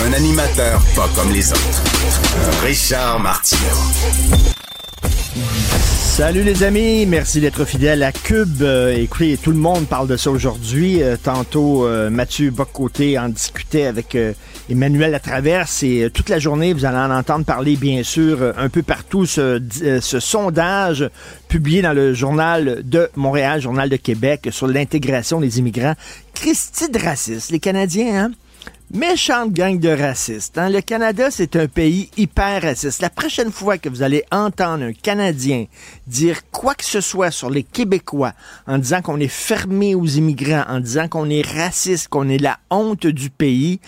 Un animateur pas comme les autres. Richard Martineau. Salut les amis, merci d'être fidèles à Cube. Euh, écoutez, tout le monde parle de ça aujourd'hui. Euh, tantôt, euh, Mathieu Boccoté en discutait avec Emmanuel Latraverse et toute la journée, vous allez en entendre parler, bien sûr, un peu partout, ce, sondage publié dans le journal de Montréal, journal de Québec, sur l'intégration des immigrants. Christy de racistes, les Canadiens, hein? Méchante gang de racistes. Hein? Le Canada, c'est un pays hyper raciste. La prochaine fois que vous allez entendre un Canadien dire quoi que ce soit sur les Québécois en disant qu'on est fermé aux immigrants, en disant qu'on est raciste, qu'on est la honte du pays,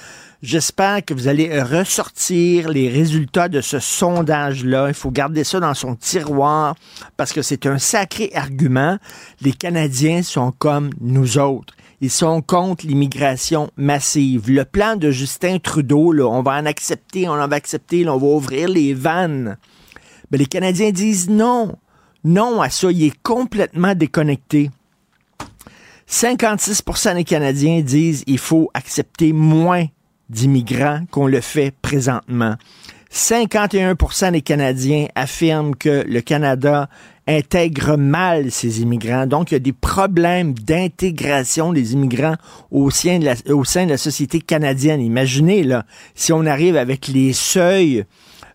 J'espère que vous allez ressortir les résultats de ce sondage-là. Il faut garder ça dans son tiroir parce que c'est un sacré argument. Les Canadiens sont comme nous autres. Ils sont contre l'immigration massive. Le plan de Justin Trudeau, là, on va en accepter, on en va accepter, on va ouvrir les vannes. Mais les Canadiens disent non. Non à ça. Il est complètement déconnecté. 56% des Canadiens disent il faut accepter moins d'immigrants qu'on le fait présentement. 51% des Canadiens affirment que le Canada intègre mal ces immigrants. Donc, il y a des problèmes d'intégration des immigrants au sein, de la, au sein de la société canadienne. Imaginez, là, si on arrive avec les seuils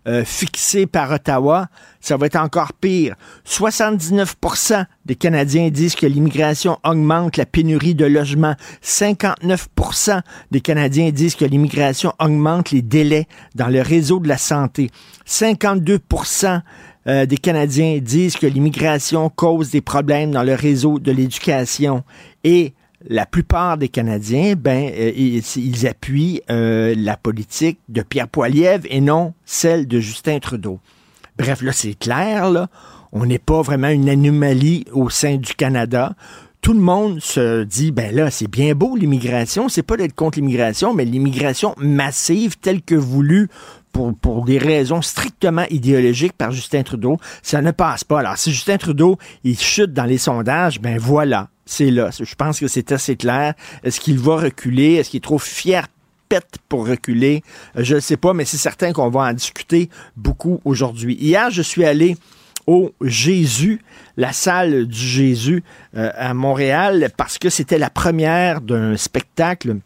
euh, fixés par Ottawa, ça va être encore pire. 79% des Canadiens disent que l'immigration augmente la pénurie de logements. 59% des Canadiens disent que l'immigration augmente les délais dans le réseau de la santé. 52 euh, des Canadiens disent que l'immigration cause des problèmes dans le réseau de l'éducation et la plupart des Canadiens, ben, euh, ils, appuient euh, la politique de Pierre Poilievre et non celle de Justin Trudeau. Bref, là, c'est clair, là. On n'est pas vraiment une anomalie au sein du Canada. Tout le monde se dit, ben là, c'est bien beau l'immigration, c'est pas d'être contre l'immigration, mais l'immigration massive telle que voulue pour, des raisons strictement idéologiques par Justin Trudeau, ça ne passe pas. Alors, si Justin Trudeau, il chute dans les sondages, ben voilà, c'est là. Je pense que c'est assez clair. Est-ce qu'il va reculer? Est-ce qu'il est trop fier pour reculer? Euh, je ne sais pas, mais c'est certain qu'on va en discuter beaucoup aujourd'hui. Hier, je suis allé au Jésus, la salle du Jésus euh, à Montréal, parce que c'était la première d'un spectacle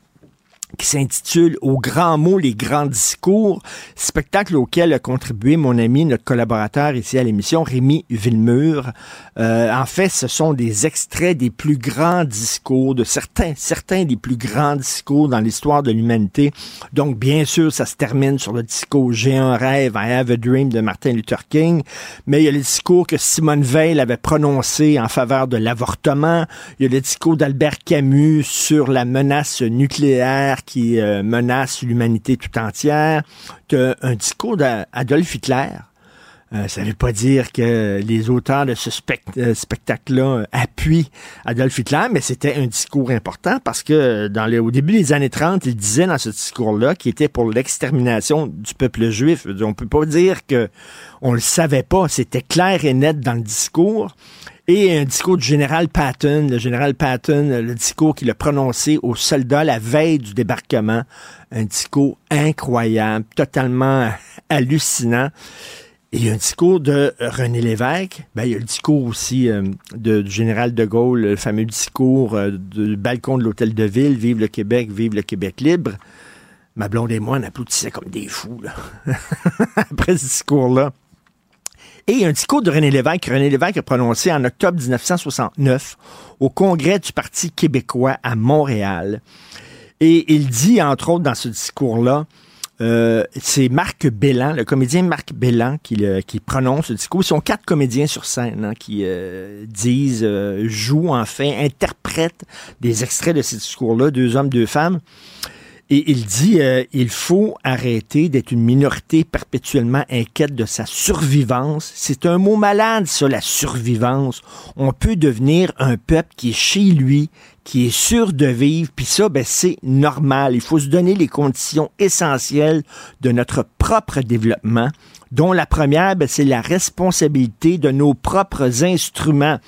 qui s'intitule Au grand mot, les grands discours, spectacle auquel a contribué mon ami, notre collaborateur ici à l'émission, Rémi Villemur. Euh, en fait, ce sont des extraits des plus grands discours, de certains, certains des plus grands discours dans l'histoire de l'humanité. Donc, bien sûr, ça se termine sur le discours J'ai un rêve, I have a dream de Martin Luther King, mais il y a le discours que Simone Veil avait prononcé en faveur de l'avortement, il y a le discours d'Albert Camus sur la menace nucléaire qui euh, menace l'humanité tout entière. Un discours d'Adolf Hitler. Euh, ça ne veut pas dire que les auteurs de ce euh, spectacle-là appuient Adolf Hitler, mais c'était un discours important parce que dans le, au début des années 30, il disait dans ce discours-là qu'il était pour l'extermination du peuple juif. On peut pas dire que on le savait pas. C'était clair et net dans le discours et un discours du général Patton, le général Patton, le discours qu'il a prononcé aux soldats la veille du débarquement, un discours incroyable, totalement hallucinant. Et il y a un discours de René Lévesque. Ben, il y a le discours aussi euh, de, du général de Gaulle, le fameux discours euh, du balcon de l'hôtel de ville, Vive le Québec, vive le Québec libre. Ma blonde et moi, on applaudissait comme des fous là. après ce discours-là. Et un discours de René Lévesque, René Lévesque a prononcé en octobre 1969 au Congrès du Parti québécois à Montréal. Et il dit, entre autres, dans ce discours-là, euh, c'est Marc Bellan, le comédien Marc Bellan qui, qui prononce ce discours. Ils sont quatre comédiens sur scène hein, qui euh, disent, euh, jouent, enfin, interprètent des extraits de ce discours-là, deux hommes, deux femmes. Et il dit, euh, il faut arrêter d'être une minorité perpétuellement inquiète de sa survivance. C'est un mot malade, ça, la survivance. On peut devenir un peuple qui est chez lui, qui est sûr de vivre, puis ça, ben, c'est normal. Il faut se donner les conditions essentielles de notre propre développement, dont la première, ben, c'est la responsabilité de nos propres instruments.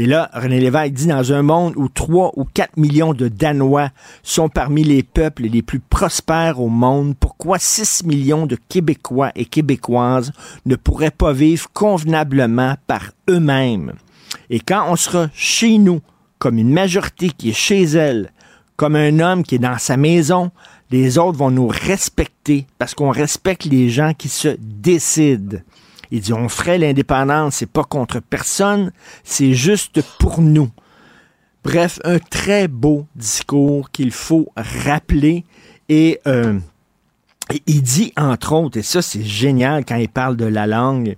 Et là, René Lévesque dit dans un monde où 3 ou 4 millions de Danois sont parmi les peuples les plus prospères au monde, pourquoi 6 millions de Québécois et Québécoises ne pourraient pas vivre convenablement par eux-mêmes? Et quand on sera chez nous, comme une majorité qui est chez elle, comme un homme qui est dans sa maison, les autres vont nous respecter parce qu'on respecte les gens qui se décident. Il dit, on ferait l'indépendance, c'est pas contre personne, c'est juste pour nous. Bref, un très beau discours qu'il faut rappeler et, euh, il dit, entre autres, et ça c'est génial quand il parle de la langue,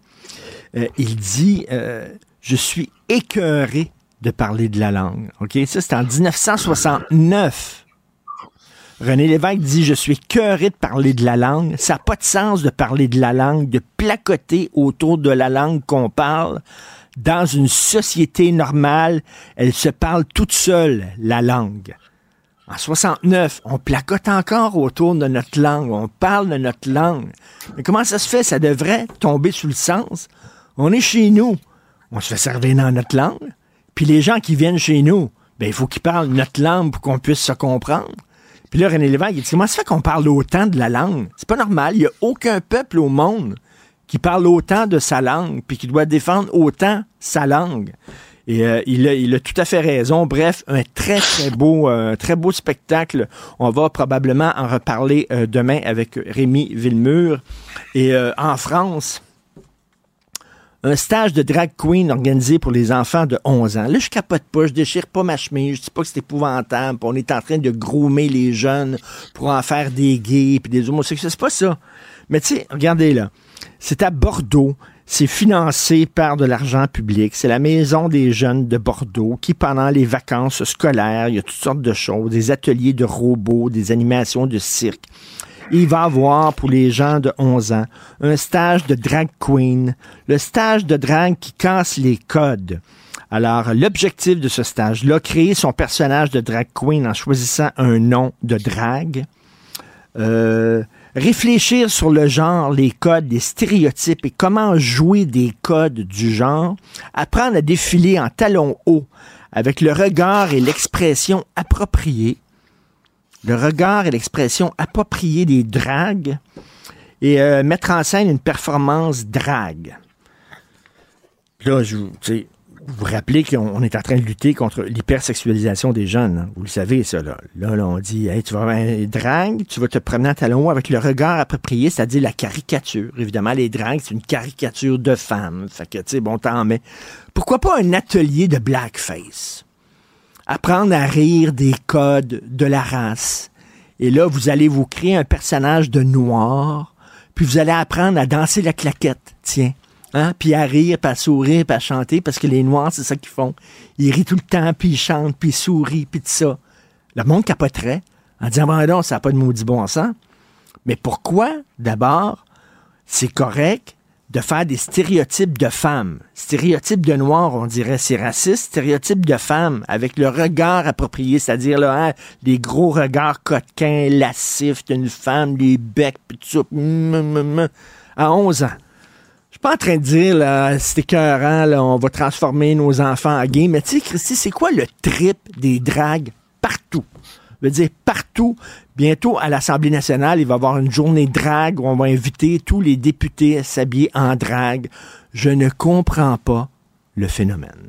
euh, il dit, euh, je suis écœuré de parler de la langue. OK? Ça, c'est en 1969. René Lévesque dit Je suis cœuré de parler de la langue. Ça n'a pas de sens de parler de la langue, de placoter autour de la langue qu'on parle. Dans une société normale, elle se parle toute seule, la langue. En 69, on placote encore autour de notre langue, on parle de notre langue. Mais comment ça se fait? Ça devrait tomber sous le sens. On est chez nous, on se fait servir dans notre langue. Puis les gens qui viennent chez nous, ben, il faut qu'ils parlent notre langue pour qu'on puisse se comprendre. Puis là, René Lévesque, il dit, comment ça fait qu'on parle autant de la langue? C'est pas normal. Il n'y a aucun peuple au monde qui parle autant de sa langue, puis qui doit défendre autant sa langue. Et euh, il, a, il, a, tout à fait raison. Bref, un très, très beau, euh, très beau spectacle. On va probablement en reparler euh, demain avec Rémi Villemur. Et en France, un stage de drag queen organisé pour les enfants de 11 ans. Là, je capote pas, je déchire pas ma chemise, je dis pas que c'est épouvantable, on est en train de groomer les jeunes pour en faire des gays puis des homosexuels, c'est pas ça. Mais tu sais, regardez là, c'est à Bordeaux, c'est financé par de l'argent public. C'est la maison des jeunes de Bordeaux qui, pendant les vacances scolaires, il y a toutes sortes de choses, des ateliers de robots, des animations de cirque il va avoir pour les gens de 11 ans un stage de drag queen, le stage de drag qui casse les codes. Alors, l'objectif de ce stage-là, créer son personnage de drag queen en choisissant un nom de drag, euh, réfléchir sur le genre, les codes, les stéréotypes et comment jouer des codes du genre, apprendre à défiler en talons hauts avec le regard et l'expression appropriée, le regard et l'expression appropriée des dragues et euh, mettre en scène une performance drague. Là, je, vous vous rappelez qu'on est en train de lutter contre l'hypersexualisation des jeunes. Hein. Vous le savez, ça. Là, là, on dit, hey, tu vas avoir un drague, tu vas te promener en talon avec le regard approprié, c'est-à-dire la caricature. Évidemment, les dragues, c'est une caricature de femme. Fait que, tu sais, bon, t'en mets. Pourquoi pas un atelier de blackface? Apprendre à rire des codes de la race. Et là, vous allez vous créer un personnage de noir, puis vous allez apprendre à danser la claquette, tiens. Hein? Puis à rire, puis à sourire, puis à chanter, parce que les Noirs, c'est ça qu'ils font. Ils rient tout le temps, puis ils chantent, puis ils sourient, puis tout ça. Le monde capoterait en disant, bon, non, ça n'a pas de maudit bon sens. Mais pourquoi, d'abord, c'est correct de faire des stéréotypes de femmes. Stéréotypes de noirs, on dirait, c'est raciste. Stéréotypes de femmes avec le regard approprié, c'est-à-dire là, hein, les gros regards coquins, lascifs d'une femme, les becs, pis tout ça, à 11 ans. Je suis pas en train de dire, là, c'est écœurant, là, on va transformer nos enfants en gays, mais tu sais, Christy, c'est quoi le trip des dragues partout? Je veux dire, partout, bientôt à l'Assemblée nationale, il va y avoir une journée drague où on va inviter tous les députés à s'habiller en drague. Je ne comprends pas le phénomène.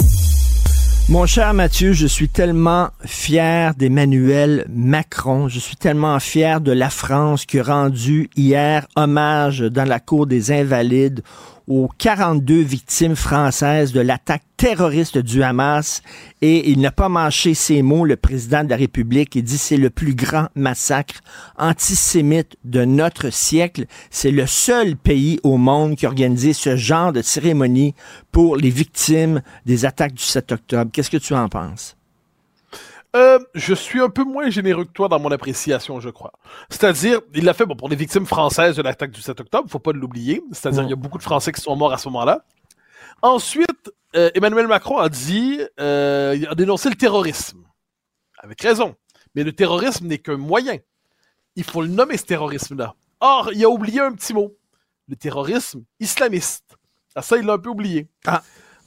Mon cher Mathieu, je suis tellement fier d'Emmanuel Macron. Je suis tellement fier de la France qui a rendu hier hommage dans la cour des Invalides aux 42 victimes françaises de l'attaque terroriste du Hamas. Et il n'a pas mâché ses mots, le président de la République. Il dit c'est le plus grand massacre antisémite de notre siècle. C'est le seul pays au monde qui a organisé ce genre de cérémonie pour les victimes des attaques du 7 octobre. Qu'est-ce que tu en penses? Euh, je suis un peu moins généreux que toi dans mon appréciation, je crois. C'est-à-dire, il l'a fait bon, pour les victimes françaises de l'attaque du 7 octobre, faut pas l'oublier. C'est-à-dire, il y a beaucoup de Français qui sont morts à ce moment-là. Ensuite, euh, Emmanuel Macron a dit, euh, il a dénoncé le terrorisme. Avec raison. Mais le terrorisme n'est qu'un moyen. Il faut le nommer, ce terrorisme-là. Or, il a oublié un petit mot. Le terrorisme islamiste. Ah, ça, il l'a un peu oublié. Ah.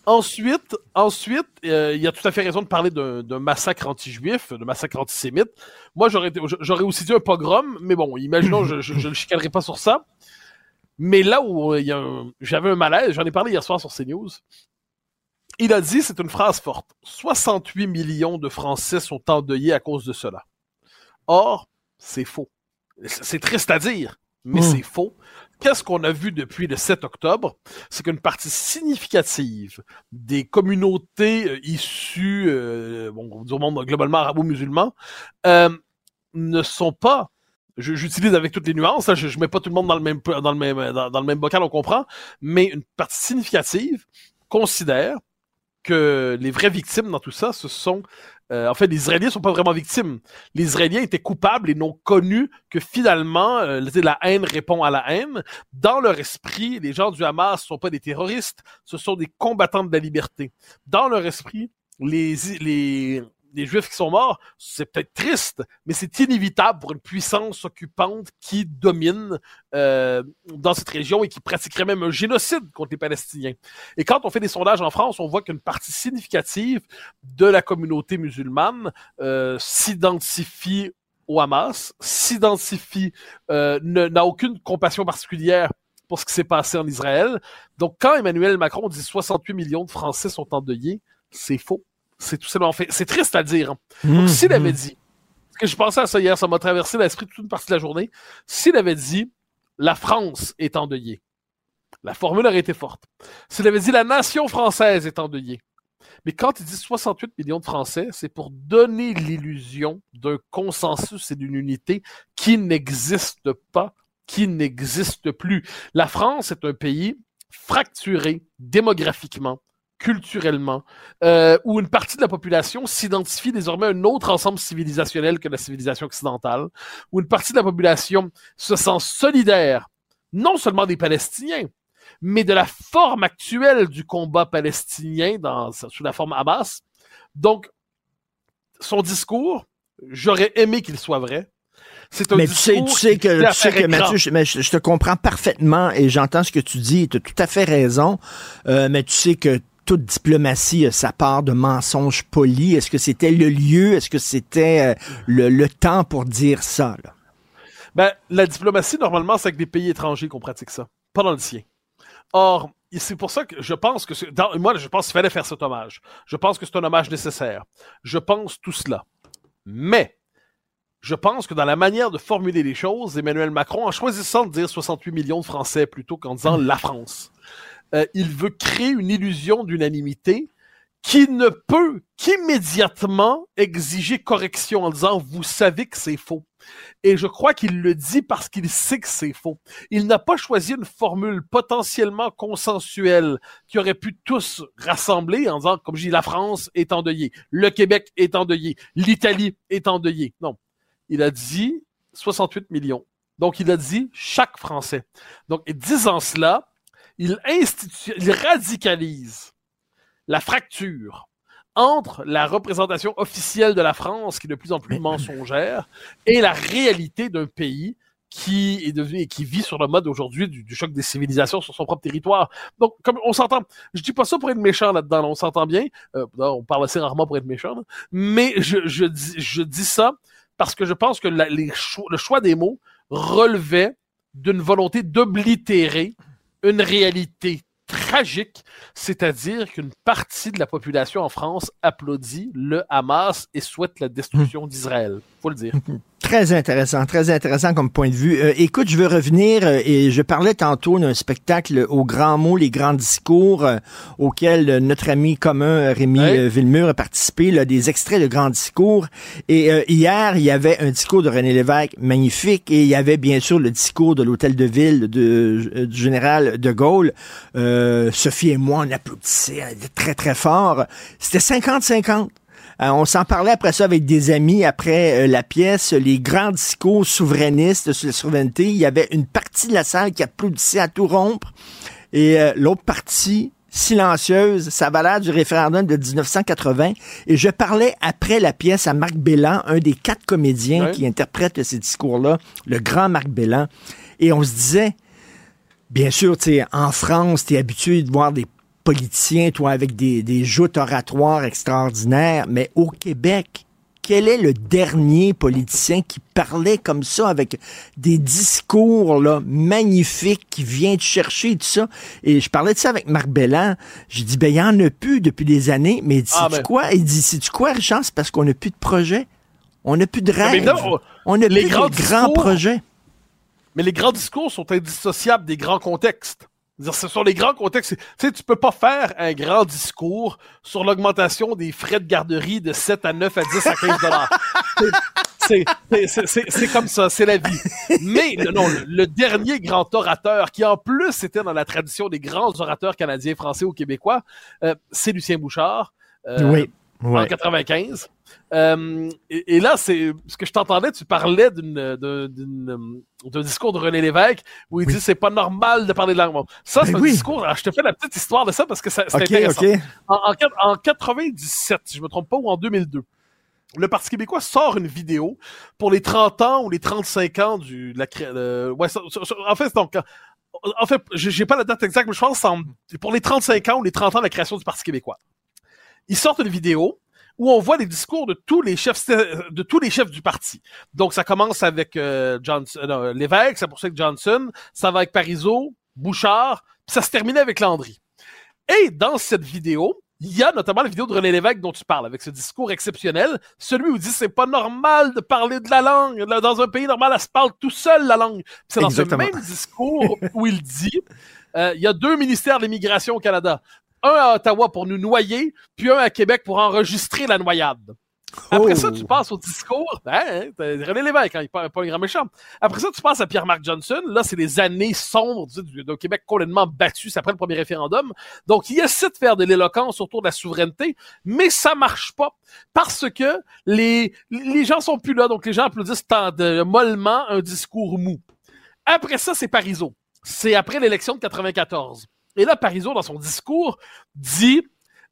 Ensuite, ensuite, euh, il a tout à fait raison de parler d'un massacre anti-juif, de massacre antisémite. Moi, j'aurais aussi dit un pogrom, mais bon, imaginons, je, je le chicanerai pas sur ça. Mais là où euh, j'avais un malaise, j'en ai parlé hier soir sur CNews. Il a dit, c'est une phrase forte, 68 millions de Français sont endeuillés à cause de cela. Or, c'est faux. C'est triste à dire, mais Mm. c'est faux. Qu'est-ce qu'on a vu depuis le 7 octobre? C'est qu'une partie significative des communautés euh, issues euh, bon, du monde globalement arabo-musulman euh, ne sont pas j'utilise avec toutes les nuances, là, je, je mets pas tout le monde dans le même dans le même dans le même bocal, on comprend, mais une partie significative considère que les vraies victimes dans tout ça, ce sont euh, en fait, les Israéliens sont pas vraiment victimes. Les Israéliens étaient coupables et n'ont connu que finalement, euh, la haine répond à la haine. Dans leur esprit, les gens du Hamas sont pas des terroristes, ce sont des combattants de la liberté. Dans leur esprit, les, les, les Juifs qui sont morts, c'est peut-être triste, mais c'est inévitable pour une puissance occupante qui domine euh, dans cette région et qui pratiquerait même un génocide contre les Palestiniens. Et quand on fait des sondages en France, on voit qu'une partie significative de la communauté musulmane euh, s'identifie au Hamas, s'identifie, euh, n'a aucune compassion particulière pour ce qui s'est passé en Israël. Donc, quand Emmanuel Macron dit 68 millions de Français sont endeuillés, c'est faux. C'est tout simplement fait. C'est triste à dire. hein. Mmh, Donc, s'il avait dit, parce que je pensais à ça hier, ça m'a traversé l'esprit toute une partie de la journée, s'il avait dit la France est endeuillée, la formule aurait été forte. S'il avait dit la nation française est endeuillée, mais quand il dit 68 millions de Français, c'est pour donner l'illusion d'un consensus et d'une unité qui n'existe pas, qui n'existe plus. La France est un pays fracturé démographiquement, culturellement, euh, où une partie de la population s'identifie désormais à un autre ensemble civilisationnel que la civilisation occidentale, où une partie de la population se sent solidaire, non seulement des Palestiniens, mais de la forme actuelle du combat palestinien dans, sous la forme Hamas. Donc, son discours, j'aurais aimé qu'il soit vrai. C'est un Mais tu sais, tu que, tu sais. Mathieu, je, mais je- je te comprends parfaitement et j'entends ce que tu dis. Tu as tout à fait raison. Euh, mais tu sais que toute diplomatie sa part de mensonges polis. Est-ce que c'était le lieu? Est-ce que c'était euh, le, temps pour dire ça? Ben, la diplomatie, normalement, c'est avec des pays étrangers qu'on pratique ça, pas dans le sien. Or, c'est pour ça que je pense que... Dans, moi, je pense qu'il fallait faire cet hommage. Je pense que c'est un hommage nécessaire. Je pense tout cela. Mais, je pense que dans la manière de formuler les choses, Emmanuel Macron, en choisissant de dire 68 millions de Français plutôt qu'en disant la France, euh, il veut créer une illusion d'unanimité qui ne peut qu'immédiatement exiger correction en disant vous savez que c'est faux. Et je crois qu'il le dit parce qu'il sait que c'est faux. Il n'a pas choisi une formule potentiellement consensuelle qui aurait pu tous rassembler en disant, comme je dis, la France est endeuillée, le Québec est endeuillé, l'Italie est endeuillée. Non. Il a dit 68 millions. Donc, il a dit chaque Français. Donc, disant cela, il, radicalise la fracture entre la représentation officielle de la France, qui est de plus en plus mensongère, et la réalité d'un pays qui est devenu et qui vit sur le mode aujourd'hui du, du choc des civilisations sur son propre territoire. Donc, comme on s'entend, je dis pas ça pour être méchant là-dedans, là, on s'entend bien. Euh, non, on parle assez rarement pour être méchant, là. mais je, je, dis, je dis ça parce que je pense que la, les cho le choix des mots relevait d'une volonté d'oblitérer une réalité tragique, c'est-à-dire qu'une partie de la population en France applaudit le Hamas et souhaite la destruction d'Israël. Faut le dire. Très intéressant, très intéressant comme point de vue. Euh, écoute, je veux revenir euh, et je parlais tantôt d'un spectacle aux grands mots, les grands discours euh, auquel euh, notre ami commun Rémi Villemur a participé, là, des extraits de grands discours. Et euh, hier, il y avait un discours de René Lévesque magnifique et il y avait bien sûr le discours de l'hôtel de ville de, euh, du général de Gaulle. Euh, Sophie et moi, on applaudissait très très fort. C'était 50-50. Euh, on s'en parlait après ça avec des amis après euh, la pièce, les grands discours souverainistes sur la souveraineté. Il y avait une partie de la salle qui applaudissait à tout rompre et euh, l'autre partie silencieuse, ça va l'air du référendum de 1980. Et je parlais après la pièce à Marc Bellan, un des quatre comédiens qui interprètent ces discours-là, le grand Marc Bellan. Et on se disait, bien sûr, en France, tu es habitué de voir des politiciens, toi, avec des, des joutes oratoires extraordinaires, mais au Québec, quel est le dernier politicien qui parlait comme ça avec des discours là, magnifiques qui vient te chercher tout ça? Et je parlais de ça avec Marc Bellan. J'ai dit, ben, il y en a plus depuis des années, mais il dit, Ah, ben. quoi? Il dit, sais-tu quoi, Richard? C'est parce qu'on n'a plus de projet. On n'a plus de mais rêve. On n'a plus grands de grands projets. Mais les grands discours sont indissociables des grands contextes. Ce sont les grands contextes. Tu sais, tu peux pas faire un grand discours sur l'augmentation des frais de garderie de 7 à 9 à 10 à 15 dollars. C'est- comme ça, c'est la vie. Mais le- non, le, le dernier grand orateur, qui en plus était dans la tradition des grands orateurs canadiens, français ou québécois, euh, c'est Lucien Bouchard. euh, oui. en Ouais. 95. Euh, et, et là, c'est ce que je t'entendais, tu parlais d'un- euh, d'un discours de René Lévesque où il dit c'est pas normal de parler de langue. Bon, ça, c'est Ben un oui. discours. alors, je te fais la petite histoire de ça parce que c'est OK, intéressant. En, en, en 97, si je me trompe pas, ou en 2002, le Parti québécois sort une vidéo pour les 30 ans ou les 35 ans du de la euh, ouais, en fait, c'est donc en fait, j'ai pas la date exacte, mais je pense que c'est en- pour les 35 ans ou les 30 ans de la création du Parti québécois. Ils sortent une vidéo où on voit les discours de tous les chefs de tous les chefs du parti. Donc ça commence avec euh, Johnson, euh, Lévesque, ça poursuit avec Johnson, ça va avec Parizeau, Bouchard, puis ça se terminait avec Landry. Et dans cette vidéo, il y a notamment la vidéo de René Lévesque dont tu parles, avec ce discours exceptionnel, celui où il dit c'est pas normal de parler de la langue. Dans un pays normal, elle se parle tout seul, la langue. C'est dans ce même discours où il dit euh, il y a deux ministères de l'immigration au Canada. Un à Ottawa pour nous noyer, puis un à Québec pour enregistrer la noyade. Après Oh. ça, tu passes au discours. Hein, t'as René Lévesque, hein, il pas un grand méchant. Après ça, tu passes à Pierre-Marc Johnson. Là, c'est les années sombres du, du Québec complètement battu. C'est après le premier référendum. Donc, il essaie de faire de l'éloquence autour de la souveraineté, mais ça marche pas parce que les, les gens sont plus là. Donc, les gens applaudissent tant de, mollement un discours mou. Après ça, c'est Parizeau. C'est après l'élection de 94. Et là, Parizeau, dans son discours, dit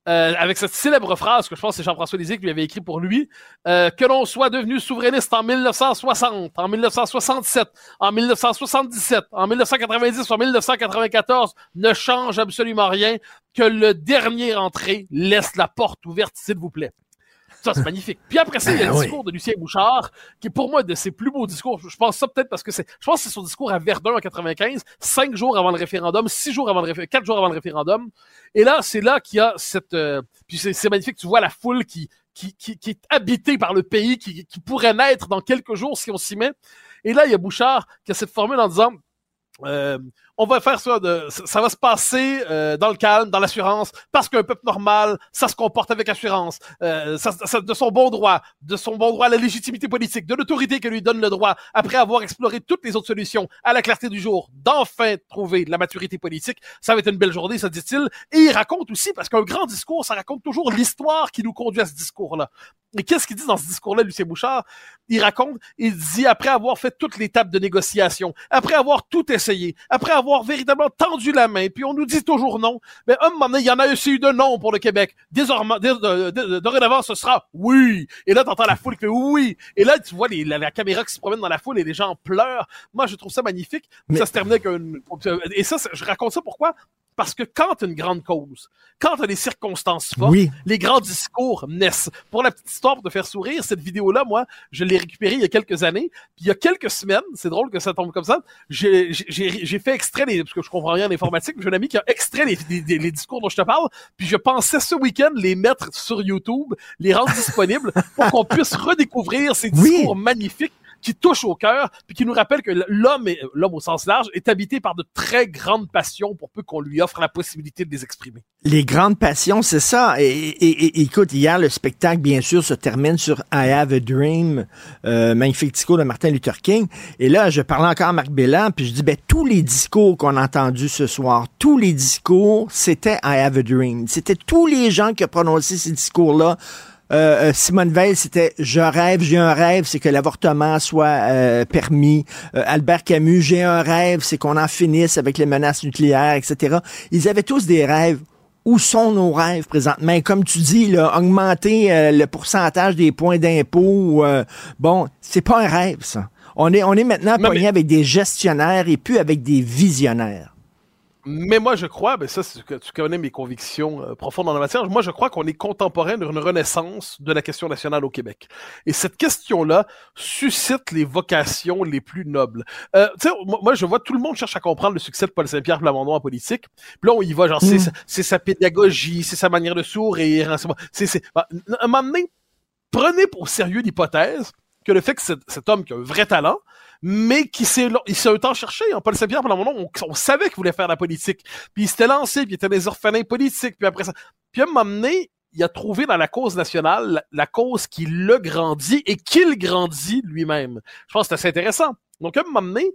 euh, avec cette célèbre phrase que je pense que c'est Jean-François Lisée qui lui avait écrit pour lui, euh, que l'on soit devenu souverainiste en 1960, en 1967, en 1977, en 1990 ou en 1994 ne change absolument rien, que le dernier entré laisse la porte ouverte, s'il vous plaît. Ça, c'est magnifique. Puis après ça, il y a le Ben oui. discours de Lucien Bouchard, qui est pour moi de ses plus beaux discours. Je pense ça peut-être parce que c'est, je pense que c'est son discours à Verdun en 95, cinq jours avant le référendum, six jours avant le référendum, quatre jours avant le référendum. Et là, c'est là qu'il y a cette, euh, puis c'est, magnifique. Tu vois la foule qui, qui, qui, qui est habitée par le pays, qui, qui pourrait naître dans quelques jours si on s'y met. Et là, il y a Bouchard qui a cette formule en disant, euh, on va faire ça, de, ça, va se passer euh, dans le calme, dans l'assurance, parce qu'un peuple normal, ça se comporte avec assurance, euh, ça, ça- de son bon droit, de son bon droit à la légitimité politique, de l'autorité que lui donne le droit, après avoir exploré toutes les autres solutions, à la clarté du jour, d'enfin trouver la maturité politique. Ça va être une belle journée, ça dit-il. Et il raconte aussi, parce qu'un grand discours, ça raconte toujours l'histoire qui nous conduit à ce discours-là. Et qu'est-ce qu'il dit dans ce discours-là, Lucien Bouchard? Il raconte, il dit, après avoir fait toutes l'étape de négociation, après avoir tout essayé, après avoir véritablement tendu la main, puis on nous dit toujours non, mais un moment donné, il y en a aussi eu de non pour le Québec. Désormais, dorénavant, ce sera oui. Et là, t'entends la foule qui fait oui. Et là, tu vois les- la, la caméra qui se promène dans la foule et les gens pleurent. Moi, je trouve ça magnifique. Mais- Ça se terminait avec un... Et ça, je raconte ça pourquoi? Parce que quand tu une grande cause, quand tu as des circonstances fortes, Oui. les grands discours naissent. Pour la petite histoire, pour te faire sourire, cette vidéo-là, moi, je l'ai récupérée il y a quelques années. Puis il y a quelques semaines, c'est drôle que ça tombe comme ça, j'ai fait extrait, les, parce que je comprends rien en informatique, mais j'ai un ami qui a extrait les, les- les discours dont je te parle, puis je pensais ce week-end les mettre sur YouTube, les rendre disponibles, pour qu'on puisse redécouvrir ces Oui. discours magnifiques qui touchent au cœur, puis qui nous rappellent que l'homme, l'homme au sens large, est habité par de très grandes passions pour peu qu'on lui offre la possibilité de les exprimer. Les grandes passions, c'est ça. Et, et- et- écoute, hier, le spectacle, bien sûr, se termine sur I Have a Dream, euh, magnifique discours de Martin Luther King. Et là, je parlais encore à Marc Bellan, puis je dis, ben, tous les discours qu'on a entendus ce soir, tous les discours, c'était I Have a Dream. C'était tous les gens qui ont prononcé ces discours-là. Euh, euh, Simone Veil, c'était Je rêve, j'ai un rêve, c'est que l'avortement soit euh, permis. Euh, Albert Camus, j'ai un rêve, c'est qu'on en finisse avec les menaces nucléaires, etc. Ils avaient tous des rêves. Où sont nos rêves présentement? Et Comme tu dis, là, augmenter euh, le pourcentage des points d'impôt, euh, bon, c'est pas un rêve, ça. On est, on est maintenant avec des gestionnaires et plus avec des visionnaires. Mais moi, je crois, ben ça, que tu connais mes convictions euh, profondes en la matière. Moi, je crois qu'on est contemporain d'une renaissance de la question nationale au Québec. Et cette question-là suscite les vocations les plus nobles. Euh, tu sais, moi, moi, je vois tout le monde cherche à comprendre le succès de Paul Saint-Pierre Plamondon en politique. Puis là, on y va, genre, c'est Mm. sa- c'est sa pédagogie, c'est sa manière de sourire. hein, c'est ben, un moment donné, prenez pour sérieux l'hypothèse que le fait que cet, homme qui a un vrai talent, mais qui s'est un temps cherché. Hein. Paul Saint-Pierre, pendant un moment, on, savait qu'il voulait faire la politique. Puis il s'était lancé, puis il était les orphelins politiques, puis après ça. Puis à un moment donné, il a trouvé dans la cause nationale la, cause qui le grandit et qu'il grandit lui-même. Je pense que c'est assez intéressant. Donc à un moment donné,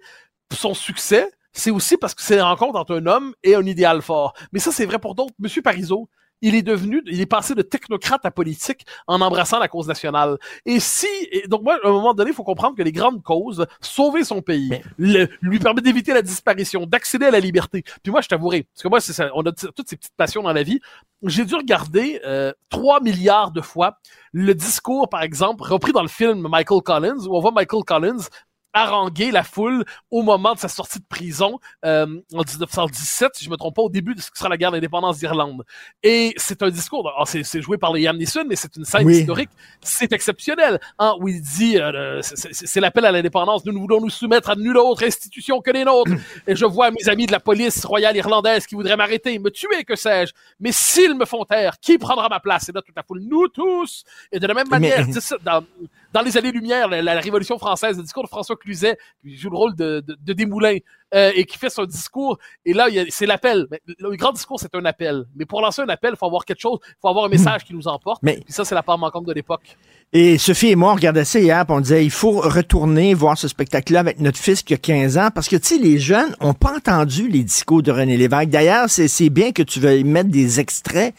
son succès, c'est aussi parce que c'est la rencontre entre un homme et un idéal fort. Mais ça, c'est vrai pour d'autres. Monsieur Parizeau, il est devenu, il est passé de technocrate à politique en embrassant la cause nationale. Et si, et donc moi, à un moment donné, il faut comprendre que les grandes causes, sauver son pays, Mais- le- lui permettre d'éviter la disparition, d'accéder à la liberté. Puis moi, je t'avouerai, parce que moi, ça, on a toutes ces petites passions dans la vie. J'ai dû regarder euh, 3 milliards de fois le discours, par exemple, repris dans le film Michael Collins, où on voit Michael Collins haranguer la foule au moment de sa sortie de prison euh, en 1917, si je me trompe pas, au début de ce qui sera la guerre d'indépendance d'Irlande. Et c'est un discours, alors, c'est joué par Liam Neeson, mais c'est une scène Oui. historique, c'est exceptionnel, hein, où il dit, euh, c'est- l'appel à l'indépendance, nous ne voulons nous soumettre à nulle autre institution que les nôtres, et je vois mes amis de la police royale irlandaise qui voudraient m'arrêter, me tuer, que sais-je, mais s'ils me font taire, qui prendra ma place? Et là, toute la foule, nous tous! Et de la même Mais- manière, c'est ça, dans, dans les années-lumière, la, la Révolution française, le discours de François Cluzet, qui joue le rôle de, de, de euh, et qui fait son discours, et là, c'est l'appel. Le grand discours, c'est un appel. Mais pour lancer un appel, il faut avoir quelque chose, il faut avoir un message qui nous emporte. Mais- Puis ça, c'est la part manquante de l'époque. Et Sophie et moi, on regardait ça hier, puis on disait, il faut retourner voir ce spectacle-là avec notre fils qui a 15 ans, parce que, tu sais, les jeunes ont pas entendu les discours de René Lévesque. D'ailleurs, c'est bien que tu veuilles mettre des extraits.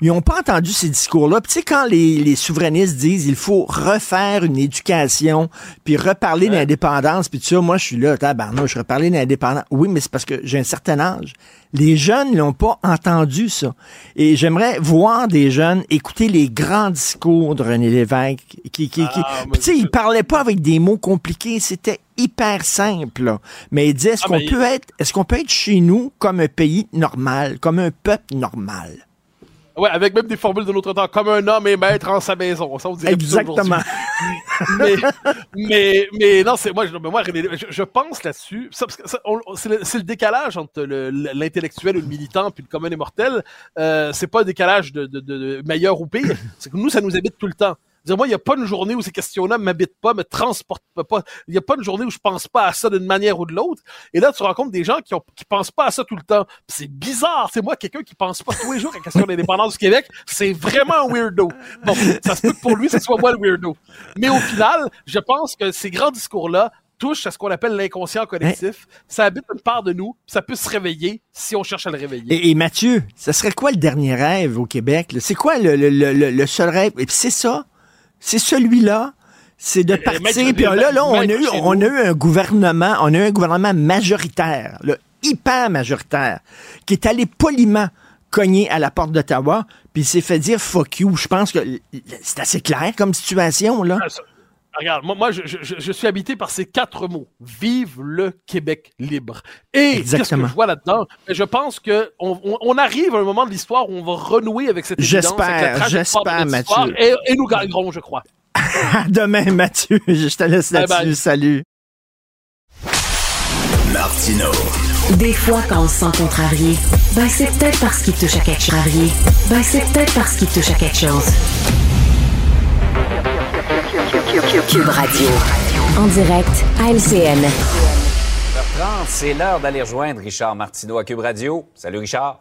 Ils ont pas entendu ces discours-là. Puis, tu sais, quand les, les souverainistes disent, il faut refaire une éducation, puis reparler Ouais. d'indépendance, puis tout ça, moi, je suis là, tabarnouche, je reparler d'indépendance. Oui, mais c'est parce que j'ai un certain âge. Les jeunes n'ont pas entendu ça. Et j'aimerais voir des jeunes écouter les grands discours de René Lévesque. Qui, qui, qui... Ah, tu sais, il parlait pas avec des mots compliqués. C'était hyper simple. là. Mais il disait, est-ce Ah, qu'on peut être, est-ce qu'on peut être chez nous comme un pays normal, comme un peuple normal? Ouais, avec même des formules de notre temps, comme un homme est maître en sa maison. Ça, on dirait Exactement. mais, mais, mais non, c'est moi, je, moi, je, je pense là-dessus. c'est le, décalage entre le- l'intellectuel ou le militant puis le commun et mortel. Euh, c'est pas un décalage de, de, de, de meilleur ou pire. C'est que nous, ça nous habite tout le temps. Dire, moi, il n'y a pas une journée où ces questions-là m'habitent pas, me transportent pas. Il n'y a pas une journée où je pense pas à ça d'une manière ou de l'autre. Et là, tu rencontres des gens qui, ont, qui pensent pas à ça tout le temps. C'est bizarre. C'est moi, quelqu'un qui pense pas tous les jours à la question de l'indépendance du Québec. C'est vraiment un weirdo. Bon, ça se peut que pour lui, ce soit moi le weirdo. Mais au final, je pense que ces grands discours-là touchent à ce qu'on appelle l'inconscient collectif. Ça habite une part de nous. Ça peut se réveiller si on cherche à le réveiller. Et, et Mathieu, ça serait quoi le dernier rêve au Québec? C'est quoi le, le, le, le- le seul rêve? Et puis c'est ça. C'est celui-là. C'est de partir. Puis là, là, on a, eu, on a eu un gouvernement, on a eu un gouvernement majoritaire, là, hyper majoritaire, qui est allé poliment cogner à la porte d'Ottawa, puis il s'est fait dire fuck you. Je pense que c'est assez clair comme situation, là. Regarde, moi, moi je, je- je suis habité par ces quatre mots. Vive le Québec libre. Et qu'est-ce que je vois là-dedans? Ben, Je pense que on, arrive à un moment de l'histoire où on va renouer avec cette évidence, J'espère, j'espère, Mathieu. Et, et nous gagnerons, je crois. À demain, Mathieu. Je te laisse là-dessus. Salut. Martino. Des fois, quand on se sent contrarié, ben c'est peut-être parce qu'il touche à quelque chose. Ben c'est peut-être parce qu'il touche à quelque chose. Cube Radio. En direct à LCN. 30, c'est l'heure d'aller rejoindre Richard Martineau à Cube Radio. Salut Richard.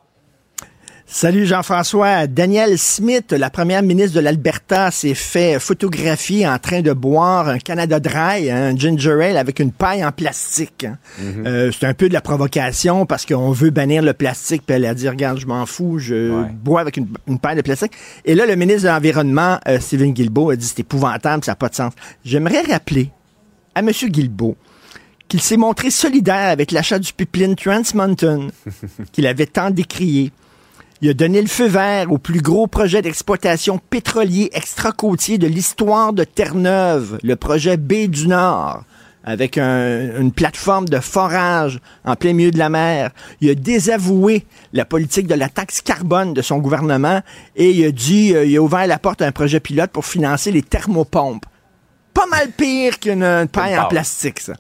Salut Jean-François. Daniel Smith, la première ministre de l'Alberta, s'est fait photographier en train de boire un Canada Dry, hein, un ginger ale avec une paille en plastique. hein. Euh, c'est un peu de la provocation parce qu'on veut bannir le plastique. Puis elle a dit, regarde, je m'en fous, je Ouais. bois avec une, une paille de plastique. Et là, le ministre de l'Environnement, euh, Stephen Guilbeault, a dit, c'est épouvantable, ça n'a pas de sens. J'aimerais rappeler à M. Guilbeault qu'il s'est montré solidaire avec l'achat du pipeline Trans Mountain, qu'il avait tant décrié. Il a donné le feu vert au plus gros projet d'exploitation pétrolier extra-côtier de l'histoire de Terre-Neuve, le projet B du Nord, avec un- une plateforme de forage en plein milieu de la mer. Il a désavoué la politique de la taxe carbone de son gouvernement et il a dit, euh, il a ouvert la porte à un projet pilote pour financer les thermopompes. Pas mal pire qu'une paille en plastique, ça.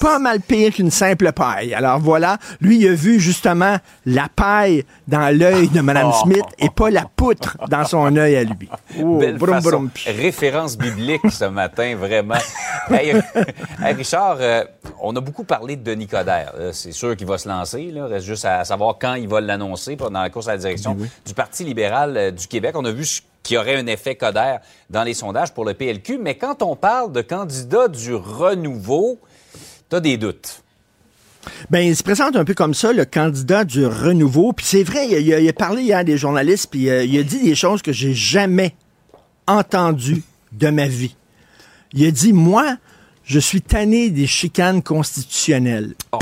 Pas mal pire qu'une simple paille. Alors voilà, lui, il a vu justement la paille dans l'œil de Mme Oh. Smith et pas la poutre dans son œil à lui. Oh, Belle brum, façon. brum. Référence biblique ce matin, vraiment. Hey, hey, Richard, euh, on a beaucoup parlé de Denis Coderre. Euh, C'est sûr qu'il va se lancer. Là. Reste juste à savoir quand il va l'annoncer dans la course à la direction du Parti libéral euh, du Québec. On a vu ce- qu'il y aurait un effet Coderre dans les sondages pour le PLQ. Mais quand on parle de candidat du renouveau, tu as des doutes. Ben, il se présente un peu comme ça, le candidat du renouveau. Puis c'est vrai, il a, il a- parlé hier à des journalistes, puis euh, il a dit des choses que j'ai jamais entendues de ma vie. Il a dit, moi, je suis tanné des chicanes constitutionnelles. Oh.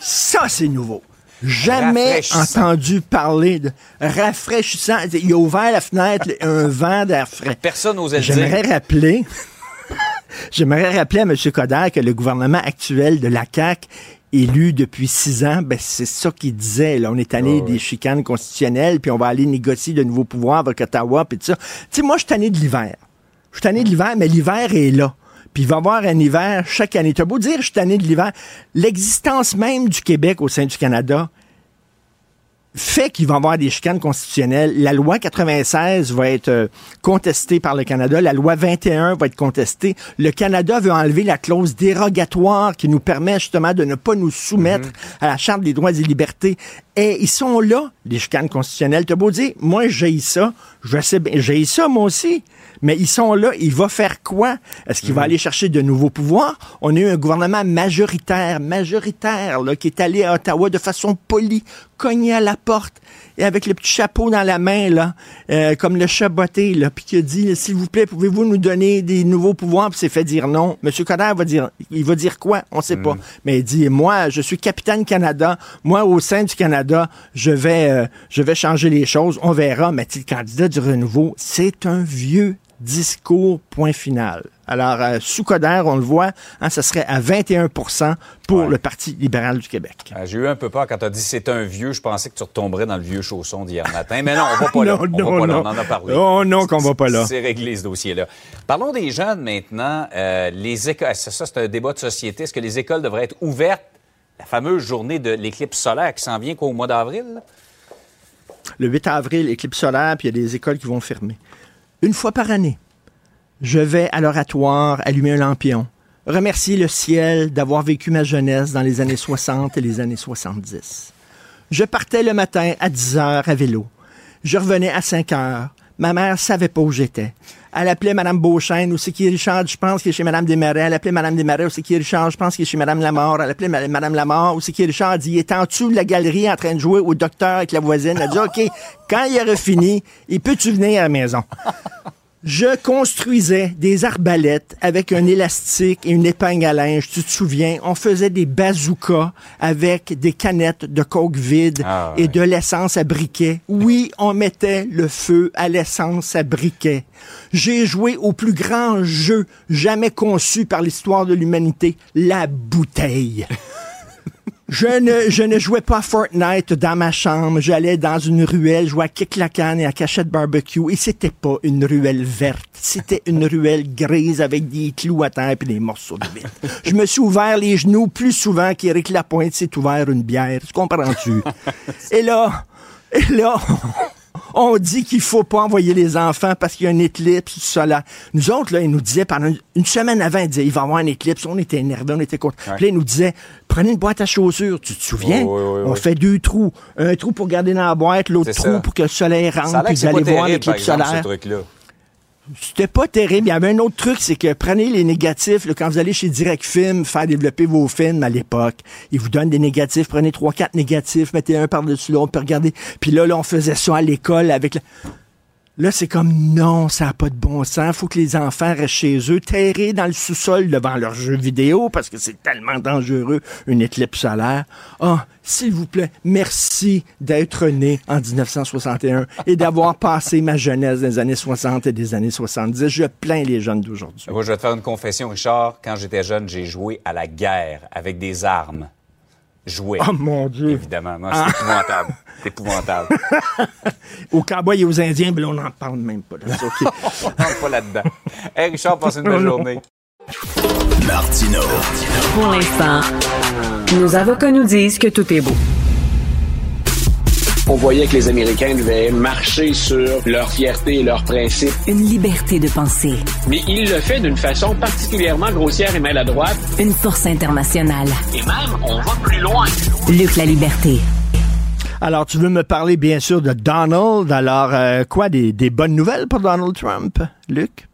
Ça, c'est nouveau. Jamais entendu parler de rafraîchissant. Il a ouvert la fenêtre, un vent d'air frais. Personne n'osait. J'aimerais rappeler, j'aimerais rappeler à M. Coderre que le gouvernement actuel de la CAQ élu depuis six ans, ben c'est ça qu'il disait. Là. On est tanné des chicanes constitutionnelles, puis on va aller négocier de nouveaux pouvoirs avec Ottawa, puis tout ça. Tu sais, moi, je suis tanné de l'hiver. Je suis tanné de l'hiver, mais l'hiver est là. Puis il va y avoir un hiver chaque année. T'as beau dire, je suis tanné de l'hiver. L'existence même du Québec au sein du Canada fait qu'il va y avoir des chicanes constitutionnelles. La loi 96 va être euh, contestée par le Canada. La loi 21 va être contestée. Le Canada veut enlever la clause dérogatoire qui nous permet justement de ne pas nous soumettre à la Charte des droits et libertés. Et ils sont là, les chicanes constitutionnelles. T'as beau dire, moi, j'ai ça. Je sais bien, j'ai ça, moi aussi. Mais ils sont là. Il va faire quoi? Est-ce qu'il va aller chercher de nouveaux pouvoirs? On a eu un gouvernement majoritaire, majoritaire, là, qui est allé à Ottawa de façon polie, cogné à la porte et avec le petit chapeau dans la main, là, euh, comme le chat botté, là, puis qui a dit, s'il vous plaît, pouvez-vous nous donner des nouveaux pouvoirs? Puis s'est fait dire non. Monsieur Coderre va dire, il va dire quoi? On sait pas. Mais il dit, moi, je suis capitaine Canada. Moi, au sein du Canada, je vais, euh, je vais changer les choses. On verra. Mais le candidat du renouveau, c'est un vieux discours, point final. Alors, euh, sous Coderre, on le voit, hein, ça serait à 21% pour Ouais. le Parti libéral du Québec. Euh, J'ai eu un peu peur quand tu as dit c'est un vieux. Je pensais que tu retomberais dans le vieux chausson d'hier matin. Mais non, on va pas là. Non, On va non, pas là. On en a parlé. Oh non, qu'on va pas là. C'est réglé ce dossier-là. Parlons des jeunes maintenant. Euh, les écoles, ça, c'est un débat de société. Est-ce que les écoles devraient être ouvertes? La fameuse journée de l'éclipse solaire qui s'en vient qu'au mois d'avril. le 8 avril, éclipse solaire, puis il y a des écoles qui vont fermer. Une fois par année, je vais à l'oratoire allumer un lampion, remercier le ciel d'avoir vécu ma jeunesse dans les années 60 et les années 70. Je partais le matin à 10 heures à vélo. Je revenais à 5 heures. Ma mère savait pas où j'étais. Elle appelait Madame Beauchesne, où c'est qui Richard, je pense qu'il est chez Madame Desmarais. Elle appelait Madame Desmarais, où c'est qui Richard, je pense qu'il est chez Madame Lamort. Elle appelait Madame Lamort, où c'est qui Richard, dit, il est en dessous de la galerie en train de jouer au docteur avec la voisine. Elle dit, OK, quand il aurait fini, il peut-tu venir à la maison? Je construisais des arbalètes avec un élastique et une épingle à linge. Tu te souviens? On faisait des bazookas avec des canettes de coke vide Ah, et de l'essence à briquet. Oui, on mettait le feu à l'essence à briquet. J'ai joué au plus grand jeu jamais conçu par l'histoire de l'humanité, la bouteille. Je ne, je ne jouais pas à Fortnite dans ma chambre. J'allais dans une ruelle, jouais à Kick la canne et à Cachette Barbecue. Et c'était pas une ruelle verte. C'était une ruelle grise avec des clous à terre et des morceaux de vitre. Je me suis ouvert les genoux plus souvent qu'Éric Lapointe s'est ouvert une bière. Tu comprends-tu? Et là, et là, on dit qu'il faut pas envoyer les enfants parce qu'il y a une éclipse solaire. Nous autres, là, ils nous disaient pendant une, semaine avant, ils disaient, il va y avoir une éclipse. On était énervés, on était contents. Puis là, ils nous disaient, prenez une boîte à chaussures. Tu te souviens? Oui, oui, oui, on oui. fait deux trous. Un trou pour garder dans la boîte, l'autre trou ça. pour que le soleil rentre, puis vous allez voir l'éclipse ce solaire. truc-là. C'était pas terrible. Il y avait un autre truc, c'est que prenez les négatifs. là, quand vous allez chez Direct Film faire développer vos films à l'époque, ils vous donnent des négatifs. Prenez trois, quatre négatifs, mettez un par-dessus l'autre, puis regardez. Puis là, là, on faisait ça à l'école avec... la- Là, c'est comme non, ça n'a pas de bon sens. faut que les enfants restent chez eux, terrés dans le sous-sol devant leurs jeux vidéo parce que c'est tellement dangereux, une éclipse solaire. Ah, s'il vous plaît, merci d'être né en 1961 et d'avoir passé ma jeunesse des années 60 et des années 70. Je plains les jeunes d'aujourd'hui. Moi, je vais te faire une confession, Richard. Quand j'étais jeune, j'ai joué à la guerre avec des armes. Jouer. Oh mon Dieu! Évidemment. Non, c'est épouvantable. C'est épouvantable. Aux cowboys et aux Indiens, ben, on n'en parle même pas. là. C'est OK. On rentre pas là-dedans. Hey, Richard, passe une belle Non. journée. Martino. Pour l'instant, nos avocats nous disent que tout est beau. On voyait que les Américains devaient marcher sur leur fierté et leurs principes. Une liberté de penser. Mais il le fait d'une façon particulièrement grossière et maladroite. Une force internationale. Et même, on va plus loin. Luc la liberté. Alors, tu veux me parler, bien sûr, de Donald. Alors, euh, quoi, des, des bonnes nouvelles pour Donald Trump, Luc?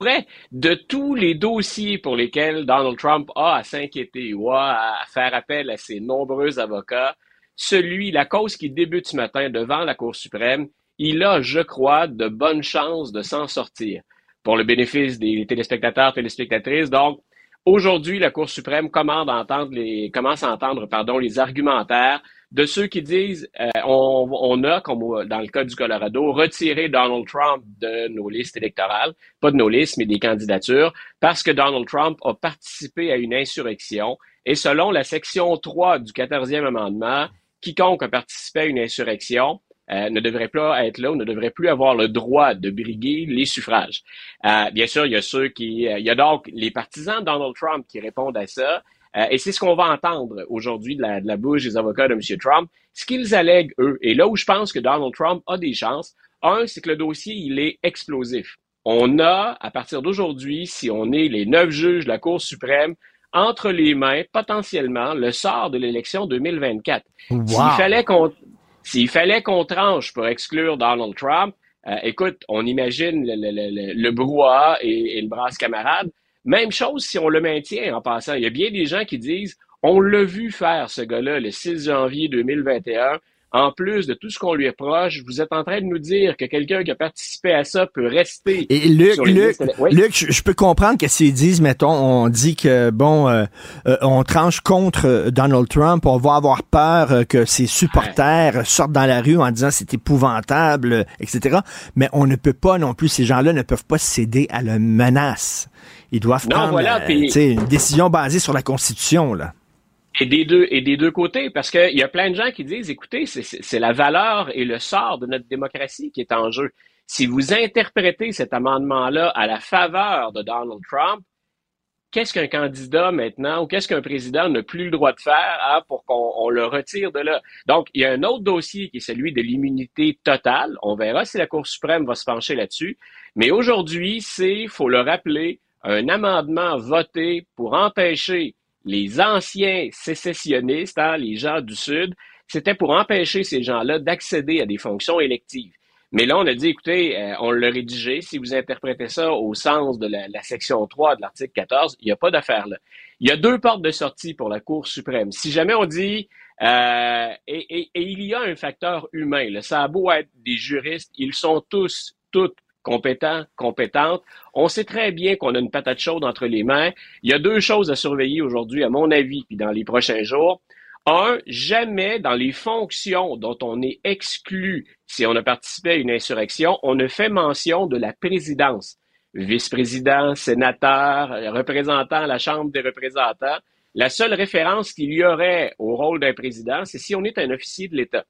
Après, de tous les dossiers pour lesquels Donald Trump a à s'inquiéter ou a à faire appel à ses nombreux avocats, celui, la cause qui débute ce matin devant la Cour suprême, il a, je crois, de bonnes chances de s'en sortir. Pour le bénéfice des téléspectateurs, téléspectatrices, donc, aujourd'hui, la Cour suprême commence à entendre, pardon, les argumentaires de ceux qui disent euh, on, on a, comme dans le cas du Colorado, retiré Donald Trump de nos listes électorales, pas de nos listes, mais des candidatures, parce que Donald Trump a participé à une insurrection. Et selon la section 3 du 14e amendement, quiconque a participé à une insurrection euh, ne devrait pas être là ne devrait plus avoir le droit de briguer les suffrages. Euh, bien sûr, il y a ceux qui, euh, il y a donc les partisans de Donald Trump qui répondent à ça. Et c'est ce qu'on va entendre aujourd'hui de la, de la bouche des avocats de M. Trump, ce qu'ils allèguent, eux. Et là où je pense que Donald Trump a des chances, un, c'est que le dossier, il est explosif. On a, à partir d'aujourd'hui, si on est les neuf juges de la Cour suprême, entre les mains, potentiellement, le sort de l'élection 2024. Wow. S'il fallait qu'on s'il fallait qu'on tranche pour exclure Donald Trump, euh, écoute, on imagine le, le, le, le brouhaha et, et le brasse camarade. Même chose si on le maintient en passant. Il y a bien des gens qui disent on l'a vu faire, ce gars-là, le 6 janvier 2021. En plus de tout ce qu'on lui reproche, vous êtes en train de nous dire que quelqu'un qui a participé à ça peut rester. Et Luc, sur les Luc, listes- Oui? Luc, je, je peux comprendre que s'ils disent, mettons, on dit que, bon, euh, euh, on tranche contre euh, Donald Trump, on va avoir peur euh, que ses supporters sortent dans la rue en disant c'est épouvantable, etc. Mais on ne peut pas non plus, ces gens-là ne peuvent pas céder à la menace. Ils doivent Non, prendre voilà, euh, une décision basée sur la Constitution, là. Et des deux, et des deux côtés, parce qu'il y a plein de gens qui disent, écoutez, c'est- la valeur et le sort de notre démocratie qui est en jeu. Si vous interprétez cet amendement-là à la faveur de Donald Trump, qu'est-ce qu'un candidat maintenant ou qu'est-ce qu'un président n'a plus le droit de faire hein, pour qu'on on le retire de là? Donc, il y a un autre dossier qui est celui de l'immunité totale. On verra si la Cour suprême va se pencher là-dessus. Mais aujourd'hui, c'est, faut le rappeler, un amendement voté pour empêcher les anciens sécessionnistes, hein, les gens du Sud, c'était pour empêcher ces gens-là d'accéder à des fonctions électives. Mais là, on a dit, écoutez, euh, on l'a rédigé. Si vous interprétez ça au sens de la, section 3 de l'article 14, il n'y a pas d'affaire là. Il y a deux portes de sortie pour la Cour suprême. Si jamais on dit, euh, et, et- et il y a un facteur humain, là, ça a beau être des juristes, ils sont tous, toutes compétents, compétentes. On sait très bien qu'on a une patate chaude entre les mains. Il y a deux choses à surveiller aujourd'hui, à mon avis, puis dans les prochains jours. Un, jamais dans les fonctions dont on est exclu si on a participé à une insurrection, on ne fait mention de la présidence. Vice-président, sénateur, représentant à la Chambre des représentants. La seule référence qu'il y aurait au rôle d'un président, c'est si on est un officier de l'État.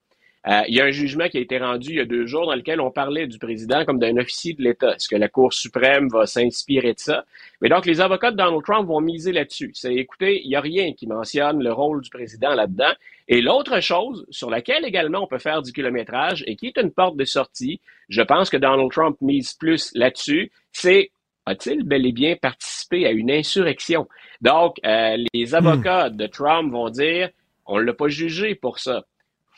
Euh, il y a un jugement qui a été rendu il y a deux jours dans lequel on parlait du président comme d'un officier de l'État. Est-ce que la Cour suprême va s'inspirer de ça? Mais donc, les avocats de Donald Trump vont miser là-dessus. C'est, écoutez, il n'y a rien qui mentionne le rôle du président là-dedans. Et l'autre chose sur laquelle également on peut faire du kilométrage et qui est une porte de sortie, je pense que Donald Trump mise plus là-dessus, c'est a-t-il bel et bien participé à une insurrection? Donc, euh, les avocats de Trump vont dire, on ne l'a pas jugé pour ça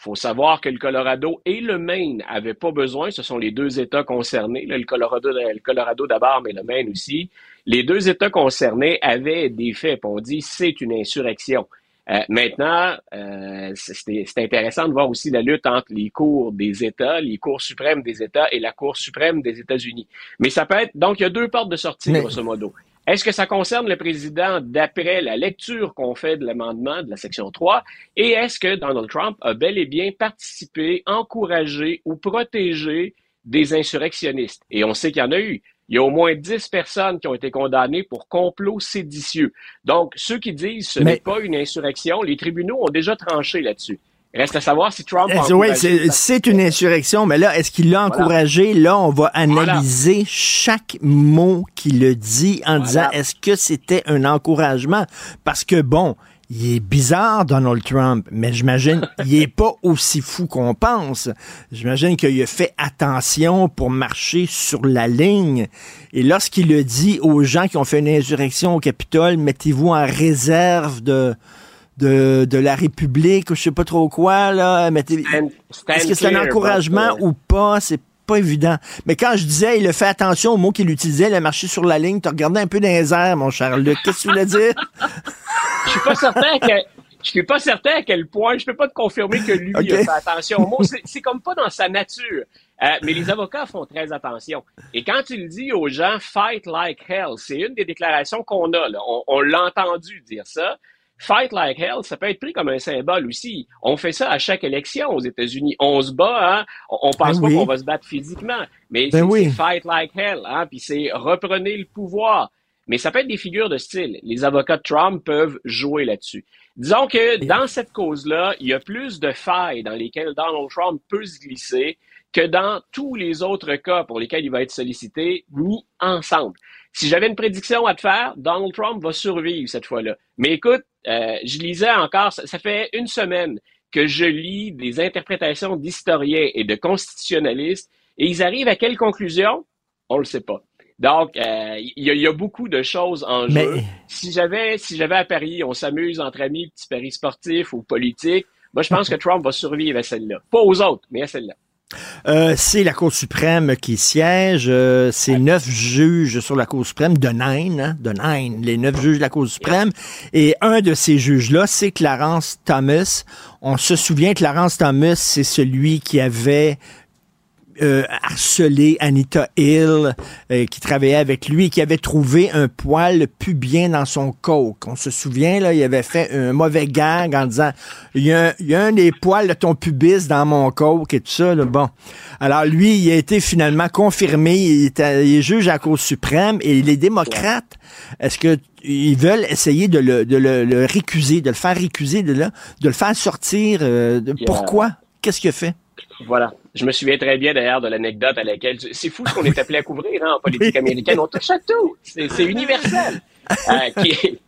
faut savoir que le Colorado et le Maine n'avaient pas besoin, ce sont les deux États concernés, le Colorado, le Colorado d'abord, mais le Maine aussi. Les deux États concernés avaient des faits, on dit c'est une insurrection. Euh, maintenant, euh, c'est intéressant de voir aussi la lutte entre les cours des États, les cours suprêmes des États et la Cour suprême des États-Unis. Mais ça peut être, donc il y a deux portes de sortie, grosso modo. Est-ce que ça concerne le président d'après la lecture qu'on fait de l'amendement de la section 3? Et est-ce que Donald Trump a bel et bien participé, encouragé ou protégé des insurrectionnistes? Et on sait qu'il y en a eu. Il y a au moins 10 personnes qui ont été condamnées pour complot séditieux. Donc, ceux qui disent ce n'est pas une insurrection, les tribunaux ont déjà tranché là-dessus. Reste à savoir si Trump a Oui, c'est une insurrection, mais là, est-ce qu'il l'a encouragé? Là, on va analyser chaque mot qu'il a dit en disant est-ce que c'était un encouragement? Parce que, bon, il est bizarre, Donald Trump, mais j'imagine il est pas aussi fou qu'on pense. J'imagine qu'il a fait attention pour marcher sur la ligne. Et lorsqu'il a dit aux gens qui ont fait une insurrection au Capitole, mettez-vous en réserve de de, de la République ou je sais pas trop quoi, là. Est-ce que c'est un encouragement ou pas? C'est pas évident. Mais quand je disais, il a fait attention aux mots qu'il utilisait, il a marché sur la ligne, tu regardé un peu dans les airs, mon cher Luc. Qu'est-ce que tu voulais dire? je suis pas certain que. Je suis pas certain à quel point, je peux pas te confirmer que lui a fait attention aux mots. C'est comme pas dans sa nature. Euh, mais les avocats font très attention. Et quand le dis aux gens, fight like hell, c'est une des déclarations qu'on a. Là. On, on l'a entendu dire ça. Fight like hell, ça peut être pris comme un symbole aussi. On fait ça à chaque élection aux États-Unis. On se bat, hein? On, pense ben pas qu'on va se battre physiquement, mais ben c'est fight like hell, hein? Puis c'est reprenez le pouvoir. Mais ça peut être des figures de style. Les avocats de Trump peuvent jouer là-dessus. Disons que dans cette cause-là, il y a plus de failles dans lesquelles Donald Trump peut se glisser que dans tous les autres cas pour lesquels il va être sollicité, mis ensemble. Si j'avais une prédiction à te faire, Donald Trump va survivre cette fois-là. Mais écoute, euh, je lisais encore, ça, fait une semaine que je lis des interprétations d'historiens et de constitutionnalistes, et ils arrivent à quelle conclusion? On le sait pas. Donc, euh, il y, a beaucoup de choses en jeu. Si j'avais, si j'avais à Paris, on s'amuse entre amis, petit paris sportif ou politique, moi, je pense que Trump va survivre à celle-là. Pas aux autres, mais à celle-là. Euh, c'est la Cour suprême qui siège. Euh, c'est neuf juges sur la Cour suprême de Nine, hein, de Nine, les neuf juges de la Cour suprême. Et un de ces juges-là, c'est Clarence Thomas. On se souvient, Clarence Thomas, c'est celui qui avait euh, harcelé Anita Hill, euh, qui travaillait avec lui, qui avait trouvé un poil pubien dans son coke. On se souvient, là, il avait fait un mauvais gag en disant il y, a, il y a un des poils de ton pubis dans mon coke et tout ça. Là. Bon. Alors lui, il a été finalement confirmé. Il est, juge à la Cour suprême et les démocrates, est-ce que ils veulent essayer de le, de le, récuser, de le faire récuser, de, là, de le faire sortir. Euh, pourquoi? Qu'est-ce qu'il a fait? Voilà. Je me souviens très bien d'ailleurs de l'anecdote à laquelle c'est fou ce qu'on est appelé à couvrir hein, en politique américaine. On touche à tout. C'est universel. Euh, qui,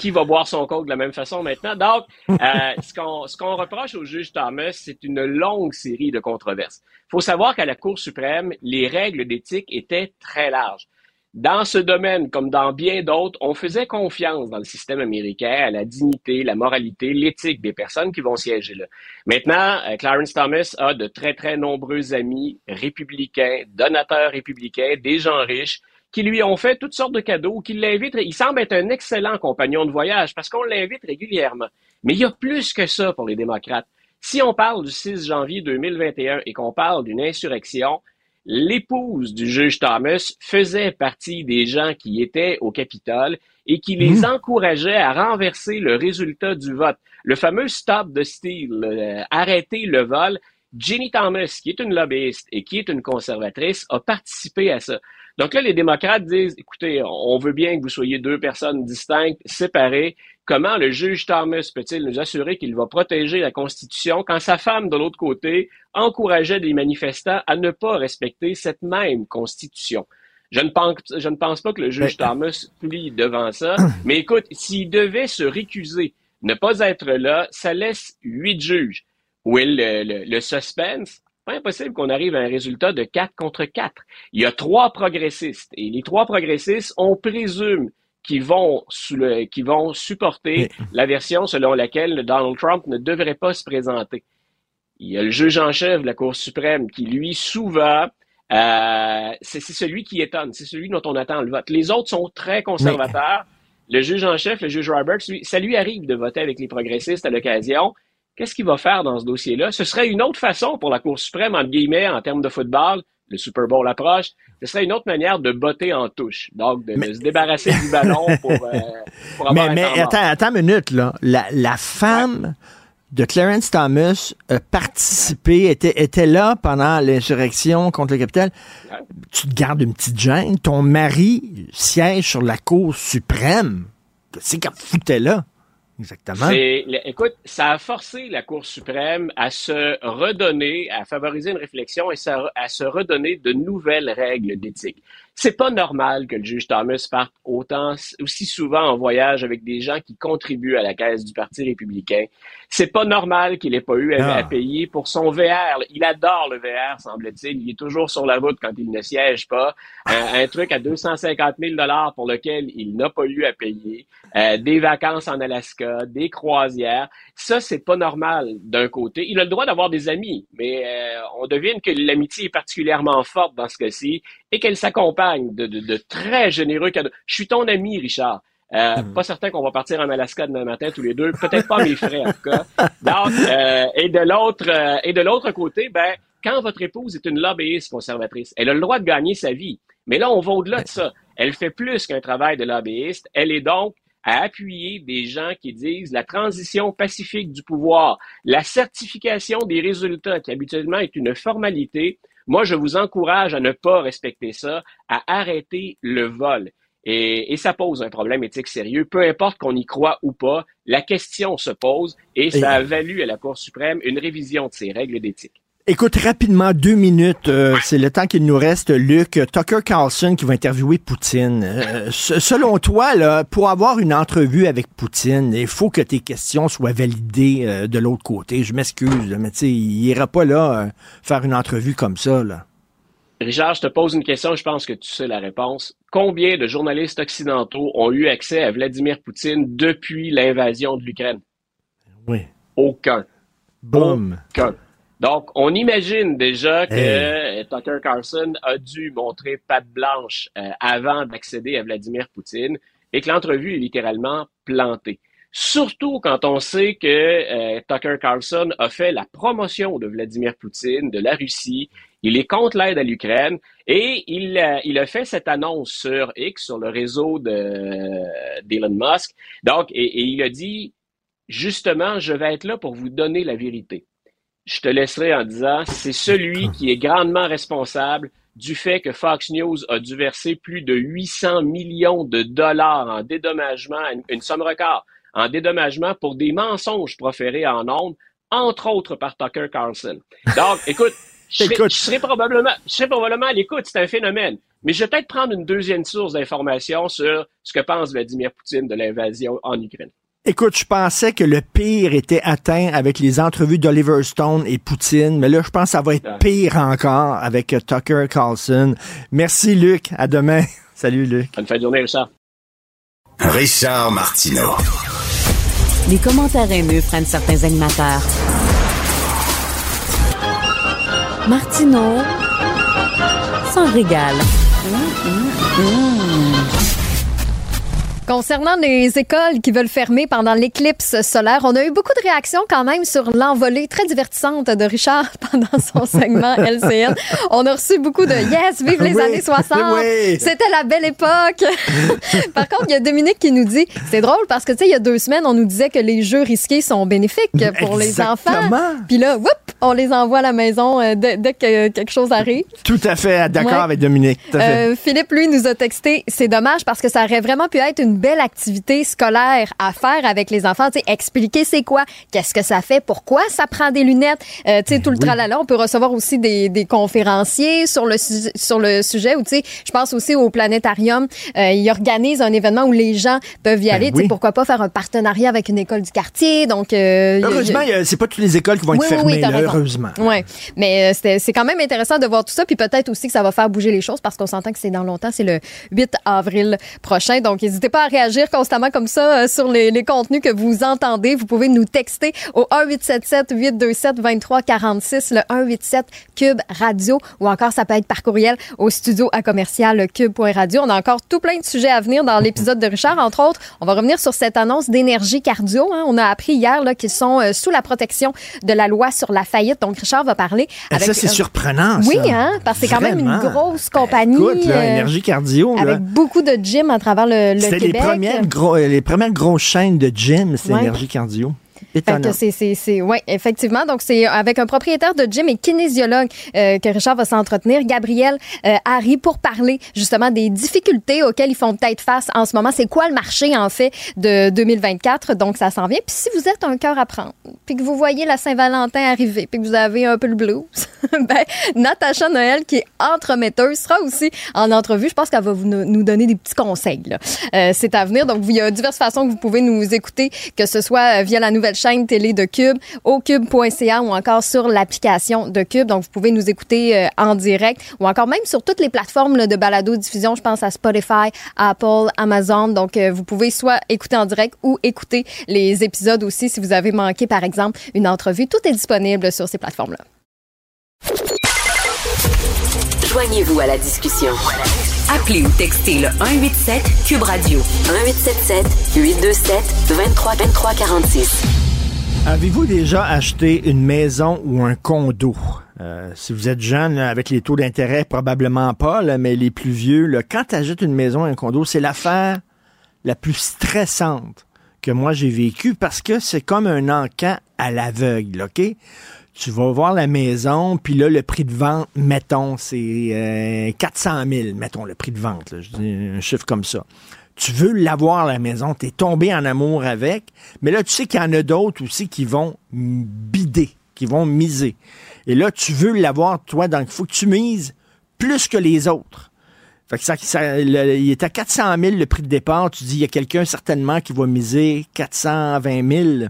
qui va boire son coke de la même façon maintenant. Donc, euh, ce qu'on ce qu'on reproche au juge Thomas, c'est une longue série de controverses. Il faut savoir qu'à la Cour suprême, les règles d'éthique étaient très larges. Dans ce domaine, comme dans bien d'autres, on faisait confiance dans le système américain à la dignité, la moralité, l'éthique des personnes qui vont siéger là. Maintenant, euh, Clarence Thomas a de très, très nombreux amis républicains, donateurs républicains, des gens riches, qui lui ont fait toutes sortes de cadeaux, qui l'invitent. Il semble être un excellent compagnon de voyage parce qu'on l'invite régulièrement. Mais il y a plus que ça pour les démocrates. Si on parle du 6 janvier 2021 et qu'on parle d'une insurrection, l'épouse du juge Thomas faisait partie des gens qui étaient au Capitole et qui les encourageait à renverser le résultat du vote. Le fameux stop de style, euh, arrêter le vol. Ginny Thomas, qui est une lobbyiste et qui est une conservatrice, a participé à ça. Donc là, les démocrates disent, écoutez, on veut bien que vous soyez deux personnes distinctes, séparées. Comment le juge Thomas peut-il nous assurer qu'il va protéger la Constitution quand sa femme, de l'autre côté, encourageait des manifestants à ne pas respecter cette même Constitution? Je ne pense, je ne pense pas que le juge Ben, Thomas plie devant ça. Mais écoute, s'il devait se récuser, ne pas être là, ça laisse huit juges. Où est le, le, le suspense? Pas impossible qu'on arrive à un résultat de 4 contre 4. Il y a trois progressistes et les trois progressistes, on présume qu'ils vont, sous le, qu'ils vont supporter la version selon laquelle Donald Trump ne devrait pas se présenter. Il y a le juge en chef de la Cour suprême qui, lui, souvent, euh, c'est celui qui étonne, c'est celui dont on attend le vote. Les autres sont très conservateurs. Le juge en chef, le juge Roberts, lui, ça lui arrive de voter avec les progressistes à l'occasion. Qu'est-ce qu'il va faire dans ce dossier-là? Ce serait une autre façon pour la Cour suprême, entre guillemets, en termes de football. Le Super Bowl approche. Ce serait une autre manière de botter en touche. Donc, de, de se débarrasser du ballon pour, euh, pour avoir Mais, un mais attends, attends une minute, là. La, la femme de Clarence Thomas a participé, était, était là pendant l'insurrection contre le. Ouais. Tu te gardes une petite gêne. Ton mari siège sur la Cour suprême. C'est qu'elle foutait là? Exactement. Écoute, ça a forcé la Cour suprême à se redonner, à favoriser une réflexion et à se redonner de nouvelles règles d'éthique. C'est pas normal que le juge Thomas parte autant, aussi souvent en voyage avec des gens qui contribuent à la caisse du Parti républicain. C'est pas normal qu'il ait pas eu à, Ah. à payer pour son VR. Il adore le VR, semble-t-il. Il est toujours sur la route quand il ne siège pas. Un, un truc à 250 000 dollars pour lequel il n'a pas eu à payer. Euh, des vacances en Alaska, des croisières. Ça, c'est pas normal d'un côté. Il a le droit d'avoir des amis, mais euh, on devine que l'amitié est particulièrement forte dans ce cas-ci et qu'elle s'accompagne de, de, de très généreux cadeaux. Je suis ton ami, Richard. Euh, Pas certain qu'on va partir en Alaska demain matin tous les deux. Peut-être pas mes frais en tout cas. Donc, euh, et de l'autre euh, et de l'autre côté, ben quand votre épouse est une lobbyiste conservatrice, elle a le droit de gagner sa vie. Mais là, on va au-delà de ça. Elle fait plus qu'un travail de lobbyiste. Elle est donc à appuyer des gens qui disent la transition pacifique du pouvoir, la certification des résultats, qui habituellement est une formalité. Moi, je vous encourage à ne pas respecter ça, à arrêter le vol. Et, et ça pose un problème éthique sérieux. Peu importe qu'on y croit ou pas, la question se pose et ça a valu à la Cour suprême une révision de ses règles d'éthique. Écoute, rapidement, deux minutes, euh, c'est le temps qu'il nous reste, Luc. Tucker Carlson qui va interviewer Poutine. Euh, se- selon toi, là, pour avoir une entrevue avec Poutine, il faut que tes questions soient validées euh, de l'autre côté. Je m'excuse, mais tu sais, il ira pas là faire une entrevue comme ça. Là. Richard, je te pose une question, je pense que tu sais la réponse. Combien de journalistes occidentaux ont eu accès à Vladimir Poutine depuis l'invasion de l'Ukraine? Oui. Aucun. Boum. Aucun. Donc, on imagine déjà que Hey. euh, Tucker Carlson a dû montrer patte blanche euh, avant d'accéder à Vladimir Poutine et que l'entrevue est littéralement plantée. Surtout quand on sait que euh, Tucker Carlson a fait la promotion de Vladimir Poutine, de la Russie. Il est contre l'aide à l'Ukraine et il, a- il a fait cette annonce sur X, sur le réseau de- d'Elon Musk. Donc, et, et il a dit, justement, je vais être là pour vous donner la vérité je te laisserai en disant, c'est celui qui est grandement responsable du fait que Fox News a dû verser plus de 800 millions de dollars en dédommagement, une, une somme record, en dédommagement pour des mensonges proférés en ondes, entre autres par Tucker Carlson. Donc, écoute, je serai, Écoute. je serai probablement, je serai probablement à l'écoute, c'est un phénomène. Mais je vais peut-être prendre une deuxième source d'information sur ce que pense Vladimir Poutine de l'invasion en Ukraine. Écoute, je pensais que le pire était atteint avec les entrevues d'Oliver Stone et Poutine, mais là, je pense que ça va être pire encore avec euh, Tucker Carlson. Merci, Luc. À demain. Salut, Luc. Bonne fin de journée, Richard. Richard Martineau. Les commentaires haineux prennent certains animateurs. Martineau s'en régale. Concernant les écoles qui veulent fermer pendant l'éclipse solaire, on a eu beaucoup de réactions quand même sur l'envolée très divertissante de Richard pendant son segment LCN. On a reçu beaucoup de yes, vive les Oui, années 60. oui. C'était la belle époque. Par contre, il y a Dominique qui nous dit, c'est drôle parce que tu sais, il y a deux semaines, on nous disait que les jeux risqués sont bénéfiques pour les enfants. Puis là, whoop, on les envoie à la maison euh, dès, dès que quelque chose arrive. Tout à fait d'accord Ouais. avec Dominique. Tout à fait. Euh, Philippe, lui, nous a texté. C'est dommage parce que ça aurait vraiment pu être une belle activité scolaire à faire avec les enfants. Tu sais, expliquer c'est quoi, qu'est-ce que ça fait, pourquoi ça prend des lunettes. Euh, sais, tout le tralala. On peut recevoir aussi des, des conférenciers sur le, su- sur le sujet. Ou je pense aussi au planétarium. Euh, il organise un événement où les gens peuvent y Ben aller. Sais, oui. pourquoi pas faire un partenariat avec une école du quartier. Donc, euh, Heureusement, c'est pas toutes les écoles qui vont être Oui, fermées, là, raison. Heureusement. Ouais, mais euh, c'est quand même intéressant de voir tout ça, puis peut-être aussi que ça va faire bouger les choses parce qu'on s'entend que c'est dans longtemps, c'est le 8 avril prochain. Donc, n'hésitez pas à réagir constamment comme ça euh, sur les, contenus que vous entendez. Vous pouvez nous texter au 1877 827 2346 le 187 Cube Radio ou encore ça peut être par courriel au studio à commercial cube.radio. On a encore tout plein de sujets à venir dans l'épisode de Richard. Entre autres, on va revenir sur cette annonce d'énergie cardio. hein. On a appris hier qu'ils sont euh, sous la protection de la loi sur la faillite. Donc, Richard va parler Ah, avec... ça, c'est euh, surprenant. oui, ça. hein, parce que c'est quand même une grosse compagnie. Écoute, là, euh, énergie cardio. là. avec beaucoup de gyms à travers le, le C'était les premières, gros- euh, les premières grosses chaînes de gym, c'est Ouais. énergie cardio. Étonnant. c'est, c'est, c'est, ouais, effectivement. Donc, c'est avec un propriétaire de gym et kinésiologue euh, que Richard va s'entretenir, Gabriel euh, Harry, pour parler justement des difficultés auxquelles ils font peut-être face en ce moment. C'est quoi le marché, en fait, de 2024? Donc, ça s'en vient. Puis si vous êtes un cœur à prendre, puis que vous voyez la Saint-Valentin arriver, puis que vous avez un peu le blues, ben, Natacha Noël, qui est entremetteuse, sera aussi en entrevue. Je pense qu'elle va vous, nous donner des petits conseils. là. Euh, c'est à venir. Donc, il y a diverses façons que vous pouvez nous écouter, que ce soit euh, via la nouvelle chaîne télé de Cube, au cube.ca ou encore sur l'application de Cube. Donc, vous pouvez nous écouter euh, en direct ou encore même sur toutes les plateformes de balado-diffusion. Je pense à Spotify, Apple, Amazon. Donc, euh, vous pouvez soit écouter en direct ou écouter les épisodes aussi si vous avez manqué, par exemple, une entrevue. Tout est disponible sur ces plateformes-là. Joignez-vous à la discussion. Appelez ou textez le 187 Cube Radio 1877 827 23 23 46. Avez-vous déjà acheté une maison ou un condo? Euh, si vous êtes jeune, avec les taux d'intérêt, probablement pas, mais les plus vieux, quand tu achètes une maison ou un condo, c'est l'affaire la plus stressante que moi j'ai vécue parce que c'est comme un encan à l'aveugle, OK? Tu vas voir la maison, puis là, le prix de vente, mettons, c'est euh, 400 000, mettons, le prix de vente, là, je dis un chiffre comme ça. Tu veux l'avoir, la maison, tu es tombé en amour avec, mais là, tu sais qu'il y en a d'autres aussi qui vont bider, qui vont miser. Et là, tu veux l'avoir, toi, donc il faut que tu mises plus que les autres. Fait que il est à 400 000 le prix de départ. Tu dis, il y a quelqu'un certainement qui va miser 420 000.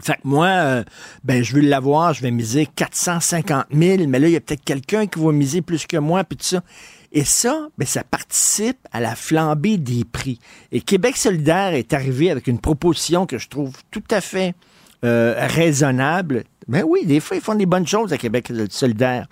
Fait que moi, euh, ben, je veux l'avoir, je vais miser 450 000, mais là, il y a peut-être quelqu'un qui va miser plus que moi, puis tout ça. Et ça, ben, ça participe à la flambée des prix. Et Québec solidaire est arrivé avec une proposition que je trouve tout à fait euh, raisonnable. Ben oui, des fois, ils font des bonnes choses à Québec solidaire.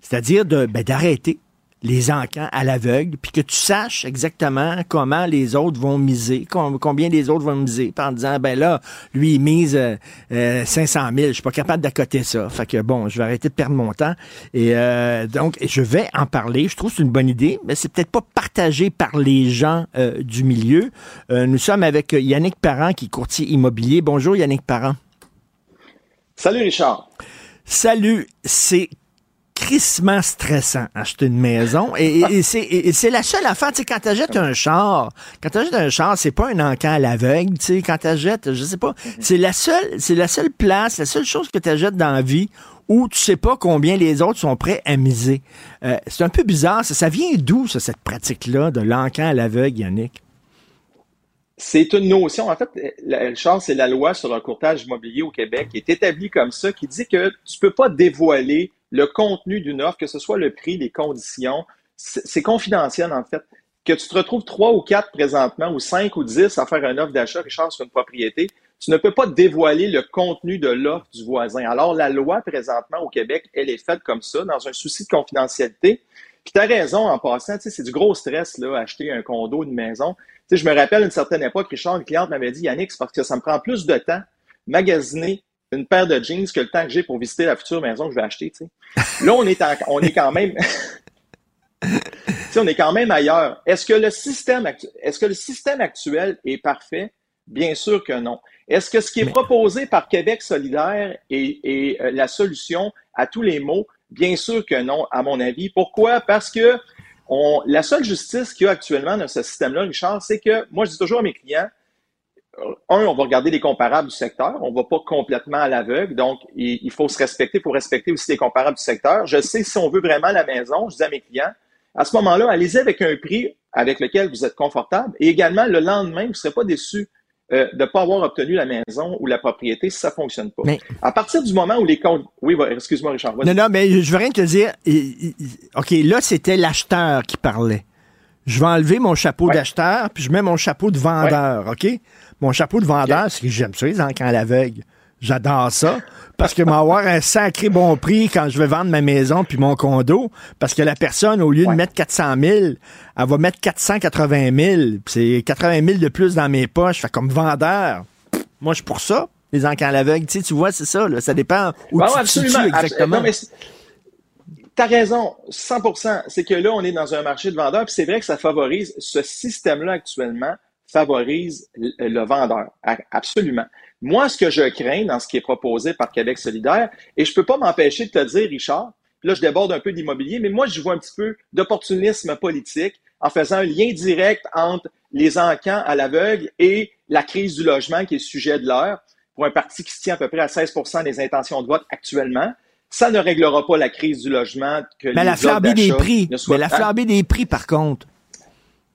C'est-à-dire ben, d'arrêter les encans à l'aveugle, puis que tu saches exactement comment les autres vont miser, com- combien les autres vont miser, en disant, ben là, lui, il mise euh, euh, 500 000, je suis pas capable d'accoter ça. Fait que bon, je vais arrêter de perdre mon temps. Et euh, donc, je vais en parler. Je trouve que c'est une bonne idée, mais c'est peut-être pas partagé par les gens euh, du milieu. Euh, nous sommes avec Yannick Parent, qui est courtier immobilier. Bonjour, Yannick Parent. Salut Richard. Salut, c'est crissement stressant acheter une maison. Et, c'est la seule affaire tu sais quand t'achètes un char quand t'achètes un char c'est pas un encan à l'aveugle tu sais. Quand t'achètes je sais pas c'est la seule c'est la seule place la seule chose que t'achètes dans la vie où tu sais pas combien les autres sont prêts à miser. Euh, c'est un peu bizarre ça, ça vient d'où ça, cette pratique là de l'encan à l'aveugle Yannick? C'est une notion. En fait, la- Richard, c'est la loi sur le courtage immobilier au Québec qui est établie comme ça, qui dit que tu peux pas dévoiler le contenu d'une offre, que ce soit le prix, les conditions. C'est confidentiel, en fait. Que tu te retrouves trois ou quatre présentement, ou cinq ou dix à faire une offre d'achat, Richard, sur une propriété, tu ne peux pas dévoiler le contenu de l'offre du voisin. Alors, la loi présentement au Québec, elle est faite comme ça, dans un souci de confidentialité. Puis tu as raison en passant, tu sais, c'est du gros stress, là, acheter un condo, une maison. Tu sais, je me rappelle une certaine époque, Richard, une cliente m'avait dit, Yannick, c'est parce que ça me prend plus de temps magasiner une paire de jeans que le temps que j'ai pour visiter la future maison que je vais acheter, tu sais. Là, on est, on est quand même... on est quand même ailleurs. Est-ce que le système, est-ce que le système actuel est parfait? Bien sûr que non. Est-ce que ce qui est proposé par Québec solidaire est, euh, la solution à tous les maux? Bien sûr que non, à mon avis. Pourquoi? Parce que on, la seule justice qu'il y a actuellement dans ce système-là, Richard, c'est que moi, je dis toujours à mes clients, un, on va regarder les comparables du secteur. On ne va pas complètement à l'aveugle. Donc, il, faut se respecter pour respecter aussi les comparables du secteur. Je sais si on veut vraiment la maison, je dis à mes clients, à ce moment-là, allez-y avec un prix avec lequel vous êtes confortable. Et également, le lendemain, vous ne serez pas déçu euh, de ne pas avoir obtenu la maison ou la propriété si ça ne fonctionne pas. Mais... À partir du moment où les comptes... Oui, excuse-moi, Richard. Non, non, mais je veux rien te dire. OK, là, c'était l'acheteur qui parlait. Je vais enlever mon chapeau d'acheteur, puis je mets mon chapeau de vendeur, OK? Mon chapeau de vendeur, c'est que j'aime ça, les encans à l'aveugle. J'adore ça. Parce que m'avoir un sacré bon prix quand je vais vendre ma maison puis mon condo. Parce que la personne, au lieu de mettre 400 000, elle va mettre 480 000. C'est 80 000 de plus dans mes poches. Fait comme vendeur, moi, je suis pour ça. Les encans à l'aveugle, tu, sais, tu vois, c'est ça. Là, ça dépend où tu absolument. exactement. T'as raison, 100%. C'est que là, on est dans un marché de vendeurs, puis c'est vrai que ça favorise ce système-là actuellement favorise le vendeur. Absolument. Moi, ce que je crains dans ce qui est proposé par Québec solidaire, et je ne peux pas m'empêcher de te dire, Richard, là, je déborde un peu d'immobilier, mais moi, je vois un petit peu d'opportunisme politique en faisant un lien direct entre les encans à l'aveugle et la crise du logement qui est le sujet de l'heure pour un parti qui se tient à peu près à 16 des intentions de vote actuellement. Ça ne réglera pas la crise du logement que mais la flambée des prix. Mais la flambée des prix, par contre.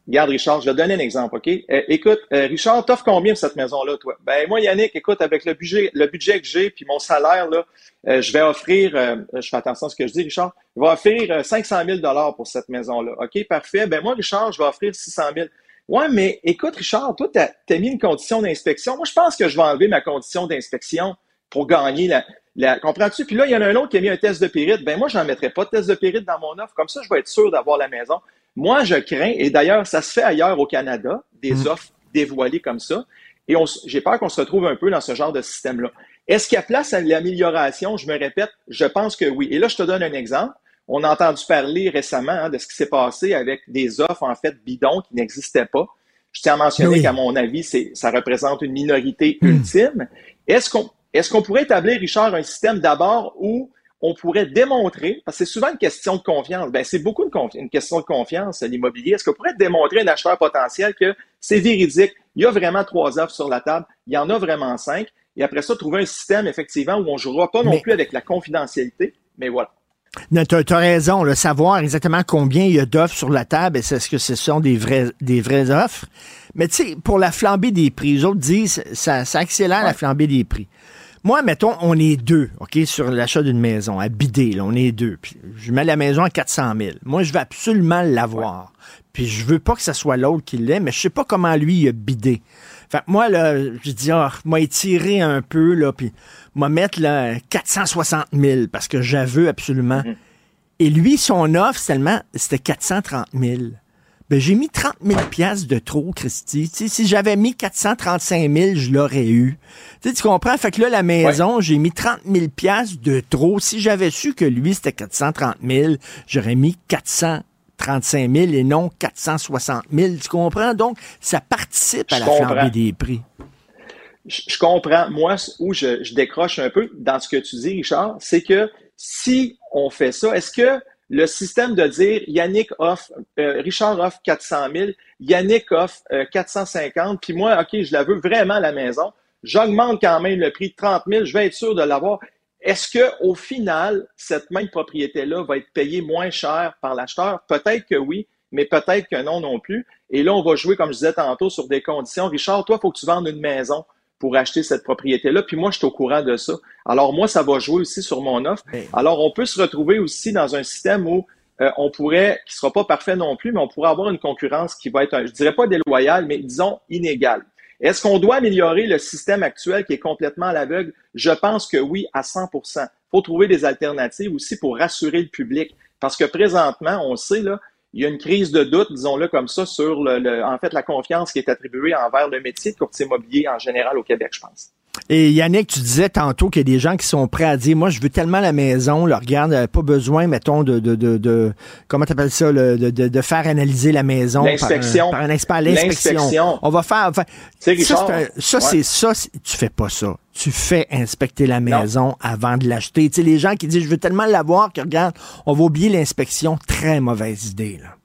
Regarde, Richard, je vais te donner un exemple, OK? Euh, écoute, euh, Richard, t'offres combien pour cette maison-là, toi? Ben, moi, Yannick, écoute, avec le budget, le budget que j'ai, puis mon salaire, là, euh, je vais offrir, je fais attention à ce que je dis, Richard, je vais offrir 500 000 pour cette maison-là. OK, parfait. Ben, moi, Richard, je vais offrir 600 000 Ouais, mais écoute, Richard, toi, tu as, mis une condition d'inspection. Moi, je pense que je vais enlever ma condition d'inspection pour gagner la. Comprends-tu? Puis là, il y en a un autre qui a mis un test de périte. Ben, moi, je n'en mettrai pas de test de périte dans mon offre. Comme ça, je vais être sûr d'avoir la maison. Moi, je crains, et d'ailleurs, ça se fait ailleurs au Canada, des mm. offres dévoilées comme ça, et j'ai peur qu'on se retrouve un peu dans ce genre de système-là. Est-ce qu'il y a place à l'amélioration? Je me répète, je pense que oui. Et là, je te donne un exemple. On a entendu parler récemment hein, de ce qui s'est passé avec des offres, en fait, bidons qui n'existaient pas. Je tiens à mentionner qu'à mon avis, ça représente une minorité mm. ultime. Est-ce qu'on est-ce qu'on pourrait établir, Richard, un système d'abord où on pourrait démontrer, parce que c'est souvent une question de confiance, ben, c'est beaucoup une, question de confiance, l'immobilier. Est-ce qu'on pourrait démontrer à un acheteur potentiel que c'est véridique, il y a vraiment trois offres sur la table, il y en a vraiment cinq, et après ça, trouver un système, effectivement, où on ne jouera pas non plus avec la confidentialité, mais voilà. Tu as, raison, le savoir exactement combien il y a d'offres sur la table, est-ce que ce sont des vraies, des vraies offres? Mais tu sais, pour la flambée des prix, les autres disent ça, ça accélère la flambée des prix. Moi, mettons, on est deux, OK, sur l'achat d'une maison, à bider, là, on est deux. Puis je mets la maison à 400 000. Moi, je veux absolument l'avoir. Puis je veux pas que ce soit l'autre qui l'ait, mais je sais pas comment lui il a bidé. Fait moi, là, je dis, ah, moi, étirer un peu, là, puis moi, mettre, là, 460 000, parce que j'aveux absolument. Mm-hmm. Et lui, son offre, seulement, c'était 430 000 ben, j'ai mis 30 000 pièces de trop, Christy. si j'avais mis 435 000, je l'aurais eu. tu comprends? Fait que là, la maison, j'ai mis 30 000 pièces de trop. Si j'avais su que lui, c'était 430 000, j'aurais mis 435 000 et non 460 000. Tu comprends? Donc, ça participe à la flambée des prix. Je, comprends. Moi, où je, je décroche un peu dans ce que tu dis, Richard, c'est que si on fait ça, est-ce que le système de dire Yannick offre, euh, Richard offre 400 000, Yannick offre 450, euh, puis moi, OK, je la veux vraiment à la maison, j'augmente quand même le prix de 30 000, je vais être sûr de l'avoir. Est-ce que au final, cette même propriété-là va être payée moins cher par l'acheteur? Peut-être que oui, mais peut-être que non non plus. Et là, on va jouer, comme je disais tantôt, sur des conditions. Richard, toi, il faut que tu vendes une maison pour acheter cette propriété-là. Puis moi, je suis au courant de ça. Alors moi, ça va jouer aussi sur mon offre. Alors on peut se retrouver aussi dans un système où euh, on pourrait, qui sera pas parfait non plus, mais on pourrait avoir une concurrence qui va être, je dirais pas déloyale, mais disons inégale. Est-ce qu'on doit améliorer le système actuel qui est complètement à l'aveugle? Je pense que oui, à 100 Il faut trouver des alternatives aussi pour rassurer le public. Parce que présentement, on sait, là, il y a une crise de doute, disons-le comme ça, sur le, en fait, la confiance qui est attribuée envers le métier de courtier immobilier en général au Québec, je pense. Et Yannick, tu disais tantôt qu'il y a des gens qui sont prêts à dire, moi, je veux tellement la maison, le regarde, euh, pas besoin, mettons, de, de, de, de comment t'appelles ça, de, de, de, faire analyser la maison l'inspection, par, un, expert, l'inspection. On va faire, enfin, ça, ça, c'est ça, tu fais pas ça. Tu fais inspecter la maison avant de l'acheter. Tu sais, les gens qui disent, je veux tellement l'avoir que regarde, on va oublier l'inspection. Très mauvaise idée, là.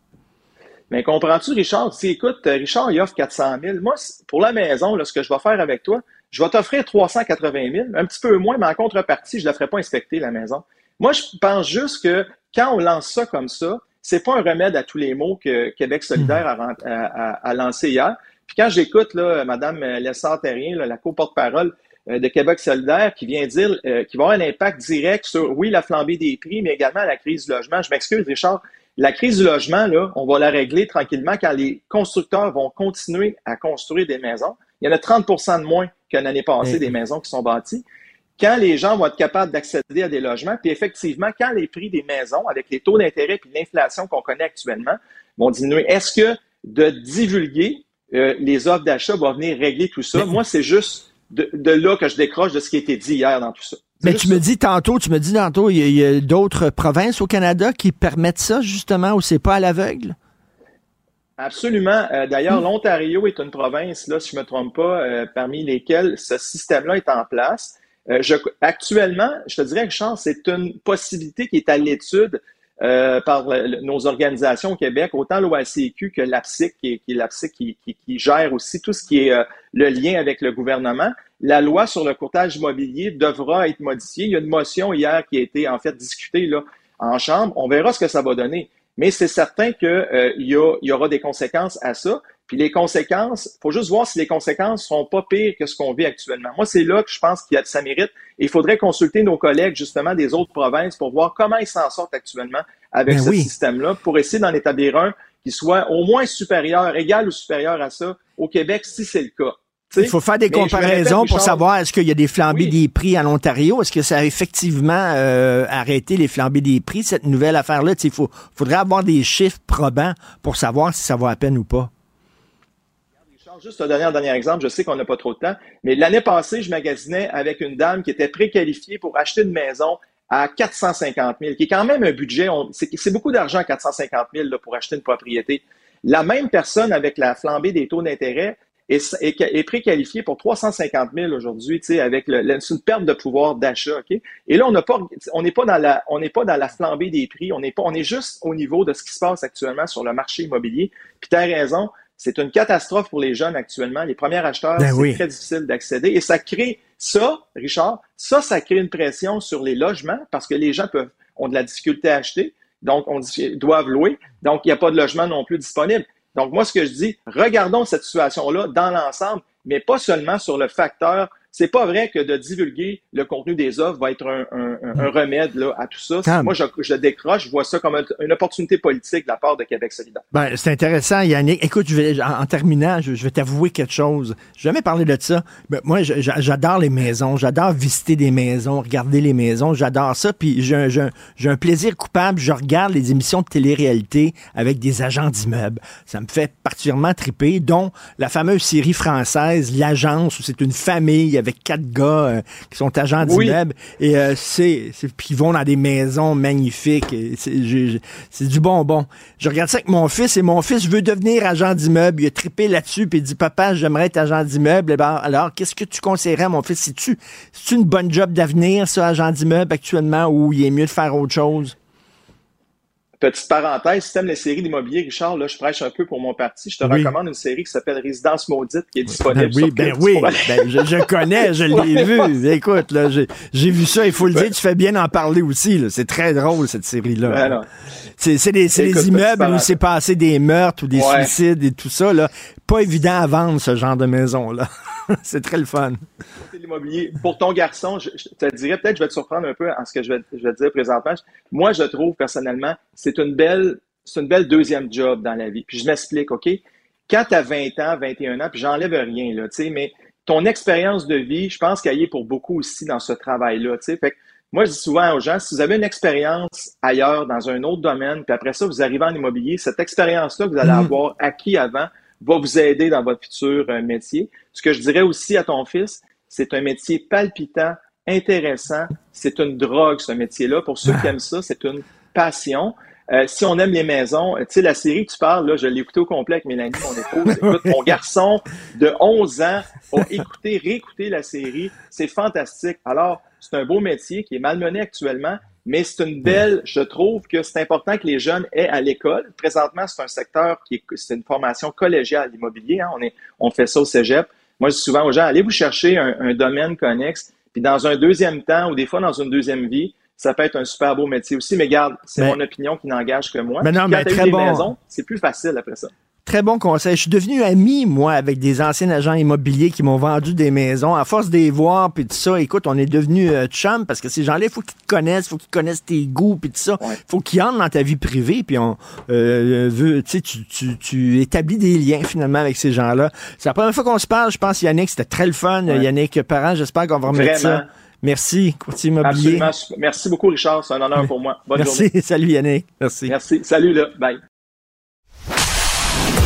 Mais comprends-tu, Richard? Si, écoute, Richard, il offre 400 000. Moi, pour la maison, là, ce que je vais faire avec toi, je vais t'offrir 380 000, un petit peu moins, mais en contrepartie, je ne la ferai pas inspecter, la maison. Moi, je pense juste que quand on lance ça comme ça, c'est pas un remède à tous les mots que Québec solidaire a, lancé hier. Puis quand j'écoute là, Mme Lessard-Terrien, la co-porte-parole euh, de Québec solidaire, qui vient dire euh, qu'il va avoir un impact direct sur, oui, la flambée des prix, mais également la crise du logement. Je m'excuse, Richard, la crise du logement, là, on va la régler tranquillement quand les constructeurs vont continuer à construire des maisons. Il y en a 30% de moins que l'année passée des maisons qui sont bâties. Quand les gens vont être capables d'accéder à des logements, puis effectivement, quand les prix des maisons, avec les taux d'intérêt et l'inflation qu'on connaît actuellement, vont diminuer, est-ce que de divulguer euh, les offres d'achat va venir régler tout ça? Moi, c'est juste de, là que je décroche de ce qui a été dit hier dans tout ça. Mais tu me dis tantôt, tu me dis tantôt, il y a, d'autres provinces au Canada qui permettent ça, justement, où c'est pas à l'aveugle? Absolument. Euh, d'ailleurs, hmm. l'Ontario est une province, là, si je ne me trompe pas, euh, parmi lesquelles ce système-là est en place. Euh, je, actuellement, je te dirais que chance, c'est une possibilité qui est à l'étude par nos organisations au Québec, autant l'OACQ que l'APSIC, qui, qui, qui, gère aussi tout ce qui est le lien avec le gouvernement. La loi sur le courtage immobilier devra être modifiée. Il y a une motion hier qui a été en fait discutée là, en Chambre. On verra ce que ça va donner. Mais c'est certain qu'il euh, y, y, aura des conséquences à ça. Puis les conséquences, faut juste voir si les conséquences sont pas pires que ce qu'on vit actuellement. Moi, c'est là que je pense qu'il y a, ça mérite. il faudrait consulter nos collègues justement des autres provinces pour voir comment ils s'en sortent actuellement avec ben ce système-là, pour essayer d'en établir un qui soit au moins supérieur, égal ou supérieur à ça au Québec, si c'est le cas. Il faut faire des comparaisons pour savoir est-ce qu'il y a des flambées des prix à l'Ontario? Est-ce que ça a effectivement euh, arrêté les flambées des prix, cette nouvelle affaire-là? Il faut, faudrait avoir des chiffres probants pour savoir si ça vaut à peine ou pas. Juste un dernier, dernier exemple, je sais qu'on n'a pas trop de temps, mais l'année passée, je magasinais avec une dame qui était préqualifiée pour acheter une maison à 450 000, qui est quand même un budget, c'est beaucoup d'argent 450 000 pour acheter une propriété. La même personne avec la flambée des taux d'intérêt, est, est, préqualifié pour 350 000 aujourd'hui, tu sais, avec le, une perte de pouvoir d'achat, ok? Et là, on n'a pas, on n'est pas dans la, on n'est pas dans la flambée des prix, on n'est pas, on est juste au niveau de ce qui se passe actuellement sur le marché immobilier. Puis tu as raison, c'est une catastrophe pour les jeunes actuellement. Les premiers acheteurs, ben c'est très difficile d'accéder et ça crée ça, Richard, ça, ça crée une pression sur les logements parce que les gens peuvent ont de la difficulté à acheter. Donc, on doivent louer. Donc, il n'y a pas de logement non plus disponible. Donc, moi, ce que je dis, regardons cette situation-là dans l'ensemble, mais pas seulement sur le facteur c'est pas vrai que de divulguer le contenu des offres va être un, un, remède là, à tout ça. Moi, je, je, décroche, je vois ça comme une opportunité politique de la part de Québec solidaire. Ben, c'est intéressant, Yannick. Écoute, je vais, en, terminant, je, vais t'avouer quelque chose. J'ai jamais parlé de ça. Mais moi, j'adore les maisons. J'adore visiter des maisons, regarder les maisons. J'adore ça. Puis j'ai un, un, plaisir coupable. Je regarde les émissions de télé-réalité avec des agents d'immeubles. Ça me fait particulièrement triper, dont la fameuse série française, L'Agence, où c'est une famille avec quatre gars euh, qui sont agents d'immeubles et euh, c'est puis ils vont dans des maisons magnifiques. C'est du bonbon. Je regarde ça avec mon fils et mon fils veut devenir agent d'immeuble. Il a trippé là-dessus puis il dit papa j'aimerais être agent d'immeuble. Ben, alors qu'est-ce que tu conseillerais à mon fils? Si tu c'est une bonne job d'avenir ça agent d'immeuble actuellement ou il est mieux de faire autre chose? Petite parenthèse, si tu aimes les séries d'immobilier, Richard, là, je prêche un peu pour mon parti. Je te recommande une série qui s'appelle Résidence maudite qui est disponible. Ben oui, ben oui, ben, je, connais, je l'ai vu. Écoute, là, j'ai vu ça, il faut le dire, tu fais bien en parler aussi. C'est très drôle, cette série-là. Ben c'est des, immeubles où c'est passé des meurtres ou des suicides et tout ça. Là. Pas évident à vendre, ce genre de maison-là. c'est très le fun. L'immobilier. Pour ton garçon, je, te dirais, peut-être je vais te surprendre un peu en ce que je vais, je vais te dire présentement. Moi, je trouve personnellement, c'est une belle, c'est une belle deuxième job dans la vie. Puis je m'explique, OK? Quand tu as 20 ans, 21 ans, puis j'enlève rien, là, tu sais, mais ton expérience de vie, je pense qu'elle y est pour beaucoup aussi dans ce travail-là, tu sais. Fait Moi, je dis souvent aux gens, si vous avez une expérience ailleurs, dans un autre domaine, puis après ça, vous arrivez en immobilier, cette expérience-là que vous allez Mhm. avoir acquis avant va vous aider dans votre futur euh, métier. Ce que je dirais aussi à ton fils, c'est un métier palpitant, intéressant. C'est une drogue, ce métier-là. Pour ceux qui aiment ça, c'est une passion. Euh, si on aime les maisons, tu sais, la série que tu parles, là, je l'ai écouté au complet avec Mélanie, mon épouse. Écoute, mon garçon de 11 ans a écouté, réécouté la série. C'est fantastique. Alors, c'est un beau métier qui est malmené actuellement, mais c'est une belle, je trouve que c'est important que les jeunes aient à l'école. Présentement, c'est un secteur qui est, c'est une formation collégiale, l'immobilier. Hein. On est, on fait ça au cégep. Moi, je dis souvent aux gens, allez vous chercher un, un domaine connexe, puis dans un deuxième temps, ou des fois dans une deuxième vie, ça peut être un super beau métier aussi. Mais garde, c'est Mais- mon opinion qui n'engage que moi. Mais non, mais quand très des bon. maisons, c'est plus facile après ça. Très bon conseil. Je suis devenu ami, moi, avec des anciens agents immobiliers qui m'ont vendu des maisons. À force de les voir, puis tout ça, écoute, on est devenu euh, chum parce que ces gens-là, il faut qu'ils te connaissent, il faut qu'ils connaissent tes goûts, puis tout ça. Il Ouais. faut qu'ils entrent dans ta vie privée, puis on euh, veut, tu sais, tu, tu, tu établis des liens finalement avec ces gens-là. C'est la première fois qu'on se parle, je pense, Yannick, c'était très le fun. Ouais. Yannick Parent, j'espère qu'on va remettre Vraiment. ça. Merci, courtier immobilier. Absolument. Merci beaucoup, Richard. C'est un honneur pour moi. Bonne Merci, journée. salut Yannick. Merci. Merci. Salut, là. Bye.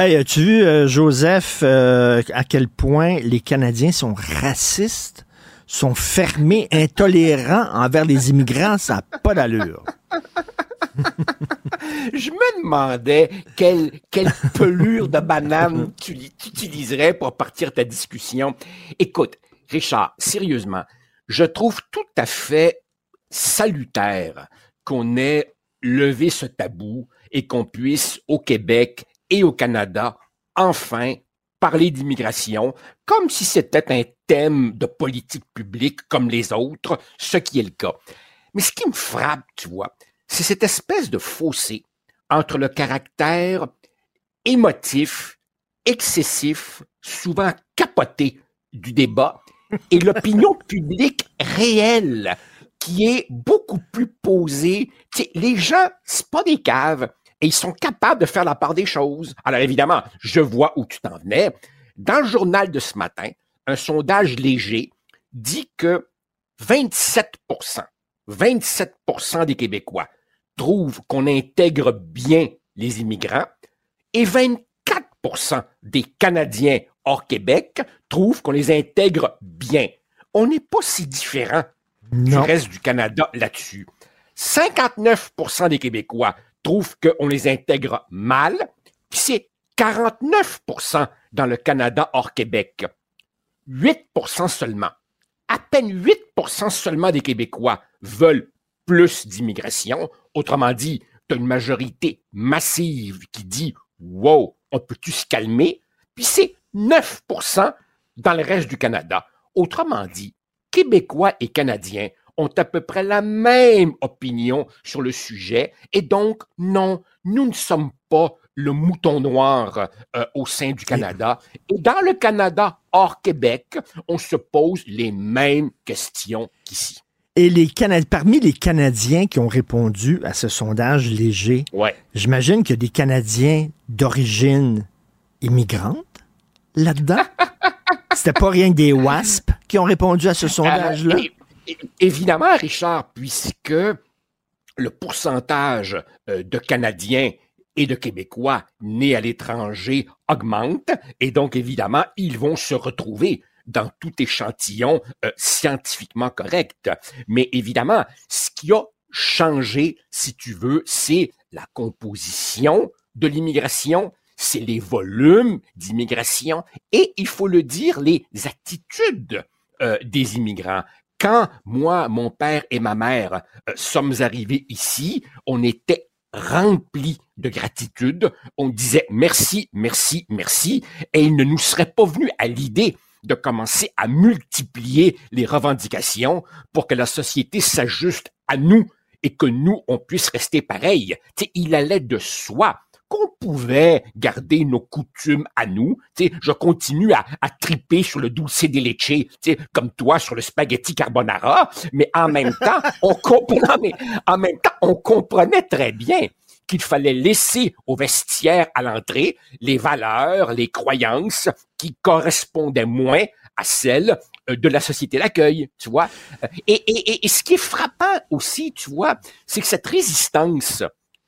Hey, as-tu vu, euh, Joseph, euh, à quel point les Canadiens sont racistes, sont fermés, intolérants envers les immigrants? Ça n'a pas d'allure. Je me demandais quelle, quelle pelure de banane tu, tu utiliserais pour partir ta discussion. Écoute, Richard, sérieusement, je trouve tout à fait salutaire qu'on ait levé ce tabou et qu'on puisse au Québec et au Canada enfin parler d'immigration comme si c'était un thème de politique publique comme les autres, ce qui est le cas. Mais ce qui me frappe, tu vois, c'est cette espèce de fossé entre le caractère émotif, excessif, souvent capoté du débat et l'opinion publique réelle qui est beaucoup plus posée. Tu sais, les gens, c'est pas des caves et ils sont capables de faire la part des choses. Alors évidemment, je vois où tu t'en venais. Dans le journal de ce matin, un sondage léger dit que 27 27 des Québécois trouvent qu'on intègre bien les immigrants et 24% des Canadiens hors Québec trouvent qu'on les intègre bien. On n'est pas si différent du reste du Canada là-dessus. 59% des Québécois trouvent qu'on les intègre mal, puis c'est 49% dans le Canada hors Québec. 8% seulement. À peine 8% seulement des Québécois veulent plus d'immigration. Autrement dit, tu as une majorité massive qui dit Wow, on peut-tu se calmer? Puis c'est 9% dans le reste du Canada. Autrement dit, Québécois et Canadiens ont à peu près la même opinion sur le sujet et donc, non, nous ne sommes pas le mouton noir euh, au sein du Canada. Et dans le Canada hors Québec, on se pose les mêmes questions qu'ici. Et les Cana- parmi les Canadiens qui ont répondu à ce sondage léger, Ouais. j'imagine qu'il y a des Canadiens d'origine immigrante là-dedans? C'était pas rien que des WASP qui ont répondu à ce sondage-là? Évidemment, Richard, puisque le pourcentage euh, de Canadiens et de Québécois nés à l'étranger augmente, et donc évidemment, ils vont se retrouver dans tout échantillon euh, scientifiquement correct. Mais évidemment, ce qui a changé, si tu veux, c'est la composition de l'immigration, c'est les volumes d'immigration et, il faut le dire, les attitudes euh, des immigrants. Quand moi, mon père et ma mère euh, sommes arrivés ici, on était remplis de gratitude. On disait merci, merci, merci, et il ne nous serait pas venu à l'idée de commencer à multiplier les revendications pour que la société s'ajuste à nous et que nous, on puisse rester pareil. sais, il allait de soi qu'on pouvait garder nos coutumes à nous. sais, je continue à, à triper sur le dulce de leche, comme toi sur le spaghetti carbonara, mais en même temps, on comprenait, mais en même temps, on comprenait très bien qu'il fallait laisser au vestiaire à l'entrée les valeurs, les croyances qui correspondaient moins à celles euh, de la société d'accueil, tu vois. Et, et, et, ce qui est frappant aussi, tu vois, c'est que cette résistance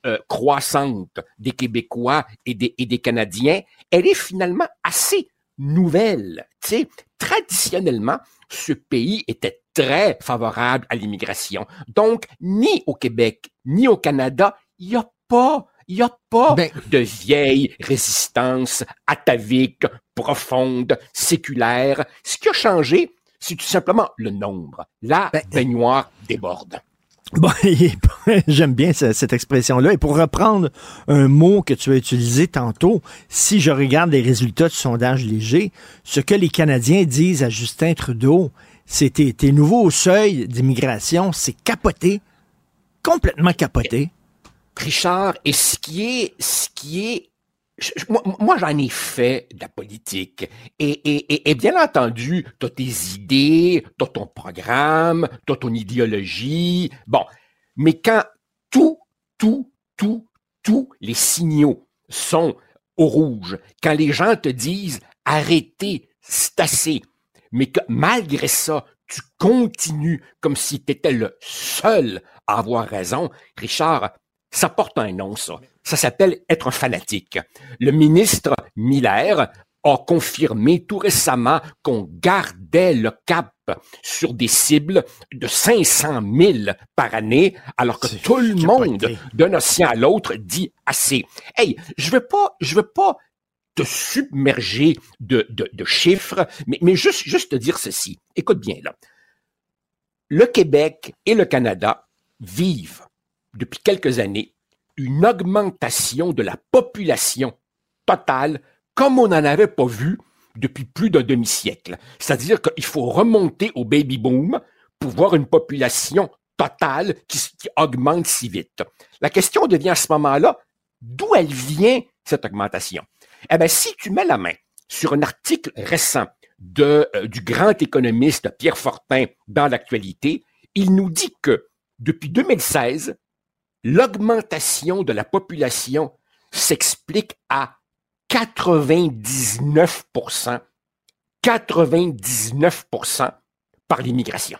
euh, croissante des Québécois et des, et des Canadiens, elle est finalement assez nouvelle. Tu sais, traditionnellement, ce pays était très favorable à l'immigration. Donc, ni au Québec, ni au Canada, il n'y a pas il n'y a pas ben, de vieille résistance atavique, profonde, séculaire. Ce qui a changé, c'est tout simplement le nombre. La ben, baignoire déborde. Bon, j'aime bien cette expression-là. Et pour reprendre un mot que tu as utilisé tantôt, si je regarde les résultats du sondage léger, ce que les Canadiens disent à Justin Trudeau, c'est tes, nouveaux seuils d'immigration, c'est capoté, complètement capoté. Richard, ce qui est, ce qui est moi, j'en ai fait de la politique. Et, bien entendu, tu as tes idées, tu as ton programme, tu as ton idéologie. Bon, mais quand tout, tout, tout, tous les signaux sont au rouge, quand les gens te disent arrêtez, c'est mais que malgré ça, tu continues comme si tu étais le seul à avoir raison, Richard, ça porte un nom, ça. Ça s'appelle être un fanatique. Le ministre Miller a confirmé tout récemment qu'on gardait le cap sur des cibles de 500 000 par année, alors que tout le monde, d'un océan à l'autre, dit assez. Hey, je veux pas, je veux pas te submerger de, de, de chiffres, mais, mais juste, juste te dire ceci. Écoute bien, là. Le Québec et le Canada vivent depuis quelques années une augmentation de la population totale comme on n'en avait pas vu depuis plus d'un demi-siècle. C'est-à-dire qu'il faut remonter au baby boom pour voir une population totale qui, augmente si vite. La question devient à ce moment-là, d'où elle vient cette augmentation? Eh bien, si tu mets la main sur un article récent euh, du grand économiste Pierre Fortin dans l'actualité, il nous dit que depuis 2016, l'augmentation de la population s'explique à 99%, 99% par l'immigration.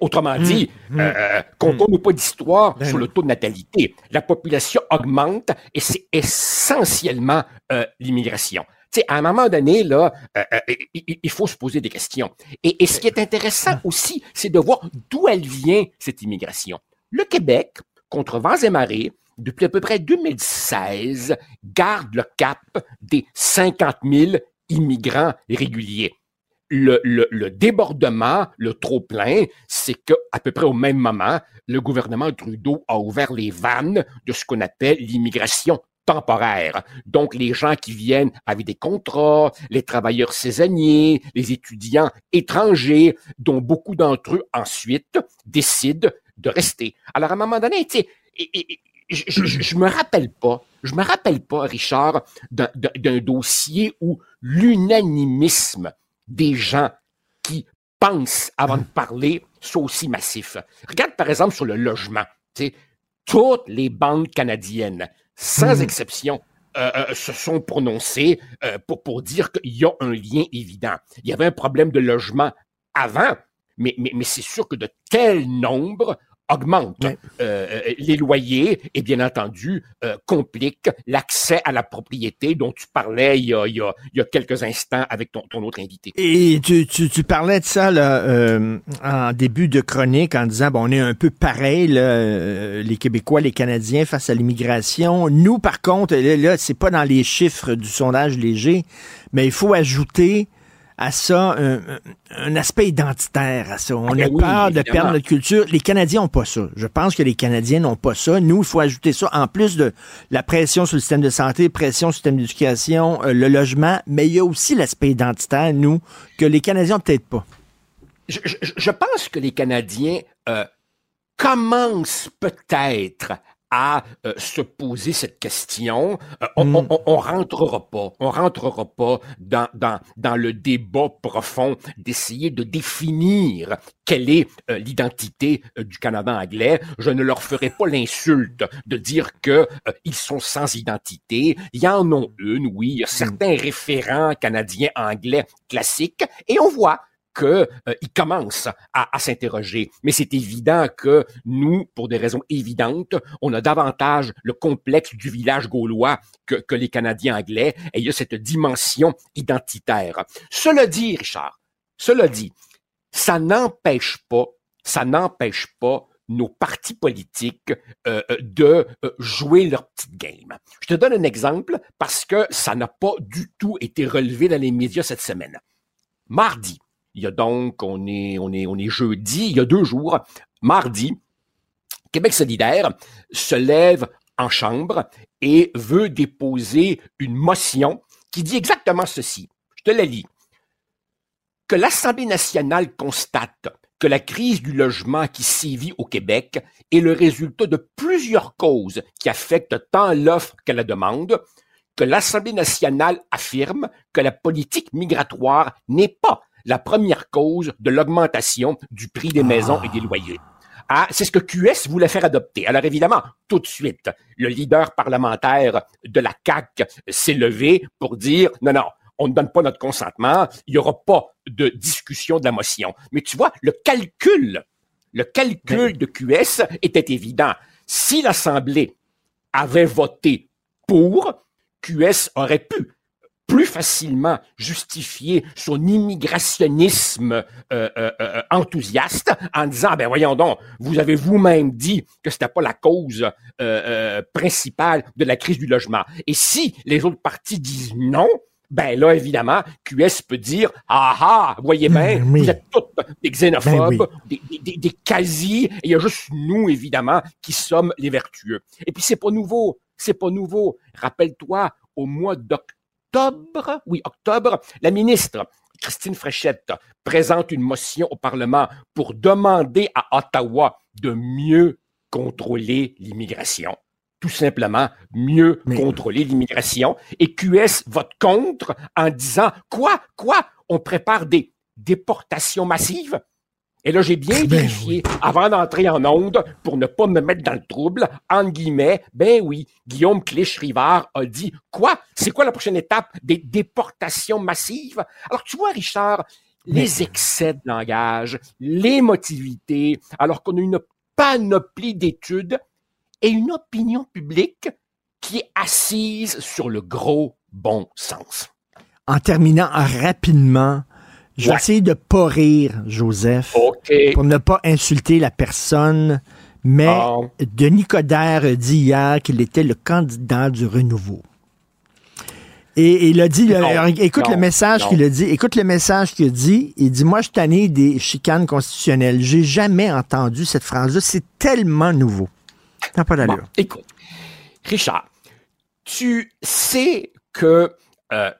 Autrement mmh, dit, mmh. euh, comptons-nous pas d'histoire ben sur le taux de natalité. La population augmente et c'est essentiellement euh, l'immigration. à un moment donné, là, euh, il, faut se poser des questions. Et, et ce qui est intéressant aussi, c'est de voir d'où elle vient, cette immigration. Le Québec, contre vents et marées, depuis à peu près 2016, garde le cap des 50 000 immigrants réguliers. Le, débordement, le trop-plein, c'est qu'à peu près au même moment, le gouvernement Trudeau a ouvert les vannes de ce qu'on appelle l'immigration temporaire. Donc, les gens qui viennent avec des contrats, les travailleurs saisonniers, les étudiants étrangers, dont beaucoup d'entre eux ensuite décident de rester. Alors, à un moment donné, tu sais, je, je, me rappelle pas, je me rappelle pas, Richard, d'un dossier où l'unanimisme des gens qui pensent avant de parler soit aussi massif. Regarde par exemple sur le logement. Tu sais, toutes les banques canadiennes, sans hmm. exception, euh, euh, se sont prononcées euh, pour, pour dire qu'il y a un lien évident. Il y avait un problème de logement avant, mais, mais, mais c'est sûr que de tels nombres augmente euh, euh, les loyers et bien entendu euh, complique l'accès à la propriété dont tu parlais il y a, il y a, il y a quelques instants avec ton, ton, autre invité. Et tu, tu, tu parlais de ça là, euh, en début de chronique en disant bon on est un peu pareil là, les Québécois, les Canadiens face à l'immigration. Nous par contre là, là c'est pas dans les chiffres du sondage léger, mais il faut ajouter à ça un, un aspect identitaire à ça. On ben a oui, peur de perdre notre culture. Les Canadiens n'ont pas ça. Je pense que les Canadiens n'ont pas ça. Nous, il faut ajouter ça en plus de la pression sur le système de santé, pression sur le système d'éducation, euh, le logement, mais il y a aussi l'aspect identitaire, nous, que les Canadiens n'ont peut-être pas. je, je- je pense que les Canadiens euh, commencent peut-être à euh, se poser cette question. Euh, on, Mm. on, on- rentrera pas, on rentrera pas dans, dans, dans le débat profond d'essayer de définir quelle est euh, l'identité euh, du Canada anglais. Je ne leur ferai pas l'insulte de dire que euh, ils sont sans identité. Il y en ont une, oui. Il y a certains référents canadiens anglais classiques, et on voit que euh, commencent à, s'interroger. Mais c'est évident que nous, pour des raisons évidentes, on a davantage le complexe du village gaulois que, les Canadiens anglais, et il y a cette dimension identitaire. Cela dit, Richard, cela dit, ça n'empêche pas, ça n'empêche pas nos partis politiques euh, euh, de jouer leur petite game. Je te donne un exemple parce que ça n'a pas du tout été relevé dans les médias cette semaine. Mardi, il y a donc, on est, jeudi, il y a deux jours, mardi, Québec solidaire se lève en chambre et veut déposer une motion qui dit exactement ceci. Je te la lis. Que l'Assemblée nationale constate que la crise du logement qui sévit au Québec est le résultat de plusieurs causes qui affectent tant l'offre que la demande, que l'Assemblée nationale affirme que la politique migratoire n'est pas la première cause de l'augmentation du prix des maisons et des loyers. Ah, c'est ce que QS voulait faire adopter. Alors évidemment, tout de suite, le leader parlementaire de la CAQ s'est levé pour dire non, non, on ne donne pas notre consentement, il n'y aura pas de discussion de la motion. Mais tu vois, le calcul, le calcul de QS était évident. Si l'Assemblée avait voté pour, QS aurait pu plus facilement justifier son immigrationnisme euh, euh, euh, enthousiaste en disant ben voyons donc vous avez vous-même dit que c'était pas la cause euh, euh, principale de la crise du logement. Et si les autres partis disent non ben là évidemment QS peut dire ah ah voyez bien Ben oui. vous êtes tous des xénophobes Ben des, des- des- des quasi et il y a juste nous évidemment qui sommes les vertueux et puis c'est pas nouveau c'est pas nouveau. Rappelle-toi au mois d'octobre octobre, oui, octobre, la ministre Christine Fréchette présente une motion au Parlement pour demander à Ottawa de mieux contrôler l'immigration. Tout simplement, mieux Mais- contrôler l'immigration. Et QS vote contre en disant, quoi, quoi, on prépare des déportations massives? Et là, j'ai bien Ben vérifié avant d'entrer en onde pour ne pas me mettre dans le trouble. En guillemets, ben oui, Guillaume Clich-Rivard a dit quoi? C'est quoi la prochaine étape? Des déportations massives? Alors, tu vois, Richard, les excès de langage, l'émotivité, alors qu'on a une panoplie d'études et une opinion publique qui est assise sur le gros bon sens. En terminant rapidement, je vais essayer de pas rire, Joseph, pour ne pas insulter la personne, mais Bon. Denis Coderre a dit hier qu'il était le candidat du renouveau. Et il a dit, Non, écoute non, le message qu'il a dit, écoute le message qu'il a dit, il dit, moi je suis tanné des chicanes constitutionnelles. J'ai jamais entendu cette phrase-là, c'est tellement nouveau. Ça pas Bon, d'allure. écoute, Richard, tu sais que euh,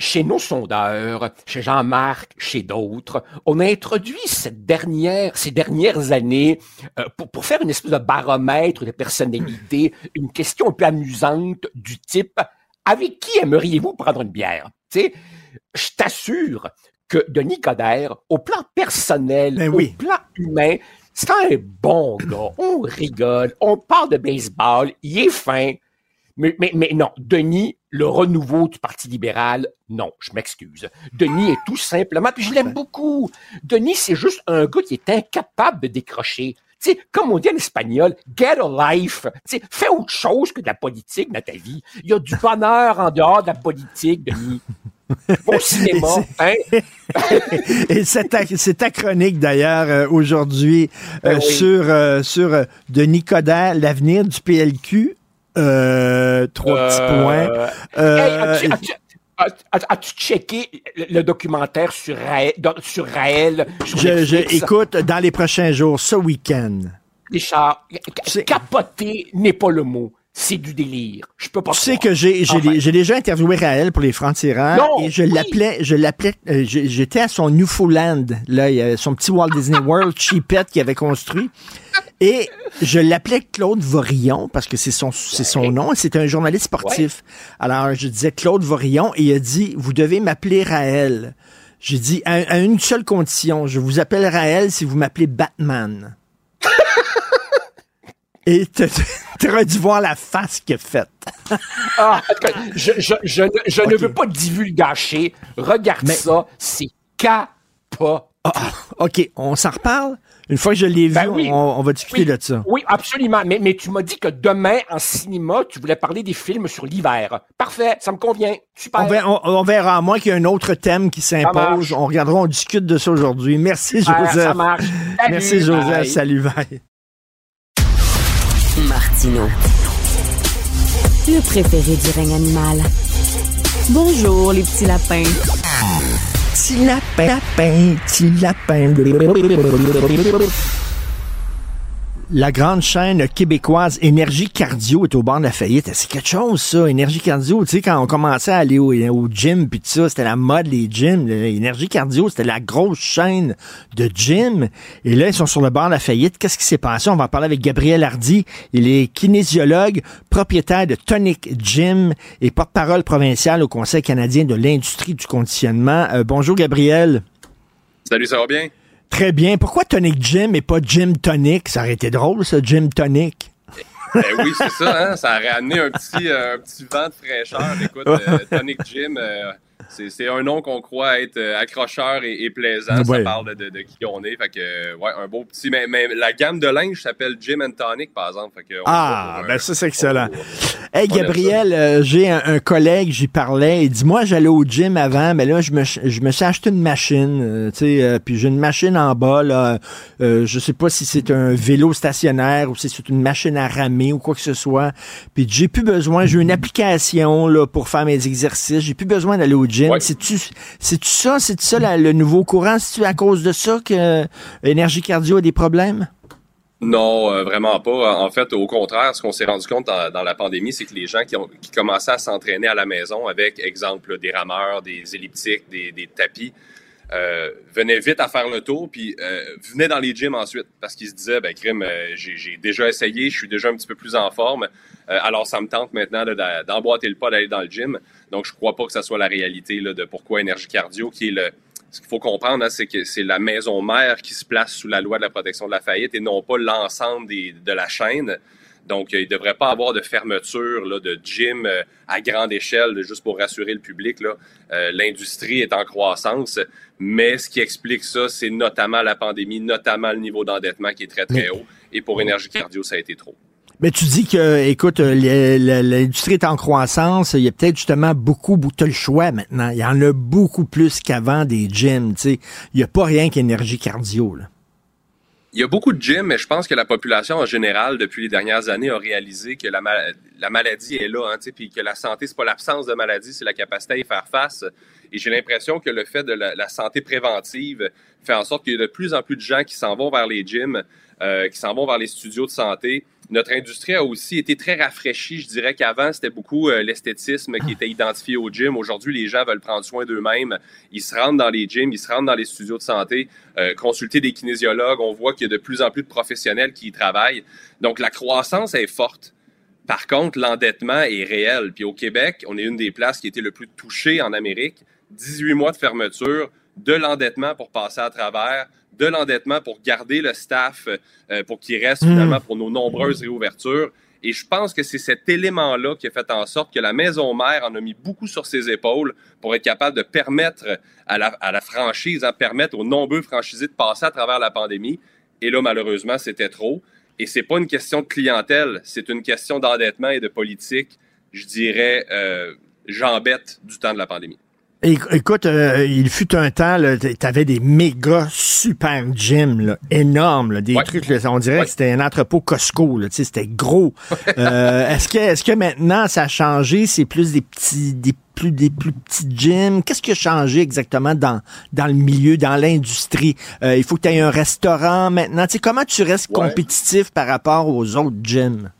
chez nos sondeurs, chez Jean-Marc, chez d'autres, on a introduit cette dernière, ces dernières années euh, pour, pour faire une espèce de baromètre de personnalité, une question un peu amusante du type avec qui aimeriez-vous prendre une bière? Je t'assure que Denis Coderre, au plan personnel, Ben au oui. plan humain, c'est un bon gars. On rigole, on parle de baseball, il est fin. Mais, mais, mais non, Denis, le renouveau du Parti libéral, non, je m'excuse. Denis est tout simplement, puis je l'aime beaucoup. Denis, c'est juste un gars qui est incapable de décrocher. Tu sais, comme on dit en espagnol, get a life. Tu sais, fais autre chose que de la politique dans ta vie. Il y a du bonheur en dehors de la politique, Denis. Au cinéma, hein? Et c'est ta, c'est ta chronique d'ailleurs euh, aujourd'hui euh, Ben oui. sur, euh, sur euh, Denis Coderre, l'avenir du PLQ. Euh, trois petits points. Euh, Euh, Hey, as-tu- as-tu- as- As- As-tu checké le, documentaire sur Raël? Sur Raël sur Je, écoute, dans les prochains jours, ce week-end, Richard, capoter n'est pas le mot. C'est du délire. Je peux pas Tu sais que j'ai Enfin. déjà interviewé Raël pour les francs-tireurs Non, et je oui. l'appelais je l'appelais euh, j'étais à son Newfoundland là il son petit Walt Disney World cheapette qu'il avait construit et je l'appelais Claude Vorillon parce que c'est son c'est son nom c'est un journaliste sportif. Alors je disais Claude Vorillon et il a dit vous devez m'appeler Raël. J'ai dit à, à une seule condition, je vous appelle Raël si vous m'appelez Batman. Et tu aurais dû voir la face qu'il a faite. Ah, je, je, je, ne- veux pas divulgacher. Regarde Mais- ça, c'est capoté. Ah, OK, on s'en reparle? Une fois que je l'ai vu, Ben oui. on, on va discuter Oui, de ça. Oui, absolument. Mais, mais tu m'as dit que demain, en cinéma, tu voulais parler des films sur l'hiver. Parfait, ça me convient. Super. On verra, on- on verra, à moins qu'il y ait un autre thème qui s'impose. On regardera, on discute de ça aujourd'hui. Merci, Super, Joseph. Ça marche. Salut, Merci, Joseph. bye. Salut, bye. Martino. Le préféré du règne animal. Bonjour, les petits lapins. Petit lapin, lapin, petit lapin. La grande chaîne québécoise Énergie Cardio est au bord de la faillite. C'est quelque chose, ça, Énergie Cardio. Tu sais, quand on commençait à aller au, gym, puis tout ça, c'était la mode, les gyms. Énergie Cardio, c'était la grosse chaîne de gym. Et là, ils sont sur le bord de la faillite. Qu'est-ce qui s'est passé? On va en parler avec Gabriel Hardy. Il est kinésiologue, propriétaire de Tonic Gym et porte-parole provincial au Conseil canadien de l'industrie du conditionnement. Euh, bonjour, Gabriel. Salut, ça va bien? Très bien. Pourquoi Tonic Gym et pas Gym Tonic? Ça aurait été drôle, ça, Gym Tonic. Ben oui, c'est ça, hein? Ça aurait amené un petit, euh, un petit vent de fraîcheur. Écoute, euh, Tonic euh, c'est c'est un nom qu'on croit être euh, accrocheur et, et plaisant. Ouais. Ça parle de, de qui on est. Fait que, euh, ouais, un beau petit. Mais, mais la gamme de linge s'appelle Gym and Tonic, par exemple. Fait que on Ah, ben un- ça, c'est excellent. Hey, Gabriel, euh, j'ai un, un collègue, j'y parlais, il dit, moi, j'allais au gym avant, mais là, je me, je me suis acheté une machine, euh, tu sais, euh, puis j'ai une machine en bas, là, je sais pas si c'est un vélo stationnaire ou si c'est une machine à ramer ou quoi que ce soit, puis j'ai plus besoin, j'ai une application, là, pour faire mes exercices, j'ai plus besoin d'aller au gym. Ouais. C'est-tu, ça, c'est-tu ça, la- le nouveau courant? C'est-tu à cause de ça que euh, Énergie Cardio a des problèmes? Non, euh, vraiment pas. En fait, au contraire, ce qu'on s'est rendu compte dans, dans la pandémie, c'est que les gens qui, ont, qui commençaient à s'entraîner à la maison avec, exemple, des rameurs, des elliptiques, des, des tapis, euh, venaient vite à faire le tour, puis euh, venaient dans les gyms ensuite, parce qu'ils se disaient, ben, crime, euh, j'ai déjà essayé, je suis déjà un petit peu plus en forme, euh, alors ça me tente maintenant de- de- d'emboîter le pas d'aller dans le gym. Donc, je crois pas que ça soit la réalité là, de pourquoi Énergie Cardio, qui est le, ce qu'il faut comprendre, hein, c'est que c'est la maison mère qui se place sous la loi de la protection de la faillite et non pas l'ensemble de la chaîne. Donc, il ne devrait pas avoir de fermeture là, de gym euh, à grande échelle, là, juste pour rassurer le public. Euh, L'industrie est en croissance, mais ce qui explique ça, c'est notamment la pandémie, notamment le niveau d'endettement qui est très, très haut. Et pour Énergie Cardio, ça a été trop. Mais tu dis que, écoute, euh, l'industrie est en croissance. Il y a peut-être justement beaucoup, beaucoup, t'as le choix maintenant. Il y en a beaucoup plus qu'avant des gyms, tu sais. Il n'y a pas rien qu'énergie cardio, là. Il y a beaucoup de gyms, mais je pense que la population en général, depuis les dernières années, a réalisé que la, ma- la maladie est là, hein, puis que la santé, c'est pas l'absence de maladie, c'est la capacité à y faire face. Et j'ai l'impression que le fait de la, la santé préventive fait en sorte qu'il y a de plus en plus de gens qui s'en vont vers les gyms, euh, qui s'en vont vers les studios de santé. Notre industrie a aussi été très rafraîchie. Je dirais qu'avant, c'était beaucoup euh, l'esthétisme qui était identifié au gym. Aujourd'hui, les gens veulent prendre soin d'eux-mêmes. Ils se rendent dans les gyms, ils se rendent dans les studios de santé, euh, consulter des kinésiologues. On voit qu'il y a de plus en plus de professionnels qui y travaillent. Donc, la croissance est forte. Par contre, l'endettement est réel. Puis au Québec, on est une des places qui a été le plus touchée en Amérique. 18 mois de fermeture, de l'endettement pour passer à travers, de l'endettement pour garder le staff, euh, pour qu'il reste finalement pour nos nombreuses réouvertures. Et je pense que c'est cet élément-là qui a fait en sorte que la maison mère en a mis beaucoup sur ses épaules pour être capable de permettre à la, à la franchise, à permettre aux nombreux franchisés de passer à travers la pandémie. Et là, malheureusement, c'était trop. Et c'est pas une question de clientèle, c'est une question d'endettement et de politique, je dirais, euh, jambette du temps de la pandémie. Écoute, euh, il fut un temps, là, t- t'avais des méga super gyms, là, énormes, là, des Ouais. trucs, là, on dirait Ouais. que c'était un entrepôt Costco, tu c'était gros. Euh, est-ce que, est-ce que maintenant ça a changé, c'est plus des petits, des plus des plus petits gyms? Qu'est-ce qui a changé exactement dans, dans le milieu, dans l'industrie? Euh, il faut que tu aies un restaurant maintenant. Tu sais, comment tu restes Ouais. compétitif par rapport aux autres gyms?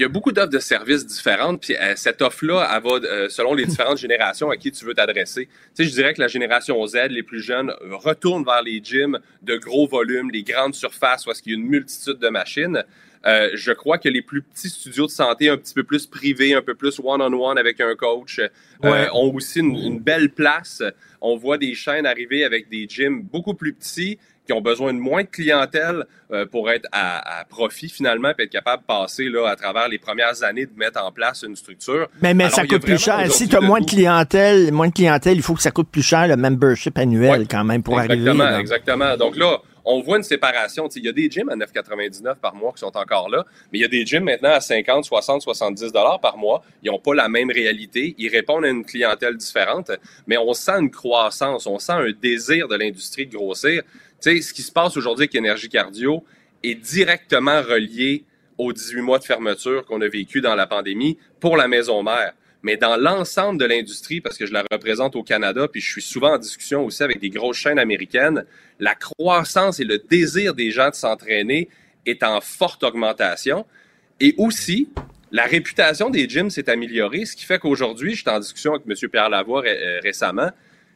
Il y a beaucoup d'offres de services différentes, puis euh, cette offre-là, elle va euh, selon les différentes générations à qui tu veux t'adresser. Tu sais, je dirais que la génération Z, les plus jeunes, retournent vers les gyms de gros volumes, les grandes surfaces, où est-ce qu'il y a une multitude de machines. Euh, je crois que les plus petits studios de santé, un petit peu plus privés, un peu plus one-on-one avec un coach, euh, ont aussi une, une belle place. On voit des chaînes arriver avec des gyms beaucoup plus petits qui ont besoin de moins de clientèle euh, pour être à, à profit finalement, puis être capable de passer là, à travers les premières années de mettre en place une structure. Mais, mais Alors, ça coûte plus cher. Si tu as moins de clientèle, moins de clientèle, il faut que ça coûte plus cher le membership annuel Ouais. quand même pour arriver. Exactement, exactement. Donc là, on voit une séparation. Il y a des gyms à 9,99 par mois qui sont encore là, mais il y a des gyms maintenant à 50, 60, 70 dollars par mois. Ils n'ont pas la même réalité. Ils répondent à une clientèle différente, mais on sent une croissance, on sent un désir de l'industrie de grossir. Tu sais, ce qui se passe aujourd'hui avec Énergie Cardio est directement relié aux 18 mois de fermeture qu'on a vécu dans la pandémie pour la maison mère. Mais dans l'ensemble de l'industrie, parce que je la représente au Canada, puis je suis souvent en discussion aussi avec des grosses chaînes américaines, la croissance et le désir des gens de s'entraîner est en forte augmentation. Et aussi, la réputation des gyms s'est améliorée, ce qui fait qu'aujourd'hui, j'étais en discussion avec M. Pierre Lavoie euh, récemment,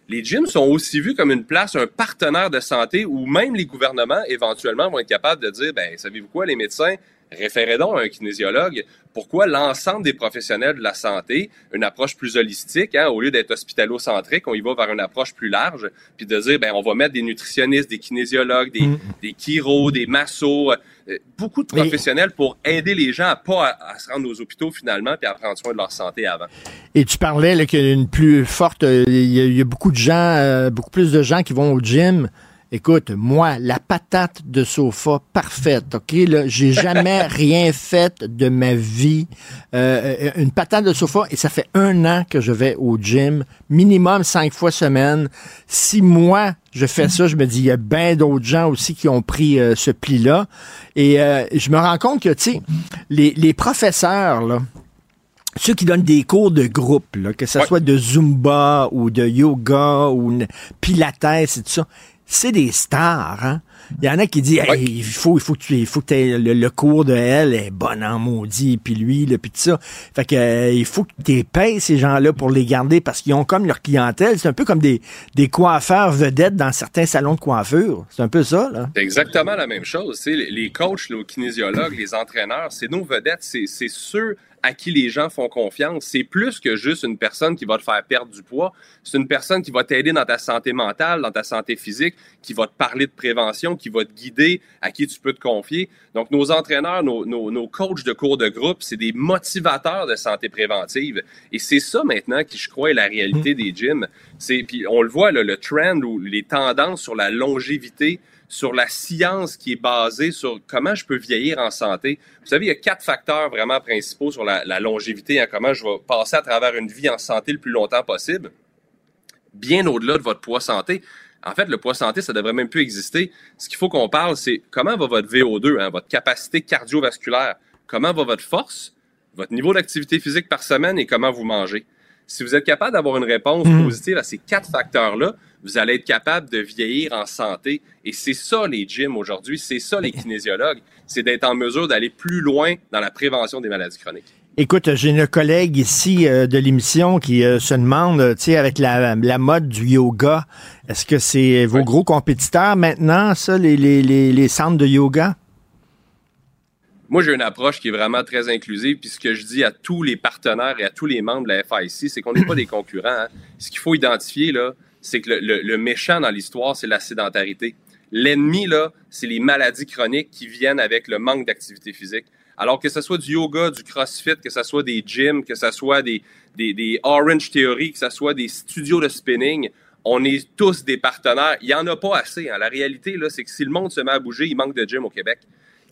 les gyms sont aussi vus comme une place, un partenaire de santé où même les gouvernements éventuellement vont être capables de dire, ben, savez-vous quoi, les médecins, référez donc à un kinésiologue. Pourquoi l'ensemble des professionnels de la santé, une approche plus holistique, hein, au lieu d'être hospitalo-centrique, on y va vers une approche plus large, puis de dire, ben, on va mettre des nutritionnistes, des kinésiologues, des, des chiro, des massos, euh, beaucoup de Mais- professionnels pour aider les gens à pas à, à se rendre aux hôpitaux finalement, puis à prendre soin de leur santé avant. Et tu parlais qu'il y a une plus forte. euh, Il y, a- il y a beaucoup de gens, euh, beaucoup plus de gens qui vont au gym. Écoute, moi, la patate de sofa parfaite, OK? Là, j'ai jamais rien fait de ma vie. Euh, euh, une patate de sofa, et ça fait un an que je vais au gym, minimum cinq fois semaine. Si moi, je fais ça, je me dis, il y a bien d'autres gens aussi qui ont pris euh, ce pli-là. Et euh, je me rends compte que, tu sais, les, les professeurs, là, ceux qui donnent des cours de groupe, là, que ce Ouais. soit de Zumba ou de yoga ou Pilates et tout ça, c'est des stars. Hein? Il y en a qui disent. Hey, il faut il faut que tu il faut que aies le, le cours de elle est bonne en maudit puis lui là puis tout ça. Fait que euh, il faut que tu payes ces gens-là pour les garder parce qu'ils ont comme leur clientèle, c'est un peu comme des des coiffeurs vedettes dans certains salons de coiffure. C'est un peu ça là. C'est exactement la même chose. Les- les coachs, les kinésiologues, les entraîneurs, c'est nos vedettes, c'est c'est ceux à qui les gens font confiance. C'est plus que juste une personne qui va te faire perdre du poids. C'est une personne qui va t'aider dans ta santé mentale, dans ta santé physique, qui va te parler de prévention, qui va te guider, à qui tu peux te confier. Donc, nos entraîneurs, nos, nos, nos coachs de cours de groupe, c'est des motivateurs de santé préventive. Et c'est ça maintenant qui, je crois, est la réalité des gyms. C'est, puis on le voit, là, le trend ou les tendances sur la longévité, sur la science qui est basée sur comment je peux vieillir en santé. Vous savez, il y a quatre facteurs vraiment principaux sur la, la longévité, hein, comment je vais passer à travers une vie en santé le plus longtemps possible, bien au-delà de votre poids santé. En fait, le poids santé, ça devrait même plus exister. Ce qu'il faut qu'on parle, c'est comment va votre VO2, hein, votre capacité cardiovasculaire, comment va votre force, votre niveau d'activité physique par semaine et comment vous mangez? Si vous êtes capable d'avoir une réponse Mhm. positive à ces quatre facteurs-là, vous allez être capable de vieillir en santé. Et c'est ça les gyms aujourd'hui, c'est ça les kinésiologues, c'est d'être en mesure d'aller plus loin dans la prévention des maladies chroniques. Écoute, j'ai une collègue ici euh, de l'émission qui euh, se demande, euh, tu sais, avec la, la mode du yoga, est-ce que c'est vos Oui. gros compétiteurs maintenant, ça, les, les, les, les centres de yoga? Moi, j'ai une approche qui est vraiment très inclusive. Puis ce que je dis à tous les partenaires et à tous les membres de la FIC, c'est qu'on n'est pas des concurrents. hein. Ce qu'il faut identifier, là, c'est que le, le- le méchant dans l'histoire, c'est la sédentarité. L'ennemi, là, c'est les maladies chroniques qui viennent avec le manque d'activité physique. Alors que ce soit du yoga, du crossfit, que ce soit des gyms, que ce soit des, des, des Orange Theory, que ce soit des studios de spinning, on est tous des partenaires. Il n'y en a pas assez. hein. La réalité, là, c'est que si le monde se met à bouger, il manque de gym au Québec.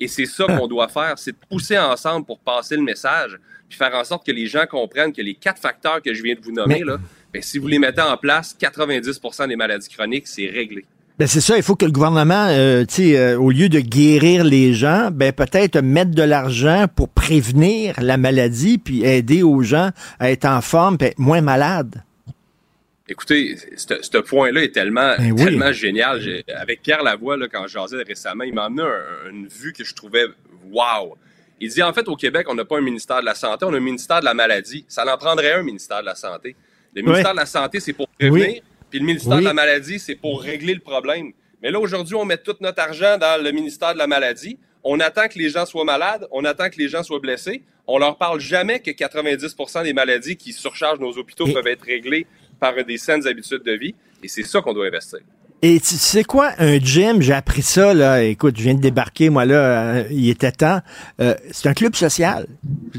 Et c'est ça qu'on doit faire, c'est de pousser ensemble pour passer le message, puis faire en sorte que les gens comprennent que les quatre facteurs que je viens de vous nommer, Mais- là, ben, si vous les mettez en place, 90% des maladies chroniques, c'est réglé. Ben c'est ça, il faut que le gouvernement, euh, euh, au lieu de guérir les gens, ben peut-être mettre de l'argent pour prévenir la maladie, puis aider aux gens à être en forme, puis être moins malades. Écoutez, ce point-là est tellement, Ben oui. tellement génial. Avec Pierre Lavoie, là, quand je jasais récemment, il m'a amené un- une vue que je trouvais wow. Il dit en fait au Québec, on n'a pas un ministère de la Santé, on a un ministère de la maladie. Ça en prendrait un ministère de la Santé. Le ministère de la Santé, c'est pour prévenir, Oui. puis le ministère Oui. de la maladie, c'est pour régler le problème. Mais là, aujourd'hui, on met tout notre argent dans le ministère de la maladie. On attend que les gens soient malades, on attend que les gens soient blessés. On leur parle jamais que 90% des maladies qui surchargent nos hôpitaux Et- peuvent être réglées par des saines habitudes de vie. Et c'est ça qu'on doit investir. Et tu sais quoi, un gym, j'ai appris ça, là, écoute, je viens de débarquer, moi, là, euh, il était temps. Euh, c'est un club social.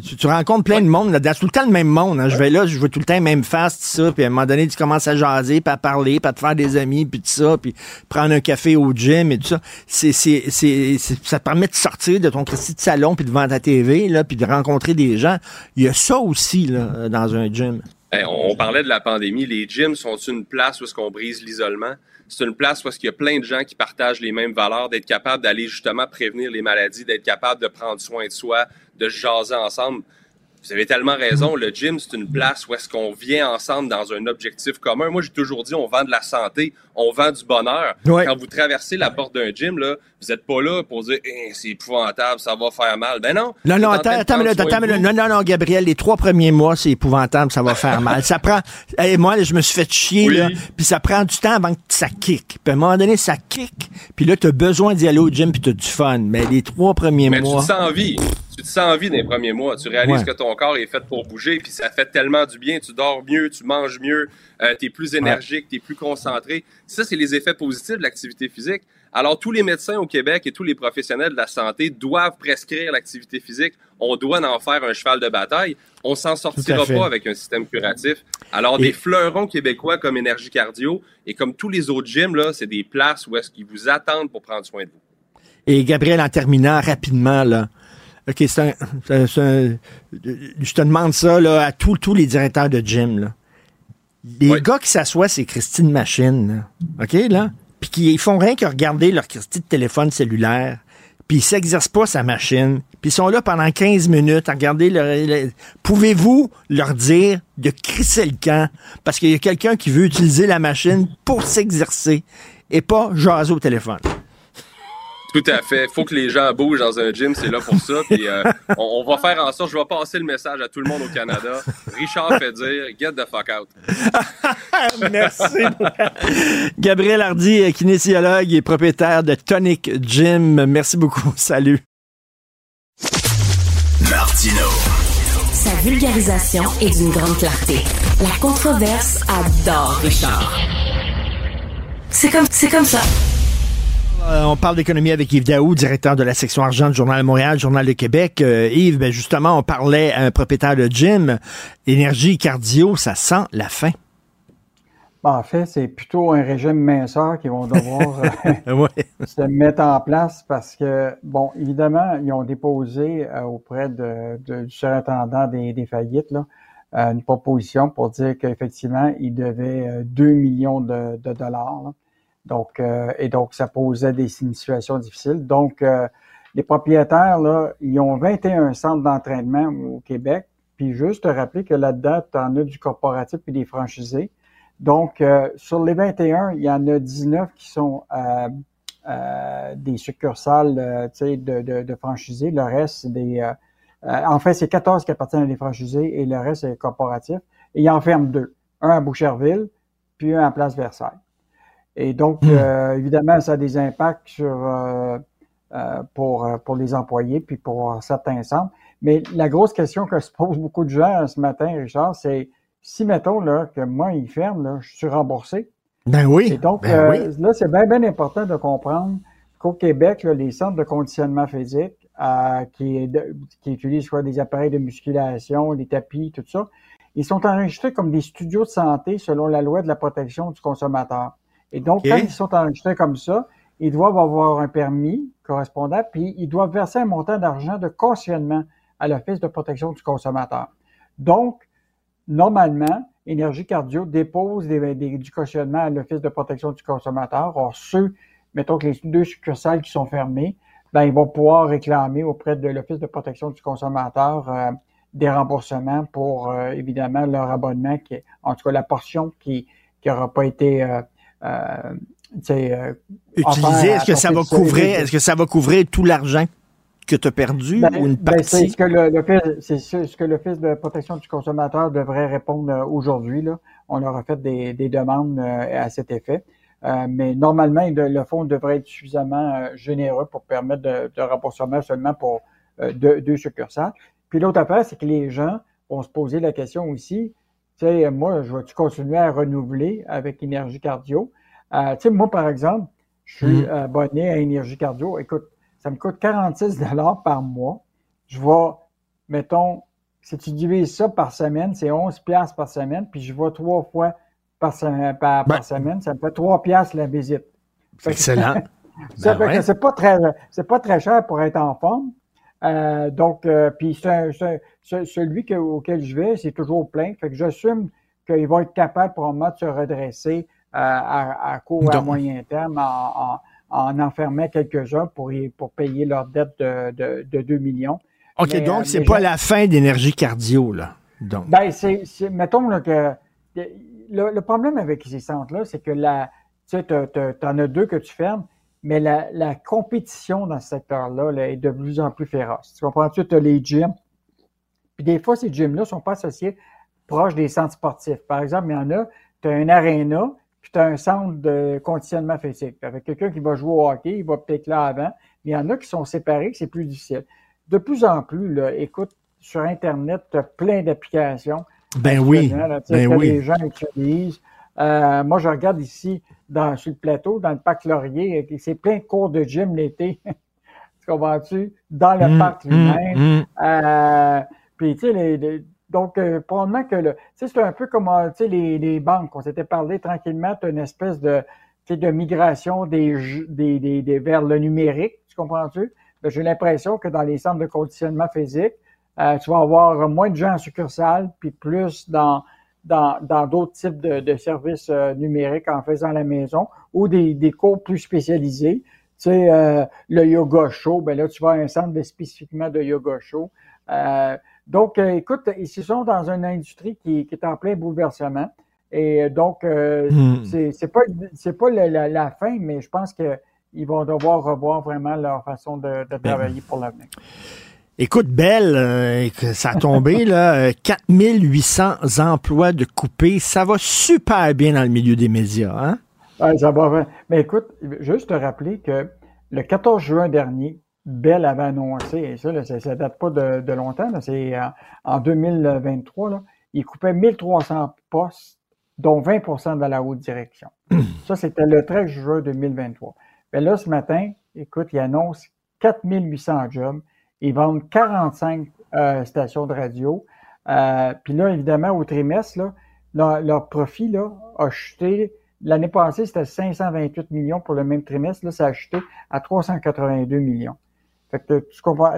Tu, tu rencontres plein de monde c'est tout le temps le même monde. hein. Je vais là, je vois tout le temps même face, tout puis à un moment donné, tu commences à jaser, puis à parler, puis à te faire des amis, puis tout ça, puis prendre un café au gym et tout ça. C'est, c'est, c'est, ça te permet de sortir de ton de salon, puis devant ta TV, là, puis de rencontrer des gens. Il y a ça aussi, là, dans un gym. Hey, on, parlait de la pandémie. Les gyms sont une place où est-ce qu'on brise l'isolement? C'est une place où est-ce qu'il y a plein de gens qui partagent les mêmes valeurs, d'être capable d'aller justement prévenir les maladies, d'être capable de prendre soin de soi, de se jaser ensemble. Vous avez tellement raison. Le gym, c'est une place où est-ce qu'on vient ensemble dans un objectif commun. Moi, j'ai toujours dit, on vend de la santé, on vend du bonheur. Ouais. Quand vous traversez la porte d'un gym, là, vous n'êtes pas là pour dire, Eh, c'est épouvantable, ça va faire mal. Ben non. Non, non, attends, attends, soin attends, non, non, non, Gabriel, les trois premiers mois, c'est épouvantable, ça va faire mal. Ça prend, et moi, là, je me suis fait chier, Oui. là, puis ça prend du temps avant que ça kick. Puis à un moment donné, ça kick, puis là, t'as besoin d'y aller au gym, puis t'as du fun. Mais les trois premiers Mais tu mois... te sens en vie. Tu te sens en vie dans les premiers mois. Tu réalises Ouais. que ton corps est fait pour bouger, puis ça fait tellement du bien. Tu dors mieux, tu manges mieux, euh, tu es plus énergique, tu es plus concentré. Ça, c'est les effets positifs de l'activité physique. Alors, tous les médecins au Québec et tous les professionnels de la santé doivent prescrire l'activité physique. On doit en faire un cheval de bataille. On s'en sortira pas avec un système curatif. Alors, Et- des fleurons québécois comme Énergie Cardio et comme tous les autres gyms, là, c'est des places où est-ce qu'ils vous attendent pour prendre soin de vous. Et Gabriel, en terminant rapidement, là. OK, c'est un, Je te demande ça, là, à tous tous les directeurs de gym, là. Les Oui. gars qui s'assoient, c'est Christine Machine, là. OK, là? Puis qui ils font rien que regarder leur Christy de téléphone cellulaire. Puis ils s'exercent pas sa machine. Puis ils sont là pendant 15 minutes à regarder leur... le- Pouvez-vous leur dire de crisser le camp? Parce qu'il y a quelqu'un qui veut utiliser la machine pour s'exercer et pas jaser au téléphone. Tout à fait. faut que les gens bougent dans un gym, c'est là pour ça. Puis euh, on, on va faire en sorte, je vais passer le message à tout le monde au Canada. Richard fait dire get the fuck out. Merci. Gabriel Hardy, kinésiologue et propriétaire de Tonic Gym. Merci beaucoup. Salut. Martino. Sa vulgarisation est d'une grande clarté. La controverse adore Richard. C'est comme, c'est comme ça. Euh, on parle d'économie avec Yves Daou, directeur de la section argent du Journal de Montréal, Journal de Québec. Euh, Yves, ben justement, on parlait à un propriétaire de gym. Énergie cardio, ça sent la fin. Bon, en fait, c'est plutôt un régime minceur qu'ils vont devoir euh, Ouais. se mettre en place parce que, bon, évidemment, ils ont déposé auprès de, de- du surintendant des, des faillites là, une proposition pour dire qu'effectivement, ils devaient euh, 2 millions de, de dollars. là. Donc, euh, et donc, ça posait des une situation difficile. Donc, euh, les propriétaires, là, ils ont 21 centres d'entraînement au Québec. Puis juste te rappeler que là-dedans, tu en as du corporatif puis des franchisés. Donc, euh, sur les 21, il y en a 19 qui sont euh, euh, des succursales euh, de, de, de franchisés. Le reste, c'est des... en fait, c'est 14 qui appartiennent à des franchisés et le reste, c'est corporatif. Et il en ferme deux. Un à Boucherville, puis un à Place Versailles. Et donc, euh, évidemment, ça a des impacts sur euh, euh, pour, euh, pour les employés, puis pour certains centres. Mais la grosse question que se posent beaucoup de gens ce matin, Richard, c'est si, mettons, là, que moi, il ferme, là, je suis remboursé. Ben oui. Et donc, ben euh, oui. là, c'est bien, bien important de comprendre qu'au Québec, là, les centres de conditionnement physique euh, qui, qui utilisent soit des appareils de musculation, des tapis, tout ça, ils sont enregistrés comme des studios de santé selon la loi de la protection du consommateur. Et donc, quand ils sont enregistrés comme ça, ils doivent avoir un permis correspondant, puis ils doivent verser un montant d'argent de cautionnement à l'Office de protection du consommateur. Donc, normalement, Énergie Cardio dépose des, des- du cautionnement à l'Office de protection du consommateur. Or, ceux, mettons que les deux succursales qui sont fermées, ben, ils vont pouvoir réclamer auprès de l'Office de protection du consommateur euh, des remboursements pour, euh, évidemment, leur abonnement, qui, est- en tout cas, la portion qui n'aura pas été euh, euh, euh, à est-ce que ça va couvrir, est-ce que ça va couvrir tout l'argent que tu as perdu Ben, ou une ben, c'est partie? ce que le, l'Office- c'est ce que l'Office de protection du consommateur devrait répondre euh, aujourd'hui. Là. On leur a fait des, des demandes à cet effet. Euh, mais normalement, le fonds devrait être suffisamment généreux pour permettre de, de remboursement seulement pour euh, deux, deux succursales. Puis l'autre affaire, c'est que les gens vont se poser la question aussi, tu sais, moi, je vais-tu continuer à renouveler avec Énergie Cardio? Euh, tu sais, moi, par exemple, je suis Mm. abonné à Énergie Cardio. Écoute, ça me coûte 46 par mois. Je vais, mettons, si tu divises ça par semaine, c'est 11 piastres par semaine, puis je vais trois fois par, semaine, par, par Ben. semaine, ça me fait 3 piastres la visite. Excellent. ça Ben fait que c'est pas très c'est pas très cher pour être en forme. Euh, donc, euh, puis celui que- auquel je vais, c'est toujours plein. Fait que j'assume qu'il va être capable probablement de se redresser euh, à, à court et à Donc- moyen terme en, en, en enfermant quelques-uns pour, payer leur dette de, de, de 2 millions. OK, Mais, donc c'est pas la fin d'énergie cardio, là. Donc. Ben, c'est, mettons là, que le, le problème avec ces centres-là, c'est que la, tu sais, t'en as deux que tu fermes, mais la, la compétition dans ce secteur-là là, est de plus en plus féroce. Tu comprends-tu? Tu as les gyms. Puis des fois, ces gyms-là ne sont pas associés proches des centres sportifs. Par exemple, il y en a, tu as un aréna, puis tu as un centre de conditionnement physique. Avec quelqu'un qui va jouer au hockey, il va peut-être là avant. Mais il y en a qui sont séparés, que c'est plus difficile. De plus en plus, là, écoute, sur Internet, tu as plein d'applications. Ben oui, là, ben que oui. les gens utilisent. Euh, moi, je regarde ici dans, sur le plateau, dans le parc Laurier, c'est plein de cours de gym l'été. tu comprends-tu? Dans le Mm, parc mm, lui-même. mm. Euh, puis, tu sais, les, les- donc, euh, probablement que le, tu sais, c'est un peu comme, euh, tu sais, les, les banques. On s'était parlé tranquillement, tu une espèce de, de migration des, des, des, des- vers le numérique. Tu comprends-tu? Ben, J'ai l'impression que dans les centres de conditionnement physique, euh, tu vas avoir moins de gens en succursale, puis plus dans dans dans d'autres types de, de services euh, numériques en faisant à la maison ou des, des cours plus spécialisés. Tu sais, euh, le yoga show, ben là, tu vas à un centre spécifiquement de yoga show. Euh, donc, euh, écoute, ils sont dans une industrie qui, qui est en plein bouleversement. Et donc, euh, Hmm. c'est c'est pas c'est pas la, la- la fin, mais je pense que ils vont devoir revoir vraiment leur façon de, de travailler pour l'avenir. Écoute, Belle, euh, ça a tombé, là, euh, 4800 emplois de coupés. Ça va super bien dans le milieu des médias, hein? Ouais, ça va bien. Mais écoute, juste te rappeler que le 14 juin dernier, Bell avait annoncé, et ça, là, ça, ça date pas de, de longtemps, c'est en, en 2023, là, il coupait 1300 postes, dont 20% de la haute direction. ça, c'était le 13 juin 2023. Mais là, ce matin, écoute, il annonce 4800 jobs. Ils vendent 45 euh, stations de radio. Euh, Puis là, évidemment, au trimestre, là, leur, leur profit là, a chuté. L'année passée, c'était 528 millions pour le même trimestre. Là, ça a chuté à 382 millions. Fait que tu comprends.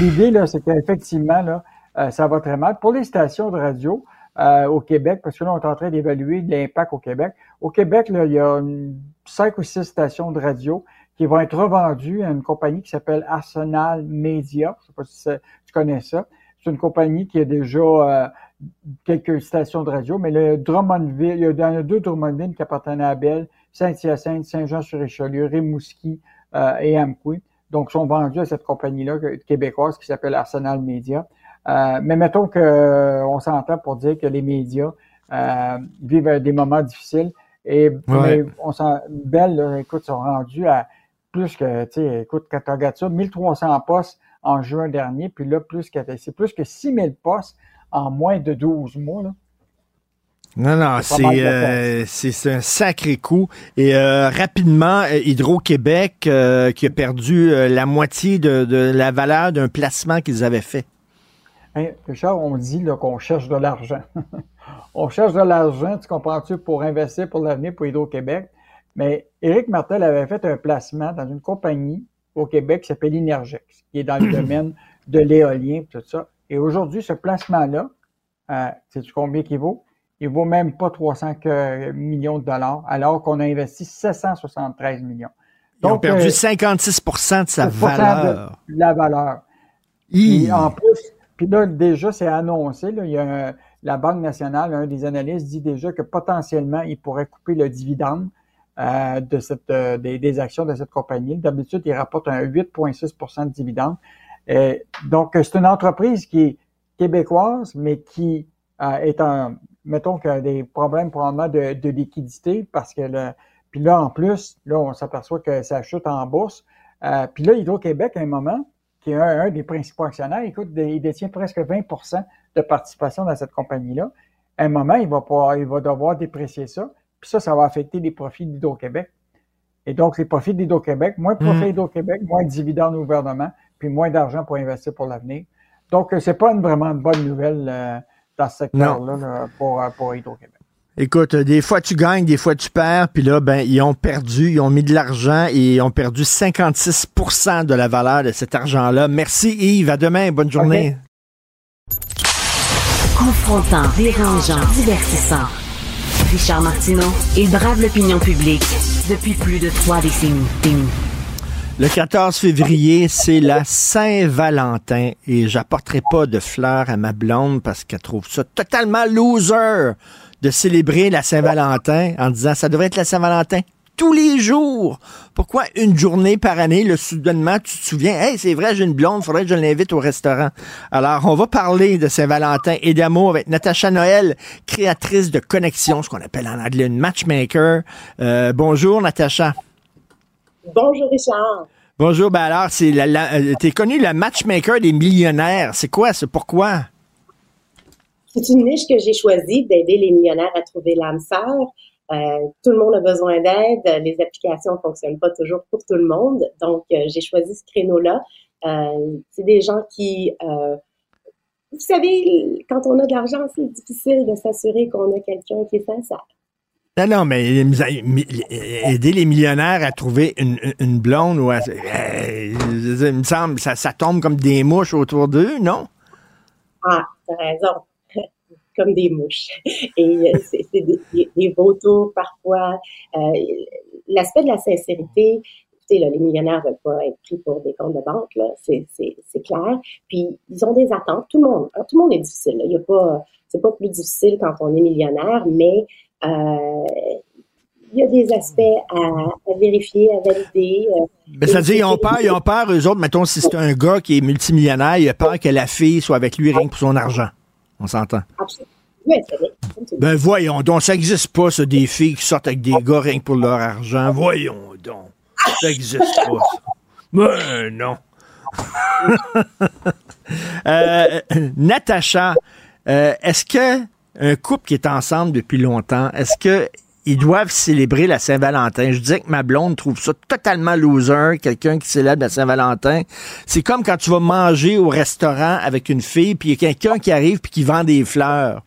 L'idée, là, c'est qu'effectivement, là, euh, ça va très mal. Pour les stations de radio euh, au Québec, parce que là, on est en train d'évaluer l'impact au Québec. Au Québec, là, il y a cinq ou six stations de radio qui vont être revendues à une compagnie qui s'appelle Arsenal Media. Je sais pas si tu connais ça. C'est une compagnie qui a déjà euh, quelques stations de radio, mais le Drummondville, il y en a deux Drummondville qui appartenaient à Bell, Saint-Hyacinthe, Saint-Jean-sur-Richelieu, Rimouski euh, et Amqui. Donc, sont vendus à cette compagnie-là que- québécoise qui s'appelle Arsenal Media. Euh, mais mettons que euh, on s'entend pour dire que les médias euh, vivent des moments difficiles. Et mais on s'en, Bell, là, écoute, sont rendus à plus que, tu sais, écoute, quand tu regardes ça, 1300 postes en juin dernier, puis là, plus que, c'est plus que 6000 postes en moins de 12 mois, là. Non, non, C'est euh, c'est un sacré coup. Et euh, rapidement, euh, Hydro-Québec euh, qui a perdu la moitié de, de la valeur d'un placement qu'ils avaient fait. Richard, on dit qu'on cherche de l'argent. on cherche de l'argent, tu comprends-tu, pour investir pour l'avenir pour Hydro-Québec. Mais Éric Martel avait fait un placement dans une compagnie au Québec qui s'appelle Inergex, qui est dans le domaine de l'éolien et tout ça. Et aujourd'hui, ce placement-là, euh, sais-tu combien qu'il vaut? il vaut même pas 300 que- millions de dollars, alors qu'on a investi 773 millions. Ils ont perdu euh, 56 de sa 7% valeur. de la valeur. Hi. Puis en plus, puis là, déjà, c'est annoncé, là, il y a un- la Banque nationale, un des analystes dit déjà que potentiellement, il pourrait couper le dividende euh, de cette, euh, des, actions de cette compagnie. D'habitude, il rapporte un 8,6% de dividende. Euh, donc, c'est une entreprise qui est québécoise, mais qui euh, est en, mettons qu'il y a des problèmes probablement de, de liquidité parce que puis là, en plus, là, on s'aperçoit que ça chute en bourse. Euh, puis là, Hydro-Québec, à un moment, qui est un, des principaux actionnaires, écoute, il détient presque 20% de participation dans cette compagnie-là. À un moment, il va, pouvoir, il va devoir déprécier ça. Puis ça, ça va affecter les profits d'Hydro-Québec. Et donc, les profits d'Hydro-Québec, moins de profits Mhm. d'Hydro-Québec, moins de dividendes au gouvernement, puis moins d'argent pour investir pour l'avenir. Donc, euh, c'est pas une vraiment une bonne nouvelle euh, dans ce secteur-là là, pour, euh, pour Hydro-Québec. Écoute, des fois tu gagnes, des fois tu perds, puis là, ben, ils ont perdu, ils ont mis de l'argent et ils ont perdu 56% de la valeur de cet argent-là. Merci Yves, à demain, bonne journée. Confrontant, dérangeant, divertissant. Richard Martineau, il brave l'opinion publique depuis plus de trois décennies. Le 14 février, c'est la Saint-Valentin et j'apporterai pas de fleurs à ma blonde parce qu'elle trouve ça totalement loser de célébrer la Saint-Valentin en disant ça devrait être la Saint-Valentin tous les jours. Pourquoi une journée par année, le soudainement, tu te souviens, hey, c'est vrai, j'ai une blonde, faudrait que je l'invite au restaurant. Alors, on va parler de Saint-Valentin et d'amour avec Natacha Noël, créatrice de connexion, ce qu'on appelle en anglais une matchmaker. Euh, bonjour, Natacha. Bonjour Richard. Bonjour, ben alors, c'est la, la- euh, t'es connu la matchmaker des millionnaires. C'est quoi ça? Pourquoi? C'est une niche que j'ai choisie d'aider les millionnaires à trouver l'âme sœur. Euh, tout le monde a besoin d'aide. Les applications fonctionnent pas toujours pour tout le monde. Donc, euh, j'ai choisi ce créneau-là. Euh, c'est des gens qui, vous savez, quand on a de l'argent, c'est difficile de s'assurer qu'on a quelqu'un qui est sincère. Non, non, mais aider les millionnaires à trouver une, une blonde ou à, euh, il me semble ça, ça tombe comme des mouches autour d'eux, non? Ah, t'as raison. Comme des mouches. Et euh, c'est des, des, parfois. Euh, L'aspect de la sincérité, écoutez, là, les millionnaires ne veulent pas être pris pour des comptes de banque, c'est clair. Puis ils ont des attentes. Tout le monde, alors, tout le monde est difficile. là. Il y a pas, c'est pas plus difficile quand on est millionnaire, mais euh, il y a des aspects à, vérifier, à valider. Ben, C'est-à-dire, ils ont peur, ils ont peur, eux autres, mettons, si c'est un gars qui est multimillionnaire, il a peur que la fille soit avec lui rien que pour son argent. On s'entend. Oui. Ben voyons donc, ça n'existe pas, ça, des filles qui sortent avec des gars rien que pour leur argent. Voyons donc. Ça n'existe pas, ça. Ben non. Euh, Natacha, euh, est-ce que un couple qui est ensemble depuis longtemps, est-ce que ils doivent célébrer la Saint-Valentin? Je disais que ma blonde trouve ça totalement loser, quelqu'un qui célèbre la Saint-Valentin. C'est comme quand tu vas manger au restaurant avec une fille, puis il y a quelqu'un qui arrive puis qui vend des fleurs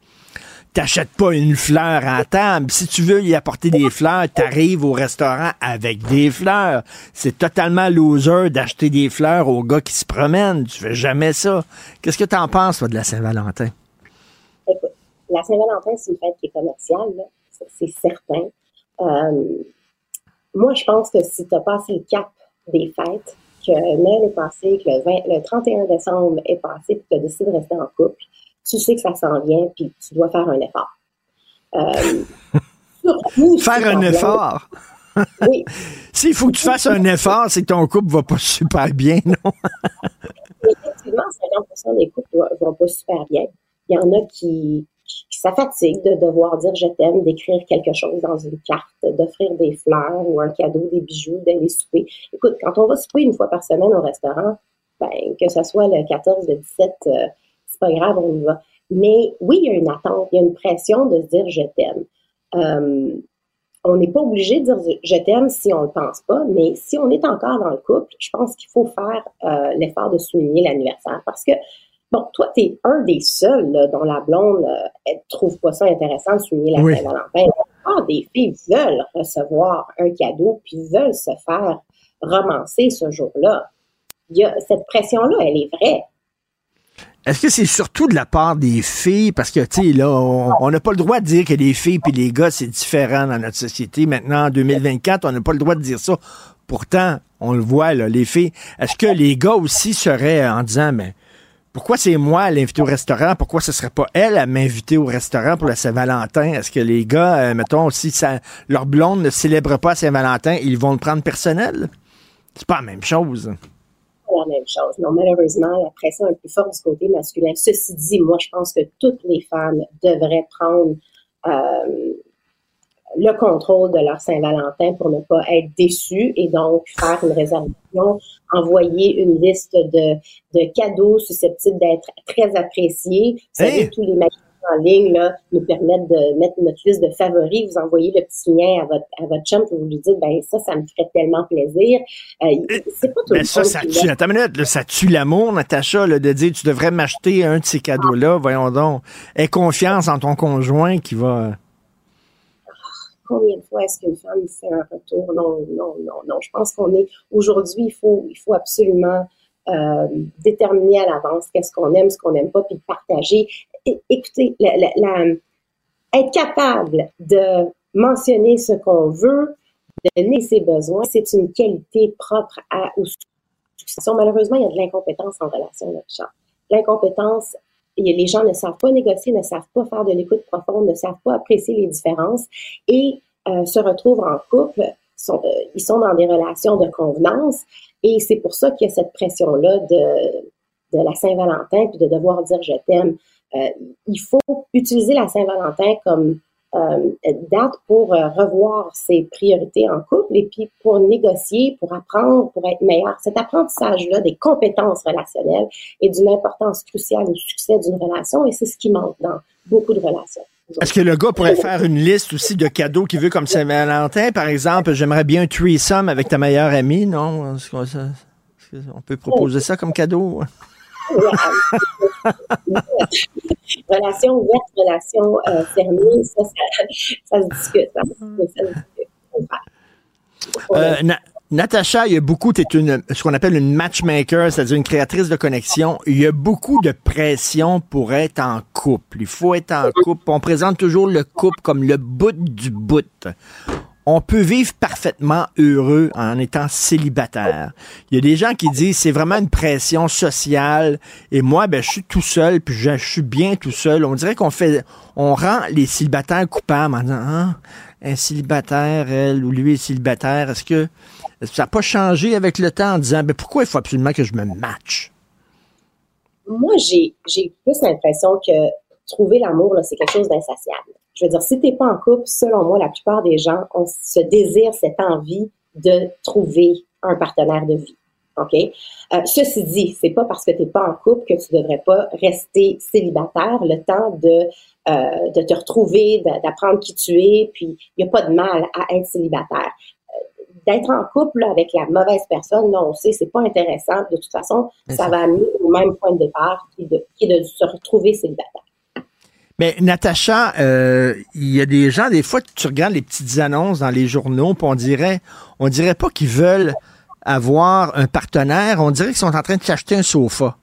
t'achètes pas une fleur à la table. Si tu veux lui apporter des fleurs, t'arrives au restaurant avec des fleurs. C'est totalement loser d'acheter des fleurs aux gars qui se promènent. Tu fais jamais ça. Qu'est-ce que t'en penses, toi, de la Saint-Valentin? Écoute, la Saint-Valentin, c'est une fête qui est commerciale, là. C'est certain. Euh, moi, je pense que si tu as passé le cap des fêtes, que Noël est passé, que le, 20 le 31 décembre est passé, puis que tu as décidé de rester en couple, tu sais que ça s'en vient, puis tu dois faire un effort. Euh, surtout Faire un effort? Oui. S'il faut que tu fasses un effort, c'est que ton couple va pas super bien, non? effectivement, 50% des couples ne vont pas super bien. Il y en a qui, ça fatigue de devoir dire je t'aime, d'écrire quelque chose dans une carte, d'offrir des fleurs ou un cadeau, des bijoux, d'aller souper. Écoute, quand on va souper une fois par semaine au restaurant, ben, que ce soit le 14, le 17, euh, c'est pas grave, on y va. Mais oui, il y a une attente, il y a une pression de se dire je t'aime. Euh, on n'est pas obligé de dire je t'aime si on ne le pense pas, mais si on est encore dans le couple, je pense qu'il faut faire euh, l'effort de souligner l'anniversaire. Parce que, bon, toi, tu es un des seuls là, dont la blonde ne trouve pas ça intéressant de souligner la Oui. Saint-Valentin. La plupart des filles veulent recevoir un cadeau puis veulent se faire romancer ce jour-là. Cette pression-là, elle est vraie. Est-ce que c'est surtout de la part des filles? Parce que, tu sais, là, on n'a pas le droit de dire que les filles et les gars, c'est différent dans notre société. Maintenant, en 2024, on n'a pas le droit de dire ça. Pourtant, on le voit, là, les filles. Est-ce que les gars aussi seraient en disant, mais pourquoi c'est moi à l'inviter au restaurant? Pourquoi ce serait pas elle à m'inviter au restaurant pour la Saint-Valentin? Est-ce que les gars, euh, mettons, si leur blonde ne célèbre pas Saint-Valentin, ils vont le prendre personnel? C'est pas la même chose. Pas la même chose. Non, malheureusement, la pression est plus forte du côté masculin. Ceci dit, moi, je pense que toutes les femmes devraient prendre euh, le contrôle de leur Saint-Valentin pour ne pas être déçues et donc faire une réservation, envoyer une liste de, de cadeaux susceptibles d'être très appréciés. Vous savez, tous les magasins en ligne là, nous permettent de mettre notre liste de favoris. Vous envoyez le petit lien à votre, à votre chum pour vous lui dites, ben ça, ça me ferait tellement plaisir. Euh, c'est pas tout Mais le ça, ça tue, l'a. attends une minute, là, ça tue l'amour, Natacha, là, de dire tu devrais m'acheter un de ces cadeaux-là. Voyons donc. Aie confiance en ton conjoint qui va. Combien de fois est-ce qu'une femme fait un retour? Non, non, non, non. Je pense qu'on est aujourd'hui, il faut, il faut absolument euh, déterminer à l'avance qu'est-ce qu'on aime, ce qu'on n'aime pas, puis partager. É- écoutez, la- être capable de mentionner ce qu'on veut, donner ses besoins, c'est une qualité propre à. Malheureusement, il y a de l'incompétence en relation Richard. L'incompétence, les gens ne savent pas négocier, ne savent pas faire de l'écoute profonde, ne savent pas apprécier les différences et euh, se retrouvent en couple. Euh, ils sont dans des relations de convenance et c'est pour ça qu'il y a cette pression-là de, la Saint-Valentin puis de devoir dire je t'aime. Euh, il faut utiliser la Saint-Valentin comme date pour euh, revoir ses priorités en couple et puis pour négocier, pour apprendre, pour être meilleur. Cet apprentissage-là des compétences relationnelles est d'une importance cruciale au succès d'une relation et c'est ce qui manque dans beaucoup de relations. Est-ce que le gars pourrait faire une liste aussi de cadeaux qu'il veut comme Saint-Valentin? Par exemple, j'aimerais bien un threesome avec ta meilleure amie, non? Qu'on peut proposer ça comme cadeau? relation ouverte, relation euh, fermée, ça, ça, ça se discute. hein. Ça se discute. Euh, Na- Natacha, il y a beaucoup, tu es une, ce qu'on appelle une matchmaker, c'est-à-dire une créatrice de connexion. Il y a beaucoup de pression pour être en couple. Il faut être en couple. On présente toujours le couple comme le bout du bout. On peut vivre parfaitement heureux en étant célibataire. Il y a des gens qui disent c'est vraiment une pression sociale et moi ben je suis tout seul puis je, suis bien tout seul. On dirait qu'on fait on rend les célibataires coupables en disant ah, un célibataire elle ou lui est célibataire. Est-ce que ça n'a pas changé avec le temps en disant ben pourquoi il faut absolument que je me matche? Moi, j'ai, j'ai plus l'impression que trouver l'amour, c'est quelque chose d'insatiable. Je veux dire, si t'es pas en couple, selon moi, la plupart des gens ont ce désir, cette envie de trouver un partenaire de vie. OK? Euh, ceci dit, c'est pas parce que t'es pas en couple que tu devrais pas rester célibataire le temps de, euh, de te retrouver, d'apprendre qui tu es, puis il n'y a pas de mal à être célibataire. Euh, D'être en couple là, avec la mauvaise personne, non, on sait, c'est pas intéressant. De toute façon, ça va amener au même point de départ, qui est de, qui est de se retrouver célibataire. Mais Natacha, euh, il y a des gens, des fois, tu regardes les petites annonces dans les journaux, puis on dirait, on dirait pas qu'ils veulent avoir un partenaire, on dirait qu'ils sont en train de s'acheter un sofa.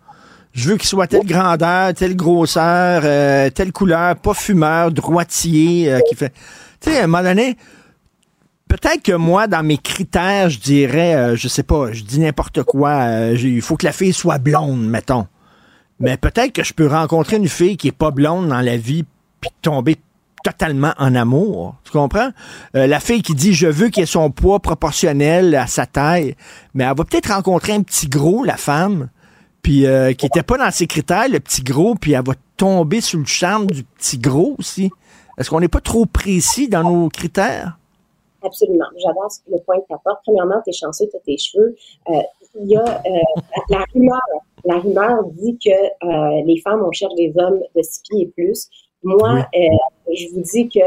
Je veux qu'il soit telle grandeur, telle grosseur, euh, telle couleur, pas fumeur, droitier, euh, qui fait. Tu sais, à un moment donné, peut-être que moi, dans mes critères, je dirais, euh, je sais pas, je dis n'importe quoi. euh, il faut que la fille soit blonde, mettons. Mais peut-être que je peux rencontrer une fille qui est pas blonde dans la vie puis tomber totalement en amour. Tu comprends? Euh, la fille qui dit je veux qu'il ait son poids proportionnel à sa taille, mais elle va peut-être rencontrer un petit gros, la femme, puis euh, qui était pas dans ses critères, le petit gros, puis elle va tomber sous le charme du petit gros aussi. Est-ce qu'on n'est pas trop précis dans nos critères? Absolument. J'adore le point que tu. Premièrement, tu es chanceux, tu as tes cheveux. Euh, il y a euh, la, rumeur. La rumeur dit que euh, les femmes, on cherche des hommes de six pieds et plus. Moi, euh, je vous dis que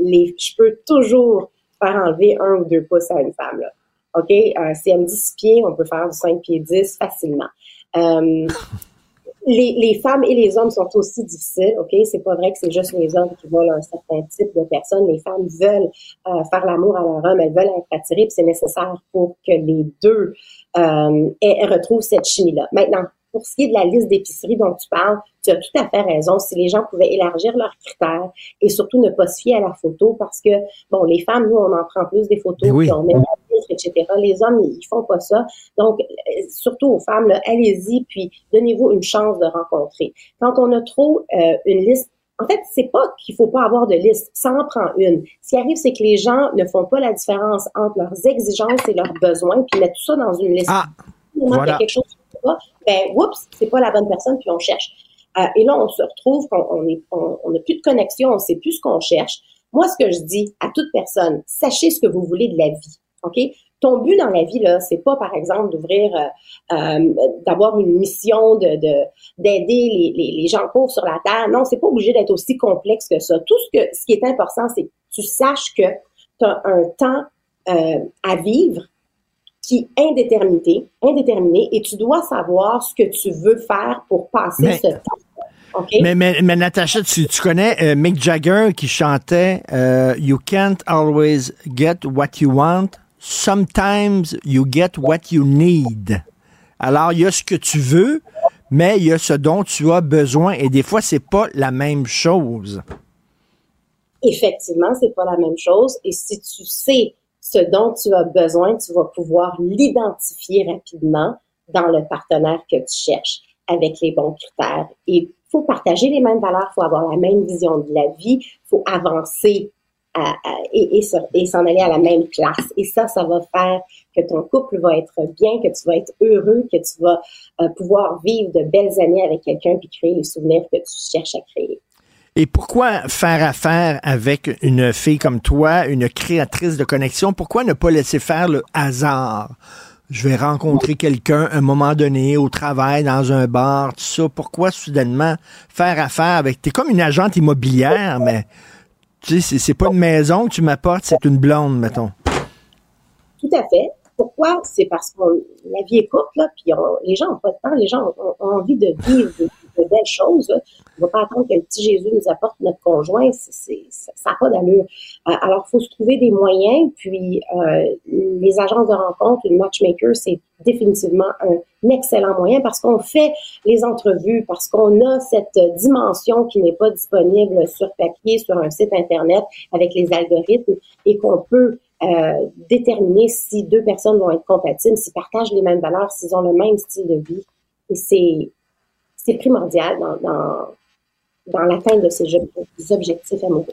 les, je peux toujours faire enlever un ou deux pouces à une femme. Là. OK? Si elle me dit six pieds, on peut faire du 5 pieds 10 facilement. Les, les femmes et les hommes sont aussi difficiles, OK? C'est pas vrai que c'est juste les hommes qui veulent un certain type de personne. Les femmes veulent euh, faire l'amour à leur homme, elles veulent être attirées, puis c'est nécessaire pour que les deux euh, retrouvent cette chimie-là. Maintenant, pour ce qui est de la liste d'épicerie dont tu parles, tu as tout à fait raison. Si les gens pouvaient élargir leurs critères et surtout ne pas se fier à la photo parce que, bon, les femmes, nous, on en prend plus des photos, oui. puis on met la liste, etc. Les hommes, ils font pas ça. Donc, euh, surtout aux femmes, allez-y, puis donnez-vous une chance de rencontrer. Quand on a trop euh, une liste en fait, c'est pas qu'il faut pas avoir de liste, ça en prend une. Ce qui arrive, c'est que les gens ne font pas la différence entre leurs exigences et leurs besoins, puis mettent tout ça dans une liste. Ah, y a quelque chose ben, oups, c'est pas la bonne personne, puis on cherche. Euh, et là, on se retrouve qu'on on est, on on n'a plus de connexion, on sait plus ce qu'on cherche. Moi, ce que je dis à toute personne, sachez ce que vous voulez de la vie, ok? Ton but dans la vie là, c'est pas par exemple d'ouvrir, euh, euh, d'avoir une mission de de- d'aider les, les, les gens pauvres sur la terre. Non, c'est pas obligé d'être aussi complexe que ça. Tout ce que ce qui est important, c'est que tu saches que tu as un temps euh, à vivre qui indéterminé, indéterminé, et tu dois savoir ce que tu veux faire pour passer Mais- ce temps. OK? Mais, mais, mais Natacha, tu, tu connais euh, Mick Jagger qui chantait euh, You can't always get what you want. Sometimes you get what you need. Alors, il y a ce que tu veux, mais il y a ce dont tu as besoin. Et des fois, c'est pas la même chose. Effectivement, c'est pas la même chose. Et si tu sais ce dont tu as besoin, tu vas pouvoir l'identifier rapidement dans le partenaire que tu cherches avec les bons critères. Et faut partager les mêmes valeurs, faut avoir la même vision de la vie, faut avancer et, et se- et s'en aller à la même place. Et ça, ça va faire que ton couple va être bien, que tu vas être heureux, que tu vas euh, pouvoir vivre de belles années avec quelqu'un puis créer les souvenirs que tu cherches à créer. Et pourquoi faire affaire avec une fille comme toi, une créatrice de connexion? Pourquoi ne pas laisser faire le hasard? Je vais rencontrer quelqu'un un moment donné, au travail, dans un bar, tout ça. Pourquoi soudainement faire affaire avec... T'es comme une agente immobilière, mais tu sais, c'est- pas une maison que tu m'apportes, c'est une blonde, mettons. Tout à fait. Pourquoi? C'est parce que la vie est courte, là, puis les gens n'ont pas de temps, les gens ont envie de vivre de, belles choses. On ne va pas attendre que le petit Jésus nous apporte notre conjoint, ça n'a pas d'allure. Euh, alors, il faut se trouver des moyens, puis euh, les agences de rencontre, une matchmaker, c'est définitivement un excellent moyen parce qu'on fait les entrevues, parce qu'on a cette dimension qui n'est pas disponible sur papier, sur un site Internet avec les algorithmes et qu'on peut euh, déterminer si deux personnes vont être compatibles, s'ils partagent les mêmes valeurs, s'ils ont le même style de vie. Et c'est, c'est primordial dans, dans, dans l'atteinte de ces objectifs amoureux.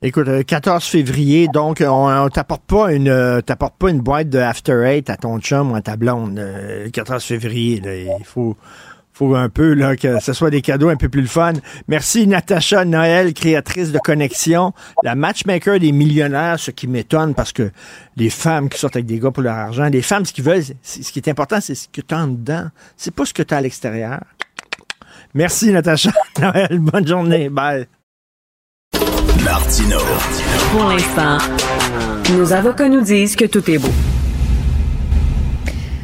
Écoute, euh, 14 février, donc euh, on, on t'apporte pas une euh, t'apportes pas une boîte de After Eight à ton chum ou à ta blonde. euh, le 14 février, il faut faut un peu là que ce soit des cadeaux un peu plus le fun. Merci Natacha Noël, créatrice de Connexion, la matchmaker des millionnaires, ce qui m'étonne parce que les femmes qui sortent avec des gars pour leur argent, les femmes ce veulent, ce qui est important, c'est ce que tu as en dedans, c'est pas ce que tu as à l'extérieur. Merci Natacha Noël, bonne journée, bye. Martino. Pour l'instant, nos avocats nous disent que tout est beau.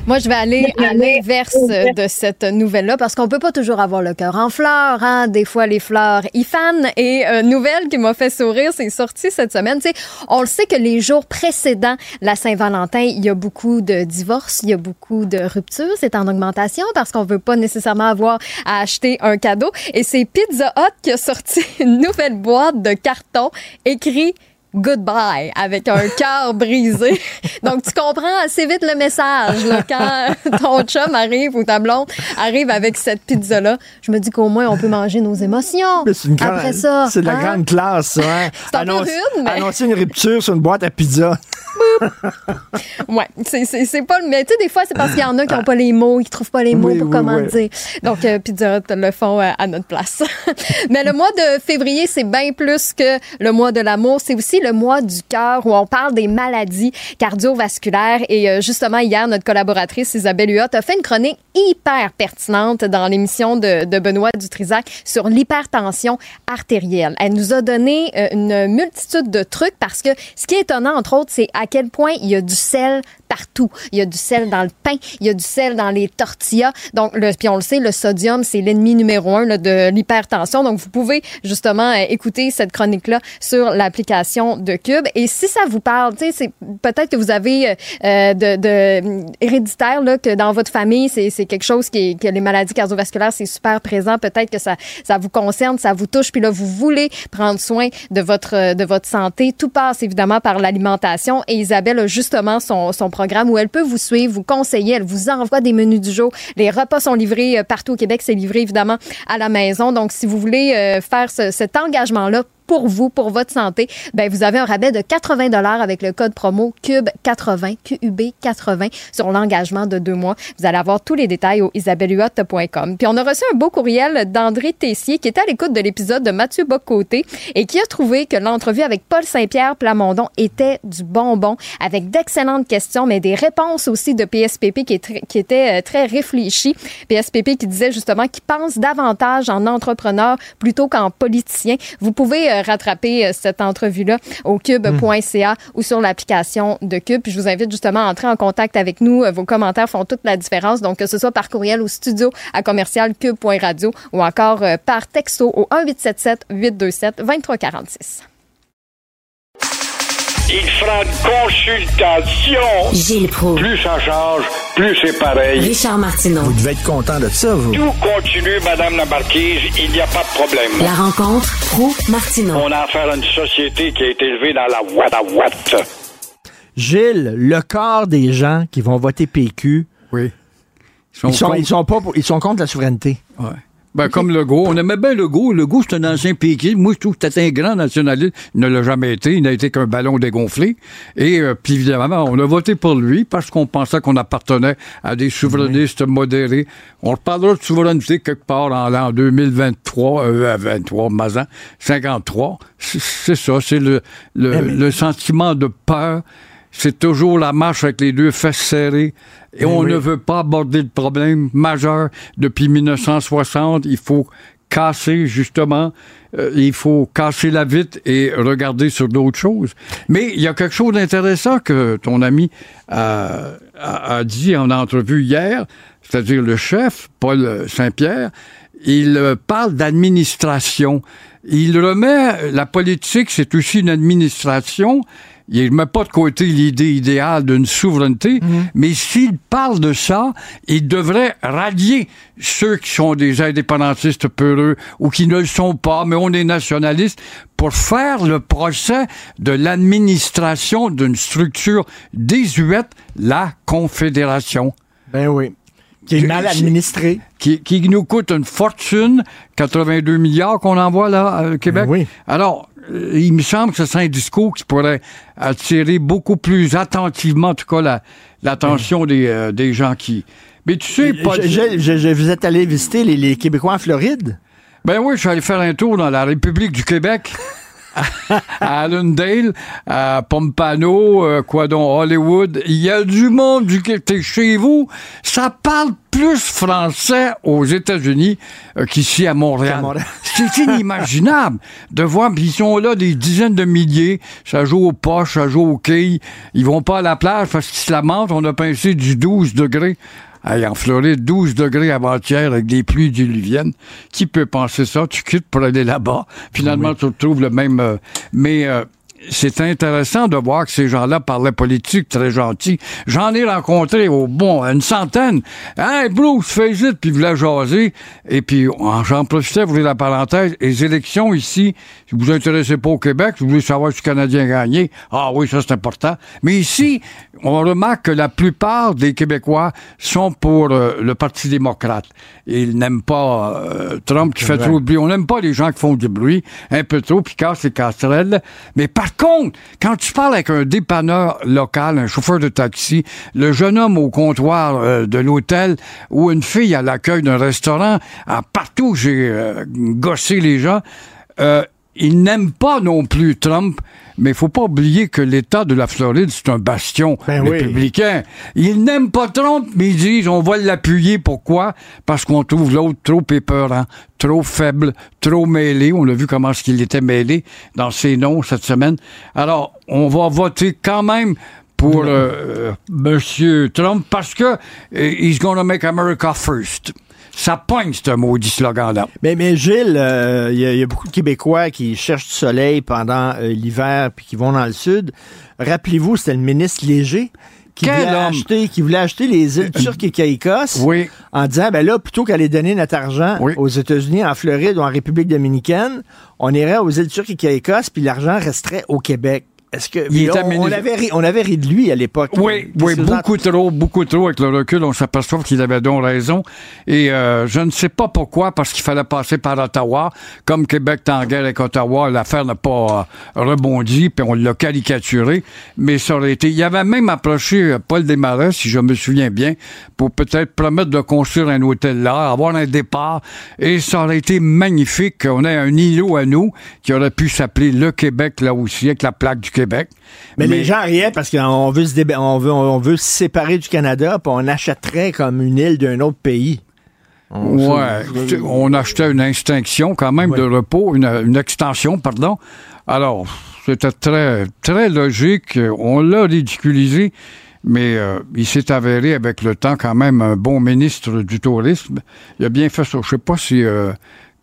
Moi, je vais aller à l'inverse de cette nouvelle-là parce qu'on peut pas toujours avoir le cœur en fleurs. Hein? Des fois, les fleurs y fanent. Et euh, nouvelle qui m'a fait sourire, c'est sorti cette semaine. Tu sais, on le sait que les jours précédents la Saint-Valentin, il y a beaucoup de divorces, il y a beaucoup de ruptures. C'est en augmentation parce qu'on veut pas nécessairement avoir à acheter un cadeau. Et c'est Pizza Hut qui a sorti une nouvelle boîte de carton écrit goodbye avec un cœur brisé. Donc, tu comprends assez vite le message là, quand ton chum arrive ou ta blonde arrive avec cette pizza-là. Je me dis qu'au moins, on peut manger nos émotions. Mais c'est une grande- Après ça. C'est de la hein? grande classe, ça. Hein? C'est un peu Annonce- rude, mais- Annoncer une rupture sur une boîte à pizza. Ouais, c'est, pas le. Mais tu sais, des fois, c'est parce qu'il y en a qui n'ont pas les mots, qui trouvent pas les mots Oui, pour oui, comment oui. dire. Donc, euh, Pizza le font euh, à notre place. mais le mois de février, c'est bien plus que le mois de l'amour. C'est aussi le mois du cœur où on parle des maladies cardiovasculaires. Et euh, justement, hier, notre collaboratrice Isabelle Huot a fait une chronique hyper pertinente dans l'émission de, de Benoît Dutrisac sur l'hypertension artérielle. Elle nous a donné euh, une multitude de trucs parce que ce qui est étonnant, entre autres, c'est à quel point il y a du sel Il y a du sel dans le pain, il y a du sel dans les tortillas. Donc, le, puis on le sait, le sodium, c'est l'ennemi numéro un là, de l'hypertension. Donc, vous pouvez justement euh, écouter cette chronique-là sur l'application de Cube. Et si ça vous parle, c'est peut-être que vous avez euh, euh, de, de héréditaire là, que dans votre famille, c'est, c'est quelque chose qui est, que les maladies cardiovasculaires, c'est super présent. Peut-être que ça, ça vous concerne, ça vous touche. Puis là, vous voulez prendre soin de votre, de votre santé. Tout passe évidemment par l'alimentation. Et Isabelle a justement son, son où elle peut vous suivre, vous conseiller, elle vous envoie des menus du jour. Les repas sont livrés euh, partout au Québec. C'est livré évidemment à la maison. Donc, si vous voulez euh, faire ce- cet engagement-là, pour vous, pour votre santé, ben vous avez un rabais de 80 dollars avec le code promo CUBE 80 QUB 80 sur l'engagement de deux mois. Vous allez avoir tous les détails au isabellehuot.com. Puis on a reçu un beau courriel d'André Tessier qui était à l'écoute de l'épisode de Mathieu Bocoté et qui a trouvé que l'entrevue avec Paul Saint-Pierre Plamondon était du bonbon avec d'excellentes questions mais des réponses aussi de PSPP qui, est étaient euh, très réfléchies. PSPP qui disait justement qu'il pense davantage en entrepreneur plutôt qu'en politicien. Vous pouvez euh, rattraper euh, cette entrevue-là au cube.ca ou sur l'application de Cube. Puis je vous invite justement à entrer en contact avec nous. Euh, Vos commentaires font toute la différence. Donc, que ce soit par courriel au studio à commercial cube.radio ou encore par texto au 1877 827 2346. Il fera une consultation. Gilles Pro. Plus ça change, plus c'est pareil. Richard Martineau. Vous devez être content de ça, vous. Tout continue, Madame la Marquise, il n'y a pas de problème. La rencontre Pro-Martineau. On a affaire à une société qui a été élevée dans la ouate à ouate. Gilles, le quart des gens qui vont voter PQ, Oui. ils sont, contre- ils sont pas pour- ils sont contre la souveraineté. Ouais. Ben, comme Legault. On aimait bien Legault. Legault, c'est un ancien piqué. Moi, je trouve que c'était un grand nationaliste. Il ne l'a jamais été. Il n'a été qu'un ballon dégonflé. Et euh, puis, évidemment, on a voté pour lui parce qu'on pensait qu'on appartenait à des souverainistes modérés. On reparlera de souveraineté quelque part en l'an 2023, euh, 23, Mazan, 53. C'est ça. C'est le, le, le sentiment de peur. C'est toujours la marche avec les deux fesses serrées. Et Ben on oui. ne veut pas aborder le problème majeur depuis 1960. Il faut casser, justement, euh, il faut casser la vitre et regarder sur d'autres choses. Mais il y a quelque chose d'intéressant que ton ami a, a- a dit en entrevue hier, c'est-à-dire le chef, Paul Saint-Pierre, il euh, parle d'administration. Il remet la politique, c'est aussi une administration. Il ne met pas de côté l'idée idéale d'une souveraineté, mais s'il parle de ça, il devrait rallier ceux qui sont des indépendantistes peureux ou qui ne le sont pas, mais on est nationalistes, pour faire le procès de l'administration d'une structure désuète, la Confédération. Ben oui. Qui est mal administré. Qui, qui nous coûte une fortune, 82 milliards qu'on envoie là au Québec. oui. Alors, euh, il me semble que ce serait un discours qui pourrait attirer beaucoup plus attentivement, en tout cas, la- l'attention des, euh, des gens qui... Mais tu sais, pas... Je- je- je- je- vous êtes allé visiter les, les Québécois en Floride? Ben oui, je suis allé faire un tour dans la République du Québec. à Allendale, à Pompano, euh, quoi donc, Hollywood. Il y a du monde du Québec. Chez vous, ça parle plus français aux États-Unis euh, qu'ici à Montréal. C'est inimaginable de voir, puis ils sont là des dizaines de milliers, ça joue aux poches, ça joue aux quilles. Ils vont pas à la plage parce qu'ils se lamentent, on a pincé du 12 degrés. Hey, en Floride, 12 degrés avant-hier avec des pluies diluviennes. Qui peut penser ça? Tu quittes pour aller là-bas. Finalement, tu retrouves le même... euh, mais euh, c'est intéressant de voir que ces gens-là parlaient politique très gentil. J'en ai rencontré au bon une centaine. Hey Bruce, fais it, puis ils voulaient jaser. Et puis en- j'en profitais pour ouvrir la parenthèse. Les élections ici, si vous vous intéressez pas au Québec, si vous voulez savoir si le Canadien a gagné, ah oui, ça c'est important. Mais ici, on remarque que la plupart des Québécois sont pour euh, le Parti démocrate. Ils n'aiment pas euh, Trump qui fait vrai. trop de bruit. On n'aime pas les gens qui font du bruit, un peu trop, puis cassent les casserelles. Mais contre, quand tu parles avec un dépanneur local, un chauffeur de taxi, le jeune homme au comptoir euh, de l'hôtel ou une fille à l'accueil d'un restaurant, à partout où j'ai euh, gossé les gens, euh, ils n'aiment pas non plus Trump, mais il faut pas oublier que l'État de la Floride, c'est un bastion Ben oui. républicain. Ils n'aiment pas Trump, mais ils disent on va l'appuyer. Pourquoi? Parce qu'on trouve l'autre trop épeurant, trop faible, trop mêlé. On a vu comment est-ce qu'il était mêlé dans ses noms cette semaine. Alors, on va voter quand même pour euh, euh, Monsieur Trump parce que euh, he's gonna make America first. Ça pogne, ce maudit slogan-là. Mais, mais Gilles, euh, il y, a- il y a beaucoup de Québécois qui cherchent du soleil pendant euh, l'hiver puis qui vont dans le sud. Rappelez-vous, c'était le ministre Léger qui voulait, acheter, qui voulait acheter les îles turques et Caïcos Oui. en disant, ben là, plutôt qu'aller donner notre argent aux États-Unis, en Floride ou en République dominicaine, on irait aux îles turques et Caïcos puis l'argent resterait au Québec. Est-ce que Il on, on avait ri, on avait ri de lui à l'époque. Oui, en- beaucoup trop, beaucoup trop. Avec le recul, on s'aperçoit qu'il avait donc raison. Et euh, je ne sais pas pourquoi, parce qu'il fallait passer par Ottawa. Comme Québec est en guerre avec Ottawa, l'affaire n'a pas euh, rebondi, puis on l'a caricaturé. Mais ça aurait été... Il avait même approché euh, Paul Desmarais, si je me souviens bien, pour peut-être promettre de construire un hôtel là, avoir un départ. Et ça aurait été magnifique qu'on ait un îlot à nous qui aurait pu s'appeler le Québec, là aussi, avec la plaque du Québec. Mais, les gens riaient parce qu'on veut se déba- on veut, on veut se séparer du Canada, puis on achèterait comme une île d'un autre pays. On- Ouais, on achetait une extinction quand même de repos, une, une extension, pardon. Alors, c'était très, très logique. On l'a ridiculisé, mais euh, il s'est avéré avec le temps quand même un bon ministre du tourisme. Il a bien fait ça. Je sais pas si euh,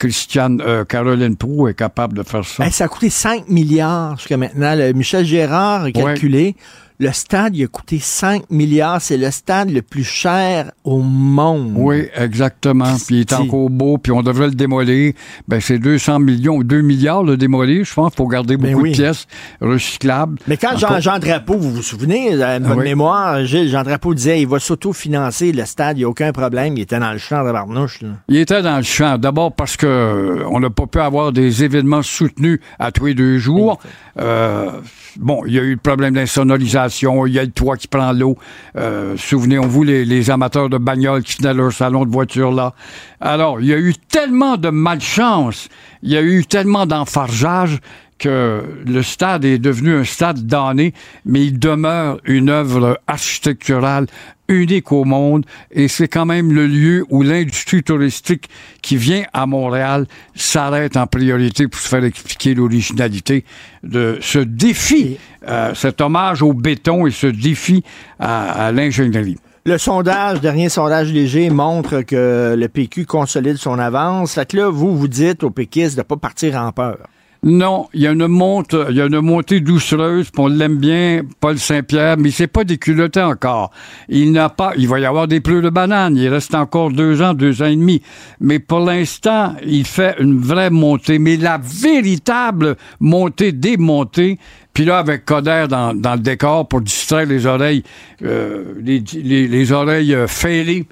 Christiane, euh, Caroline Proux est capable de faire ça. Hey, ça a coûté 5 milliards jusqu'à maintenant. Le Michel Gérard a calculé. Le stade, il a coûté 5 milliards. C'est le stade le plus cher au monde. Oui, exactement. Puis il est encore beau, puis on devrait le démolir. Ben, c'est 200 millions ou 2 milliards le démolir, je pense, pour garder beaucoup Ben oui. de pièces recyclables. Mais quand Jean, Jean Drapeau, vous vous souvenez, euh, de Ah votre oui. mémoire, Gilles, Jean Drapeau disait il va s'autofinancer le stade, il n'y a aucun problème. Il était dans le champ de Barnouche. là. Il était dans le champ. D'abord parce que euh, on n'a pas pu avoir des événements soutenus à tous les deux jours. Euh, bon, il y a eu le problème d'insonorisation, il y a le toit qui prend l'eau. Euh, Souvenez-vous les, amateurs de bagnoles qui venaient à leur salon de voiture là. Alors, il y a eu tellement de malchance, il y a eu tellement d'enfargeage que le stade est devenu un stade damné, mais il demeure une œuvre architecturale unique au monde et c'est quand même le lieu où l'industrie touristique qui vient à Montréal s'arrête en priorité pour se faire expliquer l'originalité de ce défi, euh, cet hommage au béton et ce défi à, à l'ingénierie. Le sondage, dernier sondage léger, montre que le PQ consolide son avance. Fait que là, vous, vous dites aux péquistes de ne pas partir en peur. Non, il y a une monte, il y a une montée doucereuse, on l'aime bien, Paul Saint-Pierre, mais c'est pas déculotté encore. Il n'a pas, il va y avoir des pleurs de banane. Il reste encore deux ans, deux ans et demi. Mais pour l'instant, il fait une vraie montée. Mais la véritable montée, démontée, puis là, avec Coder dans, le décor pour distraire les oreilles, euh, les, les, les oreilles euh, fêlées,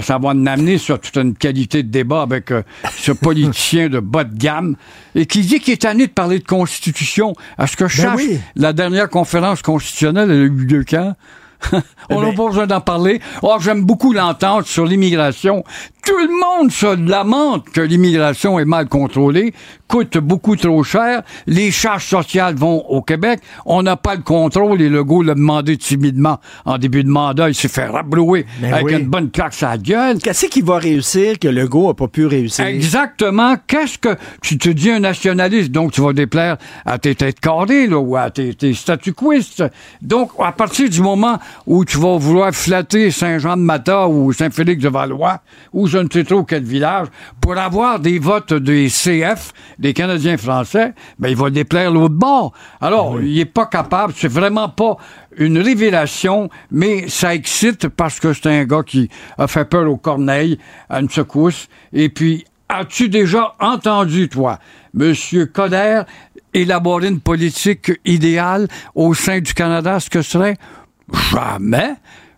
ça va en amener sur toute une qualité de débat avec euh, ce politicien de bas de gamme et qui dit qu'il est tanné de parler de constitution. À ce que je Ben oui. la dernière conférence constitutionnelle, elle a eu lieu quand? On n'a ben- pas besoin d'en parler. Oh, j'aime beaucoup l'entente sur l'immigration. Tout le monde se lamente que l'immigration est mal contrôlée, coûte beaucoup trop cher. Les charges sociales vont au Québec. On n'a pas le contrôle et Legault l'a demandé timidement en début de mandat. Il s'est fait rablouer Ben avec oui. une bonne claque sur la gueule. Qu'est-ce qu'il va réussir que Legault n'a pas pu réussir? Exactement. Qu'est-ce que tu te dis un nationaliste, donc tu vas déplaire à tes têtes carrées là, ou à tes, tes statu-quistes. Donc, à partir du moment où tu vas vouloir flatter Saint-Jean-de-Mata ou Saint-Félix-de-Valois ou je ne sais trop quel village pour avoir des votes des CF, des Canadiens français, ben il va déplaire l'autre bord. Alors, il est pas capable, c'est vraiment pas une révélation, mais ça excite parce que c'est un gars qui a fait peur aux corneilles à une secousse. Et puis, as-tu déjà entendu, toi, Monsieur Coder, élaborer une politique idéale au sein du Canada, ce que serait? Jamais.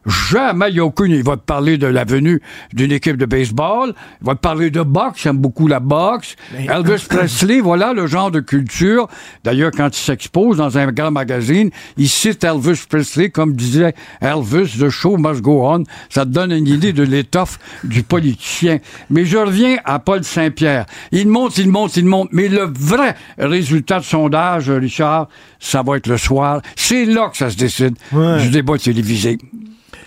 Jamais, il n'y a aucune. Il va te parler de la venue d'une équipe de baseball. Il va te parler de boxe. J'aime beaucoup la boxe. Elvis Presley, voilà le genre de culture. D'ailleurs, quand il s'expose dans un grand magazine, il cite Elvis Presley comme disait Elvis, the show must go on. Ça te donne une idée de l'étoffe du politicien. Mais je reviens à Paul Saint-Pierre. Il monte, il monte, il monte. Mais le vrai résultat de sondage, Richard, ça va être le soir. C'est là que ça se décide du débat télévisé.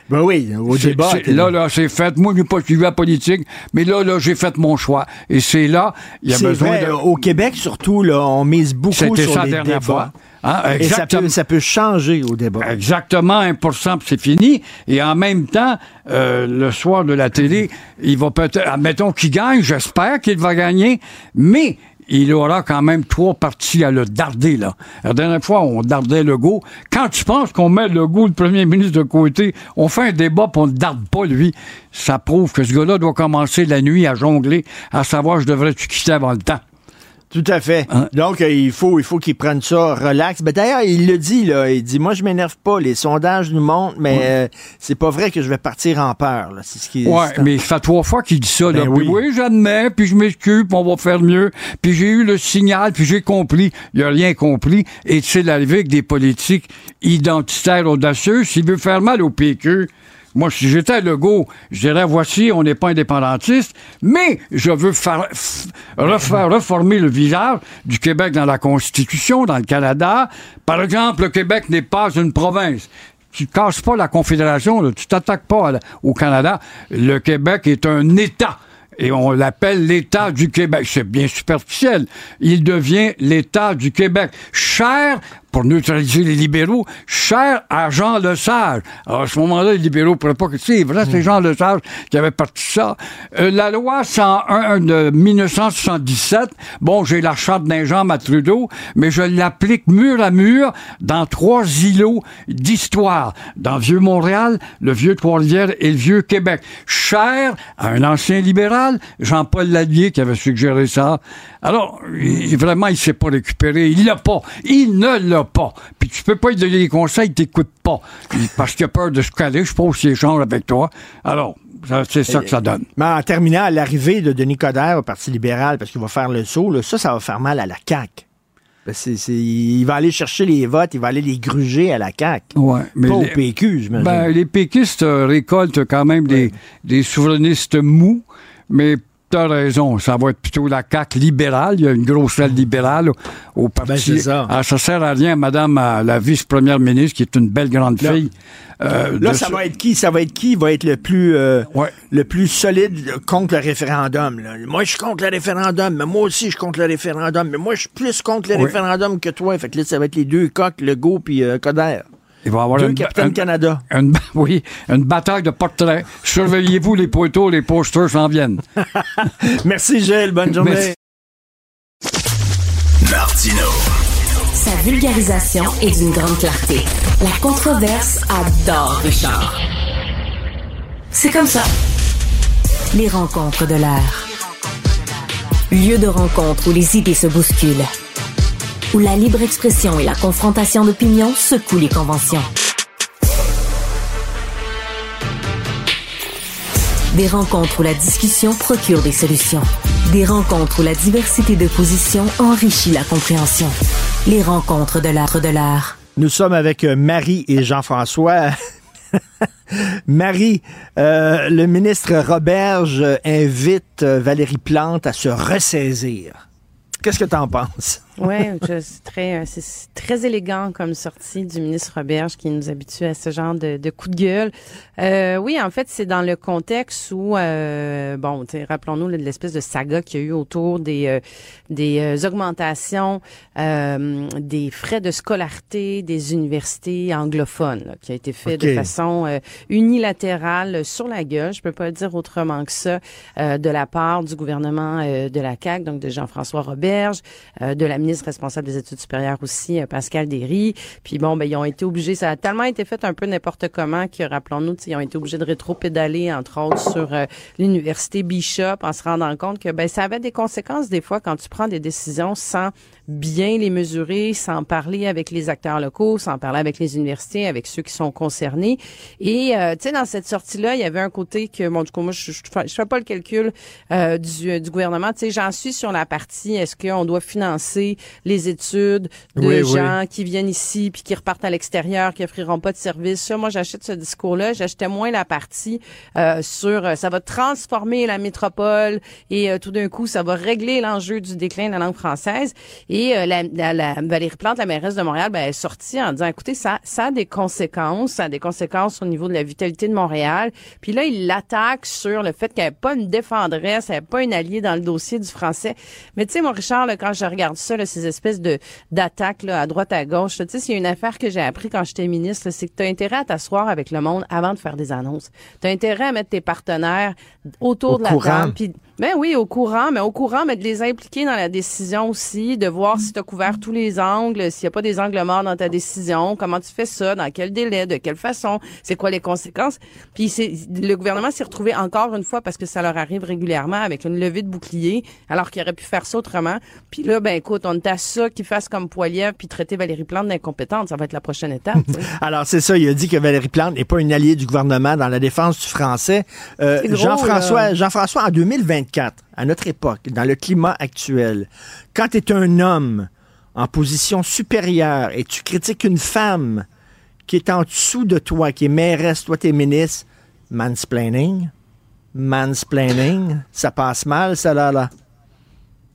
Ben oui, au débat. Là, là, c'est fait. Moi, je n'ai pas suivi la politique, mais là, là, j'ai fait mon choix. Et c'est là, il y a besoin vrai, de... Au Québec, surtout, là, on mise beaucoup sur C'était ça les dernière débats. fois. Hein, Et ça exactement. peut, ça peut changer au débat. Exactement, 1 puis c'est fini. Et en même temps, euh, le soir de la télé, il va peut-être, admettons qu'il gagne, j'espère qu'il va gagner, mais il aura quand même trois parties à le darder, là. La dernière fois, on dardait le go. Quand tu penses qu'on met le go, le premier ministre de côté, on fait un débat puis on ne darde pas, lui. Ça prouve que ce gars-là doit commencer la nuit à jongler, à savoir, je devrais-tu quitter avant le temps? Tout à fait. Hein? Donc, euh, il faut, il faut qu'il prenne ça relax. Ben, D'ailleurs, il le dit, là. Il dit, moi, je m'énerve pas. Les sondages nous montrent, mais euh, c'est pas vrai que je vais partir en peur. là. C'est ce qui Ouais, c'est- mais ça fait trois fois qu'il dit ça. Là. Ben Puis oui. oui, j'admets, puis je m'excuse, puis on va faire mieux. Puis j'ai eu le signal, puis j'ai compris. Il a rien compris. Et tu sais, l'arrivée avec des politiques identitaires audacieux, s'il veut faire mal au PQ, moi, si j'étais Legault, je dirais, voici, on n'est pas indépendantiste, mais je veux faire, reformer le visage du Québec dans la Constitution, dans le Canada. Par exemple, le Québec n'est pas une province tu casses pas la Confédération, là, tu t'attaques pas au Canada. Le Québec est un État. Et on l'appelle l'État du Québec. C'est bien superficiel. Il devient l'État du Québec. Cher, pour neutraliser les libéraux, cher à Jean Lesage. Alors, à ce moment-là, les libéraux ne pourraient pas que... C'est vrai, c'est Jean Lesage qui avait parti ça. Euh, la loi 101 de 1977, bon, j'ai la charte d'un Jean à Trudeau, mais je l'applique mur à mur dans trois îlots d'histoire. Dans Vieux-Montréal, le Vieux-Trois-Rivières et le Vieux-Québec. Cher à un ancien libéral, Jean-Paul Lallier, qui avait suggéré ça. Alors, il- vraiment, il s'est pas récupéré. Il l'a pas. Il ne l'a pas. Puis tu peux pas lui donner des conseils, il t'écoute pas. Parce qu'il a peur de se caler, je pense qu'il échange avec toi. Alors, c'est ça que ça donne. Mais en terminant, à l'arrivée de Denis Coderre au Parti libéral, parce qu'il va faire le saut, là, ça, ça va faire mal à la CAQ. Il va aller chercher les votes, il va aller les gruger à la CAQ. Ouais, mais pas au les- PQ, j'imagine. Ben, les péquistes euh, récoltent quand même des, des souverainistes mous, mais t'as raison, ça va être plutôt la CAQ libérale. Il y a une grosse aile libérale au, au parti. Ben, c'est ça. Ah, ça sert à rien, madame euh, la vice-première ministre, qui est une belle grande Là- fille. euh, Là, ça va être qui? Ça va être qui? Va être le plus, euh, le plus solide contre le référendum? là? Moi, je suis contre le référendum, mais moi aussi, je suis contre le référendum, mais moi, je suis plus contre le référendum que toi. Fait que là, ça va être les deux coqs, Legault puis euh, Coderre. Il va y avoir Deux une, capitaines une- Canada. une- oui, une bataille de portraits. Surveillez-vous les poteaux, les posters s'en viennent. Merci, Gilles. Bonne journée. Merci. Martino. Sa vulgarisation est d'une grande clarté. La controverse adore Richard. C'est comme ça. Les rencontres de l'air. Lieu de rencontre où les idées se bousculent. Où la libre expression et la confrontation d'opinions secouent les conventions. Des rencontres où la discussion procure des solutions. Des rencontres où la diversité de positions enrichit la compréhension. Les rencontres de l'art de l'art. Nous sommes avec euh, Marie et Jean-François. Marie, euh, le ministre Roberge euh, invite Valérie Plante à se ressaisir. Qu'est-ce que tu en penses? Oui, c'est très, euh, c'est très élégant comme sortie du ministre Roberge qui nous habitue à ce genre de, de coup de gueule. Euh, oui, en fait, c'est dans le contexte où, euh, bon, rappelons-nous de l'espèce de saga qu'il y a eu autour des, euh, des euh, augmentations euh, des frais de scolarité des universités anglophones, là, qui a été fait de façon euh, unilatérale sur la gueule, je peux pas le dire autrement que ça, euh, de la part du gouvernement euh, de la CAQ, donc de Jean-François Roberge, euh, de la responsable des études supérieures aussi, euh, Pascal Derry. Puis bon, ben ils ont été obligés, ça a tellement été fait un peu n'importe comment que, rappelons-nous, ils ont été obligés de rétro-pédaler, entre autres, sur euh, l'université Bishop, en se rendant compte que ben ça avait des conséquences des fois quand tu prends des décisions sans bien les mesurer, sans parler avec les acteurs locaux, sans parler avec les universités, avec ceux qui sont concernés. Et euh, tu sais, dans cette sortie-là, il y avait un côté que, bon, du coup, moi, je, je, fais- je fais pas le calcul euh, du, euh, du gouvernement. Tu sais, j'en suis sur la partie est-ce qu'on doit financer les études de Oui, oui. gens qui viennent ici puis qui repartent à l'extérieur, qui offriront pas de services? Ça, moi, j'achète ce discours-là. J'achetais moins la partie euh, sur euh, ça va transformer la métropole et euh, tout d'un coup, ça va régler l'enjeu du déclin de la langue française. Et Et euh, la, la- la- Valérie Plante, la mairesse de Montréal, ben, elle est sortie en disant, écoutez, ça, ça a des conséquences, ça a des conséquences au niveau de la vitalité de Montréal. Puis là, il l'attaque sur le fait qu'elle n'est pas une défendresse, elle n'est pas une alliée dans le dossier du français. Mais tu sais, mon Richard, là, quand je regarde ça, là, ces espèces de d'attaques à droite, à gauche, tu sais, s'il y a une affaire que j'ai appris quand j'étais ministre, c'est que tu as intérêt à t'asseoir avec le monde avant de faire des annonces. Tu as intérêt à mettre tes partenaires autour Au de la courant. table. Puis, ben oui, au courant, mais au courant, mais de les impliquer dans la décision aussi, de voir si tu as couvert tous les angles, s'il n'y a pas des angles morts dans ta décision, comment tu fais ça, dans quel délai, de quelle façon, c'est quoi les conséquences. Puis c'est le gouvernement s'est retrouvé encore une fois parce que ça leur arrive régulièrement avec une levée de bouclier, alors qu'il aurait pu faire ça autrement. Puis là, ben écoute, on à ça qu'ils fassent comme Poiliev puis traiter Valérie Plante d'incompétente, ça va être la prochaine étape. Alors, c'est ça, il a dit que Valérie Plante n'est pas une alliée du gouvernement dans la défense du français. Euh, Jean-François. Jean-François, en 2024, à notre époque, dans le climat actuel, quand tu es un homme en position supérieure et tu critiques une femme qui est en dessous de toi, qui est mairesse, toi t'es ministre, mansplaining, mansplaining, ça passe mal, ça là, là.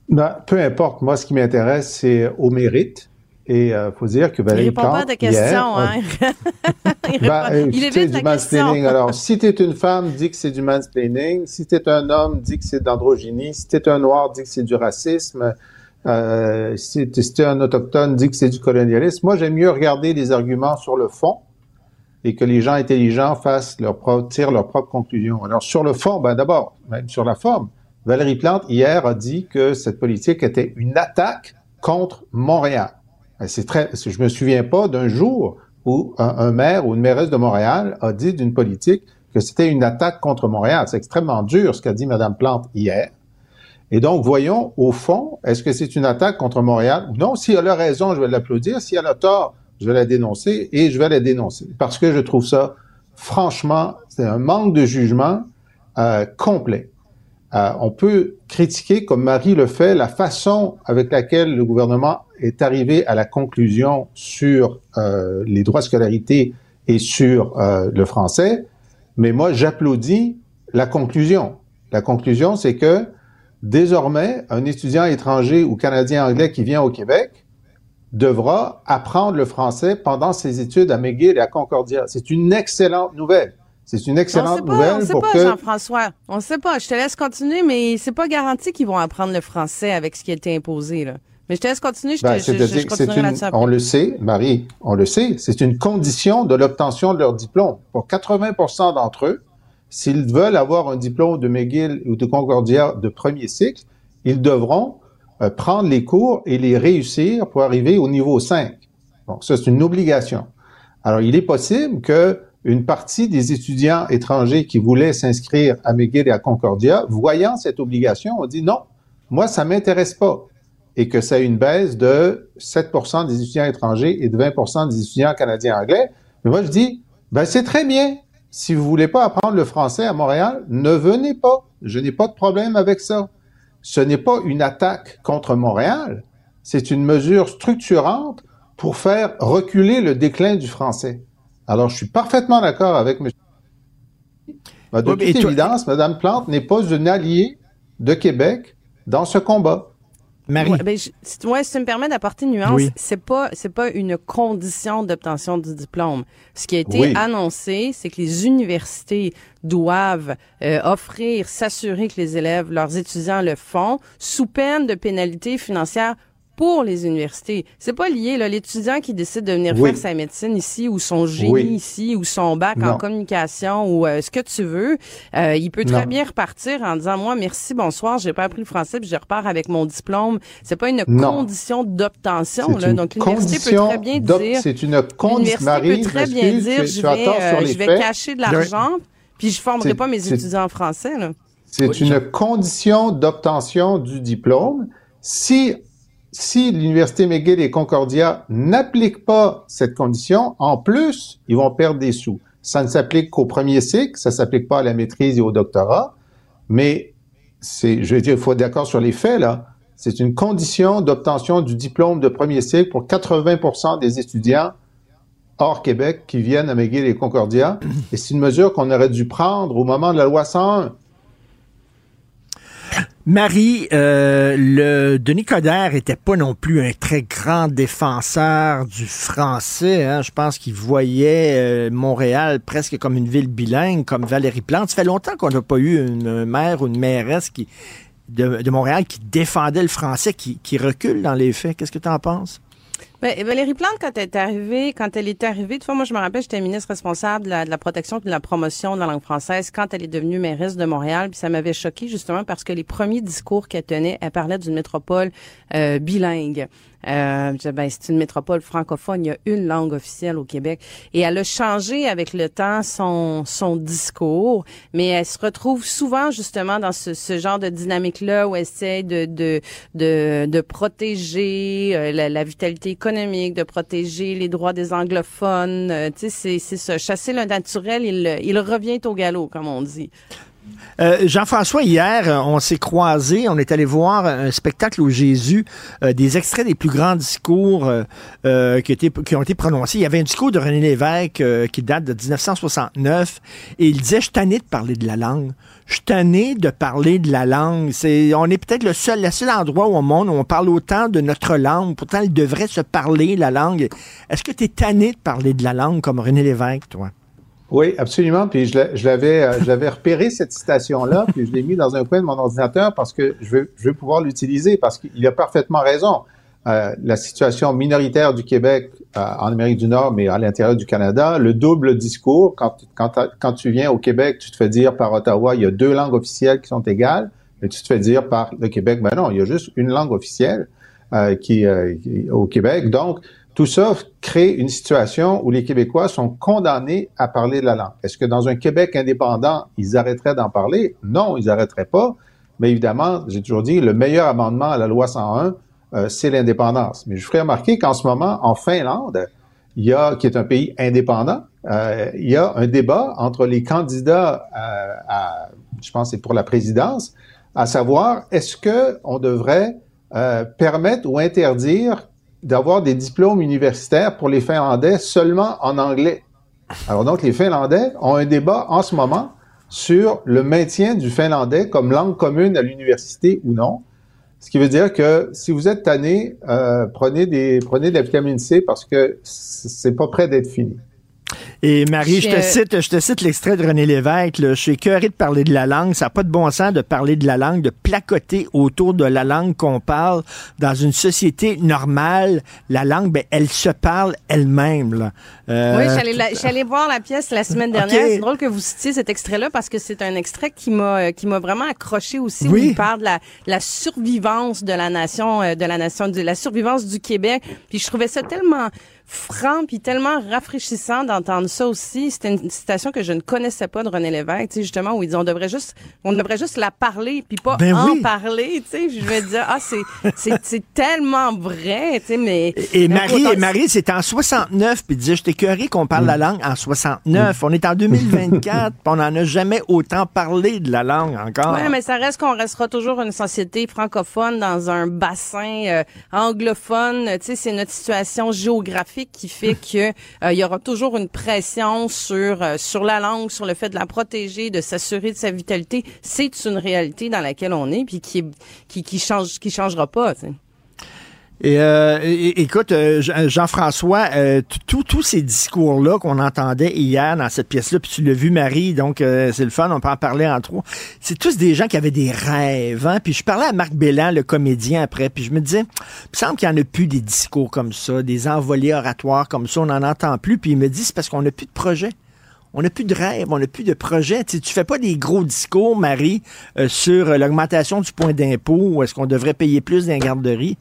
Ben, peu importe. Moi, ce qui m'intéresse, c'est au mérite. Et il faut dire que Il Valérie répond pas à Plante, ta question, hier, hein. il, répond- euh, il évite du la question. mansplaining. Alors, si tu es une femme, dis que c'est du mansplaining. Si tu es un homme, dis que c'est d'androgynie. Si tu es un noir, dis que c'est du racisme. Euh, si tu es un autochtone, dis que c'est du colonialisme. Moi, j'aime mieux regarder les arguments sur le fond et que les gens intelligents fassent leur propre, tirent leurs propres conclusions. Alors, sur le fond, ben d'abord, même sur la forme, Valérie Plante, hier, a dit que cette politique était une attaque contre Montréal. Ben, C'est très, je me souviens pas d'un jour où un, maire ou une mairesse de Montréal a dit d'une politique que c'était une attaque contre Montréal. C'est extrêmement dur ce qu'a dit Mme Plante hier. Et donc, voyons, au fond, est-ce que c'est une attaque contre Montréal non? Si elle a raison, je vais l'applaudir. Si elle a tort, je vais la dénoncer et je vais la dénoncer. Parce que je trouve ça, franchement, c'est un manque de jugement euh, complet. Euh, on peut critiquer, comme Marie le fait, la façon avec laquelle le gouvernement est arrivé à la conclusion sur euh, les droits de scolarité et sur euh, le français, mais moi j'applaudis la conclusion. La conclusion, c'est que désormais, un étudiant étranger ou canadien anglais qui vient au Québec devra apprendre le français pendant ses études à McGill et à Concordia. C'est une excellente nouvelle. C'est une on excellente sait pas, nouvelle on sait pour pas, que Jean-François. On sait pas. Je te laisse continuer, mais c'est pas garanti qu'ils vont apprendre le français avec ce qui a été imposé, là. Mais je te laisse continuer, je, te, Ben, je, je, une, on le sait, Marie, on le sait, c'est une condition de l'obtention de leur diplôme. Pour 80% d'entre eux, s'ils veulent avoir un diplôme de McGill ou de Concordia de premier cycle, ils devront euh, prendre les cours et les réussir pour arriver au niveau 5. Donc, ça, c'est une obligation. Alors, il est possible que une partie des étudiants étrangers qui voulaient s'inscrire à McGill et à Concordia, voyant cette obligation, ont dit non, moi, ça m'intéresse pas et que ça a une baisse de 7% des étudiants étrangers et de 20% des étudiants canadiens anglais. Mais moi, je dis, ben, c'est très bien. Si vous voulez pas apprendre le français à Montréal, ne venez pas. Je n'ai pas de problème avec ça. Ce n'est pas une attaque contre Montréal. C'est une mesure structurante pour faire reculer le déclin du français. Alors, je suis parfaitement d'accord avec M. Ben, de Oui, toute toi- évidence, Mme Plante n'est pas une alliée de Québec dans ce combat. Marie. Ouais, ben, je- si, ouais, si tu me permets d'apporter une nuance, Oui. c'est pas c'est pas une condition d'obtention du diplôme. Ce qui a été Oui. annoncé, c'est que les universités doivent euh, offrir, s'assurer que les élèves, leurs étudiants le font, sous peine de pénalités financières pour les universités. C'est pas lié là l'étudiant qui décide de venir Oui. faire sa médecine ici ou son génie Oui. ici ou son bac en communication ou euh, ce que tu veux, euh, il peut très Non. bien repartir en disant moi merci bonsoir, j'ai pas appris le français puis je repars avec mon diplôme. C'est pas une Non. condition d'obtention là. Donc l'université peut très bien dire c'est une condition- peut très je bien dire tu- je vais tort sur euh, je vais cacher de l'argent puis je formerai pas mes étudiants en français là. C'est une condition d'obtention du diplôme. Si, si l'Université McGill et Concordia n'appliquent pas cette condition, en plus, ils vont perdre des sous. Ça ne s'applique qu'au premier cycle, ça s'applique pas à la maîtrise et au doctorat, mais c'est, je veux dire, il faut être d'accord sur les faits, là. C'est une condition d'obtention du diplôme de premier cycle pour 80% des étudiants hors Québec qui viennent à McGill et Concordia. Et c'est une mesure qu'on aurait dû prendre au moment de la loi 101. Marie, euh, le Denis Coderre était pas non plus un très grand défenseur du français. Hein. Je pense qu'il voyait euh, Montréal presque comme une ville bilingue, comme Valérie Plante. Ça fait longtemps qu'on n'a pas eu une maire ou une mairesse de Montréal qui défendait le français, qui, qui recule dans les faits. Qu'est-ce que tu en penses? Ben, Valérie Plante, quand elle est arrivée, quand elle est arrivée, de fois, moi, je me rappelle, j'étais ministre responsable de la, de la protection et de la promotion de la langue française quand elle est devenue mairesse de Montréal. Puis ça m'avait choqué justement parce que les premiers discours qu'elle tenait, elle parlait d'une métropole euh, bilingue. Euh, ben, c'est une métropole francophone. Il y a une langue officielle au Québec. Et elle a changé avec le temps son, son discours, mais elle se retrouve souvent justement dans ce, ce genre de dynamique-là où elle essaie de, de, de, de protéger euh, la, la, vitalité économique, de protéger les droits des anglophones. Euh, tu sais, c'est ça. Chasser le naturel, il, il revient au galop, comme on dit. Euh, Jean-François, hier, euh, on s'est croisés, on est allé voir un spectacle au Jésus, euh, des extraits des plus grands discours qui, ont été prononcés. Il y avait un discours de René Lévesque qui date de 1969 et il disait, je suis de parler de la langue. Je suis de parler de la langue. On est peut-être le seul, le seul endroit au monde où on parle autant de notre langue. Pourtant, il devrait se parler, la langue. Est-ce que tu es tanné de parler de la langue comme René Lévesque, toi? Oui, absolument. Puis je l'avais, euh, je l'avais repéré cette citation-là, puis je l'ai mis dans un coin de mon ordinateur parce que je veux, je veux pouvoir l'utiliser parce qu'il a parfaitement raison. Euh, la situation minoritaire du Québec euh, en Amérique du Nord, mais à l'intérieur du Canada, le double discours. Quand, quand, quand tu viens au Québec, tu te fais dire par Ottawa, il y a deux langues officielles qui sont égales, mais tu te fais dire par le Québec, ben non, il y a juste une langue officielle euh, qui, qui au Québec. Donc, tout ça crée une situation où les Québécois sont condamnés à parler de la langue. Est-ce que dans un Québec indépendant, ils arrêteraient d'en parler? Non, ils arrêteraient pas. Mais évidemment, j'ai toujours dit, le meilleur amendement à la loi 101, euh, c'est l'indépendance. Mais je ferai remarquer qu'en ce moment, en Finlande, il y a, qui est un pays indépendant, euh, il y a un débat entre les candidats euh, à, je pense, c'est pour la présidence, à savoir est-ce que on devrait permettre ou interdire d'avoir des diplômes universitaires pour les Finlandais seulement en anglais. Alors donc, les Finlandais ont un débat en ce moment sur le maintien du finlandais comme langue commune à l'université ou non. Ce qui veut dire que si vous êtes tanné, euh, prenez des prenez de la vitamine C parce que c'est pas prêt d'être fini. Et Marie, je, te cite, je te cite l'extrait de René Lévesque. Je suis écœuré de parler de la langue. Ça n'a pas de bon sens de parler de la langue, de placoter autour de la langue qu'on parle. Dans une société normale, la langue, ben, elle se parle elle-même. Euh, oui, j'allais voir la pièce la semaine dernière. C'est drôle que vous citiez cet extrait-là parce que c'est un extrait qui m'a qui m'a vraiment accroché aussi. Où il parle de la, la survivance de la nation, euh, de la nation, de la survivance du Québec. Puis je trouvais ça tellement franc puis tellement rafraîchissant d'entendre ça aussi. C'était une citation que je ne connaissais pas de René Lévesque, tu sais, justement, où il dit on devrait juste, on devrait juste la parler puis pas ben en parler, tu sais. Je vais dire, ah, c'est, c'est, c'est tellement vrai, tu sais, mais. Et, Marie, et Marie, c'est en 69 puis disait, je t'écœurais qu'on parle la langue en 69. On est en 2024 on n'en a jamais autant parlé de la langue encore. Ouais, mais ça reste qu'on restera toujours une société francophone dans un bassin euh, anglophone. Tu sais, c'est notre situation géographique qui fait que euh, il y aura toujours une pression sur euh, sur la langue, sur le fait de la protéger, de s'assurer de sa vitalité. C'est une réalité dans laquelle on est, puis qui qui qui change qui changera pas. Et, euh, écoute, euh, Jean-François, euh, tous ces discours-là qu'on entendait hier dans cette pièce-là, puis tu l'as vu, Marie, donc c'est le fun, on peut en parler en trois. C'est tous des gens qui avaient des rêves. Hein? Puis je parlais à Marc Bellan, le comédien, après, puis je me disais, il semble qu'il n'y en a plus des discours comme ça, des envolées oratoires comme ça, on n'en entend plus. Puis il me dit, c'est parce qu'on n'a plus de projet. On n'a plus de rêve, on n'a plus de projet. Tu, fais pas des gros discours, Marie, sur l'augmentation du point d'impôt, est-ce qu'on devrait payer plus dans garderie.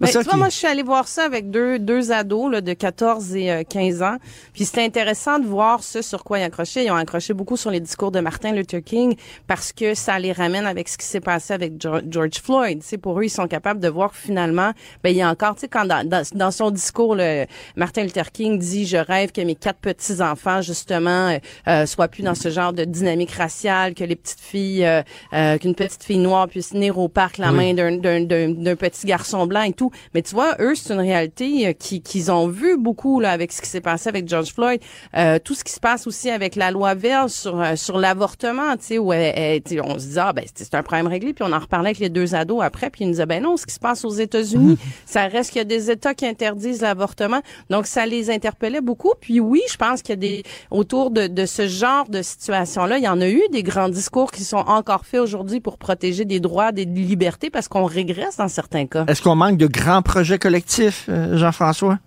Mais tu vois, moi, je suis allée voir ça avec deux, deux ados là, de 14 et 15 euh, ans. Puis c'était intéressant de voir ce sur quoi ils accrochaient. Ils ont accroché beaucoup sur les discours de Martin Luther King parce que ça les ramène avec ce qui s'est passé avec George Floyd. C'est pour eux, ils sont capables de voir finalement, ben il y a encore, tu sais, quand dans, dans, son discours, le, Martin Luther King dit, je rêve que mes quatre petits enfants justement euh, euh, soient plus dans ce genre de dynamique raciale, que les petites filles, euh, qu'une petite fille noire puisse venir au parc la main d'un petit garçon blanc et tout tout. Mais tu vois, eux, c'est une réalité euh, qui qu'ils ont vu beaucoup là avec ce qui s'est passé avec George Floyd, euh, tout ce qui se passe aussi avec la loi Vert sur euh, sur l'avortement, tu sais, où elle, elle, on se dit ah ben c'est un problème réglé, puis on en reparlait avec les deux ados après, puis ils nous disaient ben non, ce qui se passe aux États-Unis, ça reste qu'il y a des États qui interdisent l'avortement, donc ça les interpellait beaucoup. Puis oui, je pense qu'il y a des autour de, de ce genre de situation-là, il y en a eu des grands discours qui sont encore faits aujourd'hui pour protéger des droits, des libertés, parce qu'on régresse dans certains cas. Est-ce qu'on manque de grands projets collectifs, euh, Jean-François?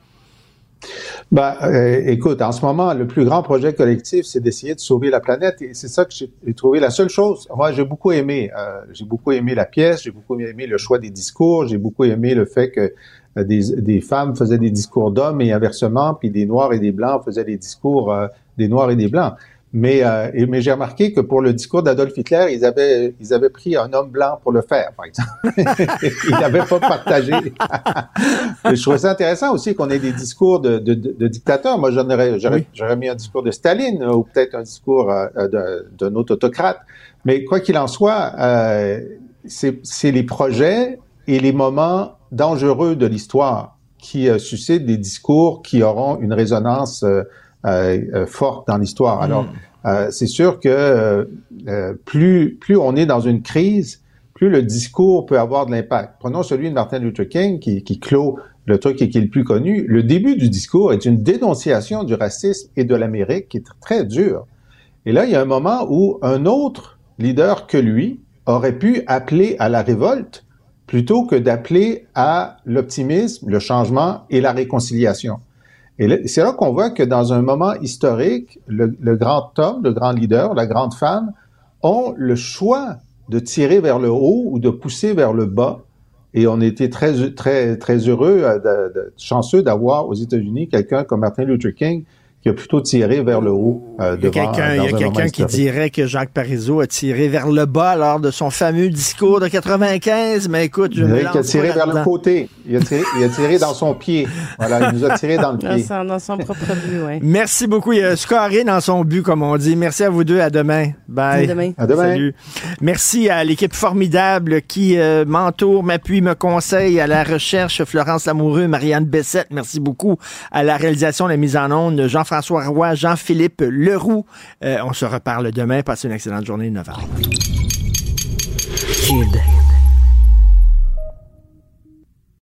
Ben, euh, écoute, en ce moment, le plus grand projet collectif, c'est d'essayer de sauver la planète, et c'est ça que j'ai trouvé la seule chose. Moi, j'ai beaucoup aimé, euh, j'ai beaucoup aimé la pièce, j'ai beaucoup aimé le choix des discours, j'ai beaucoup aimé le fait que des, des, femmes faisaient des discours d'hommes et inversement, puis des noirs et des blancs faisaient des discours des noirs et des blancs. Mais, euh, mais j'ai remarqué que pour le discours d'Adolf Hitler, ils avaient, ils avaient pris un homme blanc pour le faire, par exemple. ils n'avaient pas partagé. je trouvais ça intéressant aussi qu'on ait des discours de, de, de dictateurs. Moi, j'aurais, j'aurais mis un discours de Staline ou peut-être un discours euh, d'un autre autocrate. Mais quoi qu'il en soit, euh, c'est les projets et les moments dangereux de l'histoire qui euh, suscitent des discours qui auront une résonance euh, euh, forte dans l'histoire. Alors, mm. c'est sûr que plus plus on est dans une crise, plus le discours peut avoir de l'impact. Prenons celui de Martin Luther King qui, qui clôt le truc et qui est le plus connu. Le début du discours est une dénonciation du racisme et de l'Amérique qui est très dur. Et là, il y a un moment où un autre leader que lui aurait pu appeler à la révolte plutôt que d'appeler à l'optimisme, le changement et la réconciliation. Et c'est là qu'on voit que dans un moment historique, le, grand homme, le grand leader, la grande femme ont le choix de tirer vers le haut ou de pousser vers le bas. Et on était très, très, très heureux, euh, chanceux d'avoir aux États-Unis quelqu'un comme Martin Luther King qui a plutôt tiré vers le haut. Euh, il y a quelqu'un quelqu qui dirait que Jacques Parizeau a tiré vers le bas lors de son fameux discours de 95, mais écoute, je Il a tiré vers le côté. Il a tiré, il a tiré dans son pied. Voilà, il nous a tiré dans le pied. Dans son, dans son propre but, oui. Merci beaucoup. Il a scoré dans son but, comme on dit. Merci à vous deux. À demain. Bye. À demain. À demain. Salut. Merci à l'équipe formidable qui euh, m'entoure, m'appuie, me conseille à la recherche. Florence Lamoureux, Marianne Bessette. Merci beaucoup à la réalisation, la mise en onde. Jean François Roy, Jean-Philippe Leroux. Euh, on se reparle demain. Passez une excellente journée, 9 h.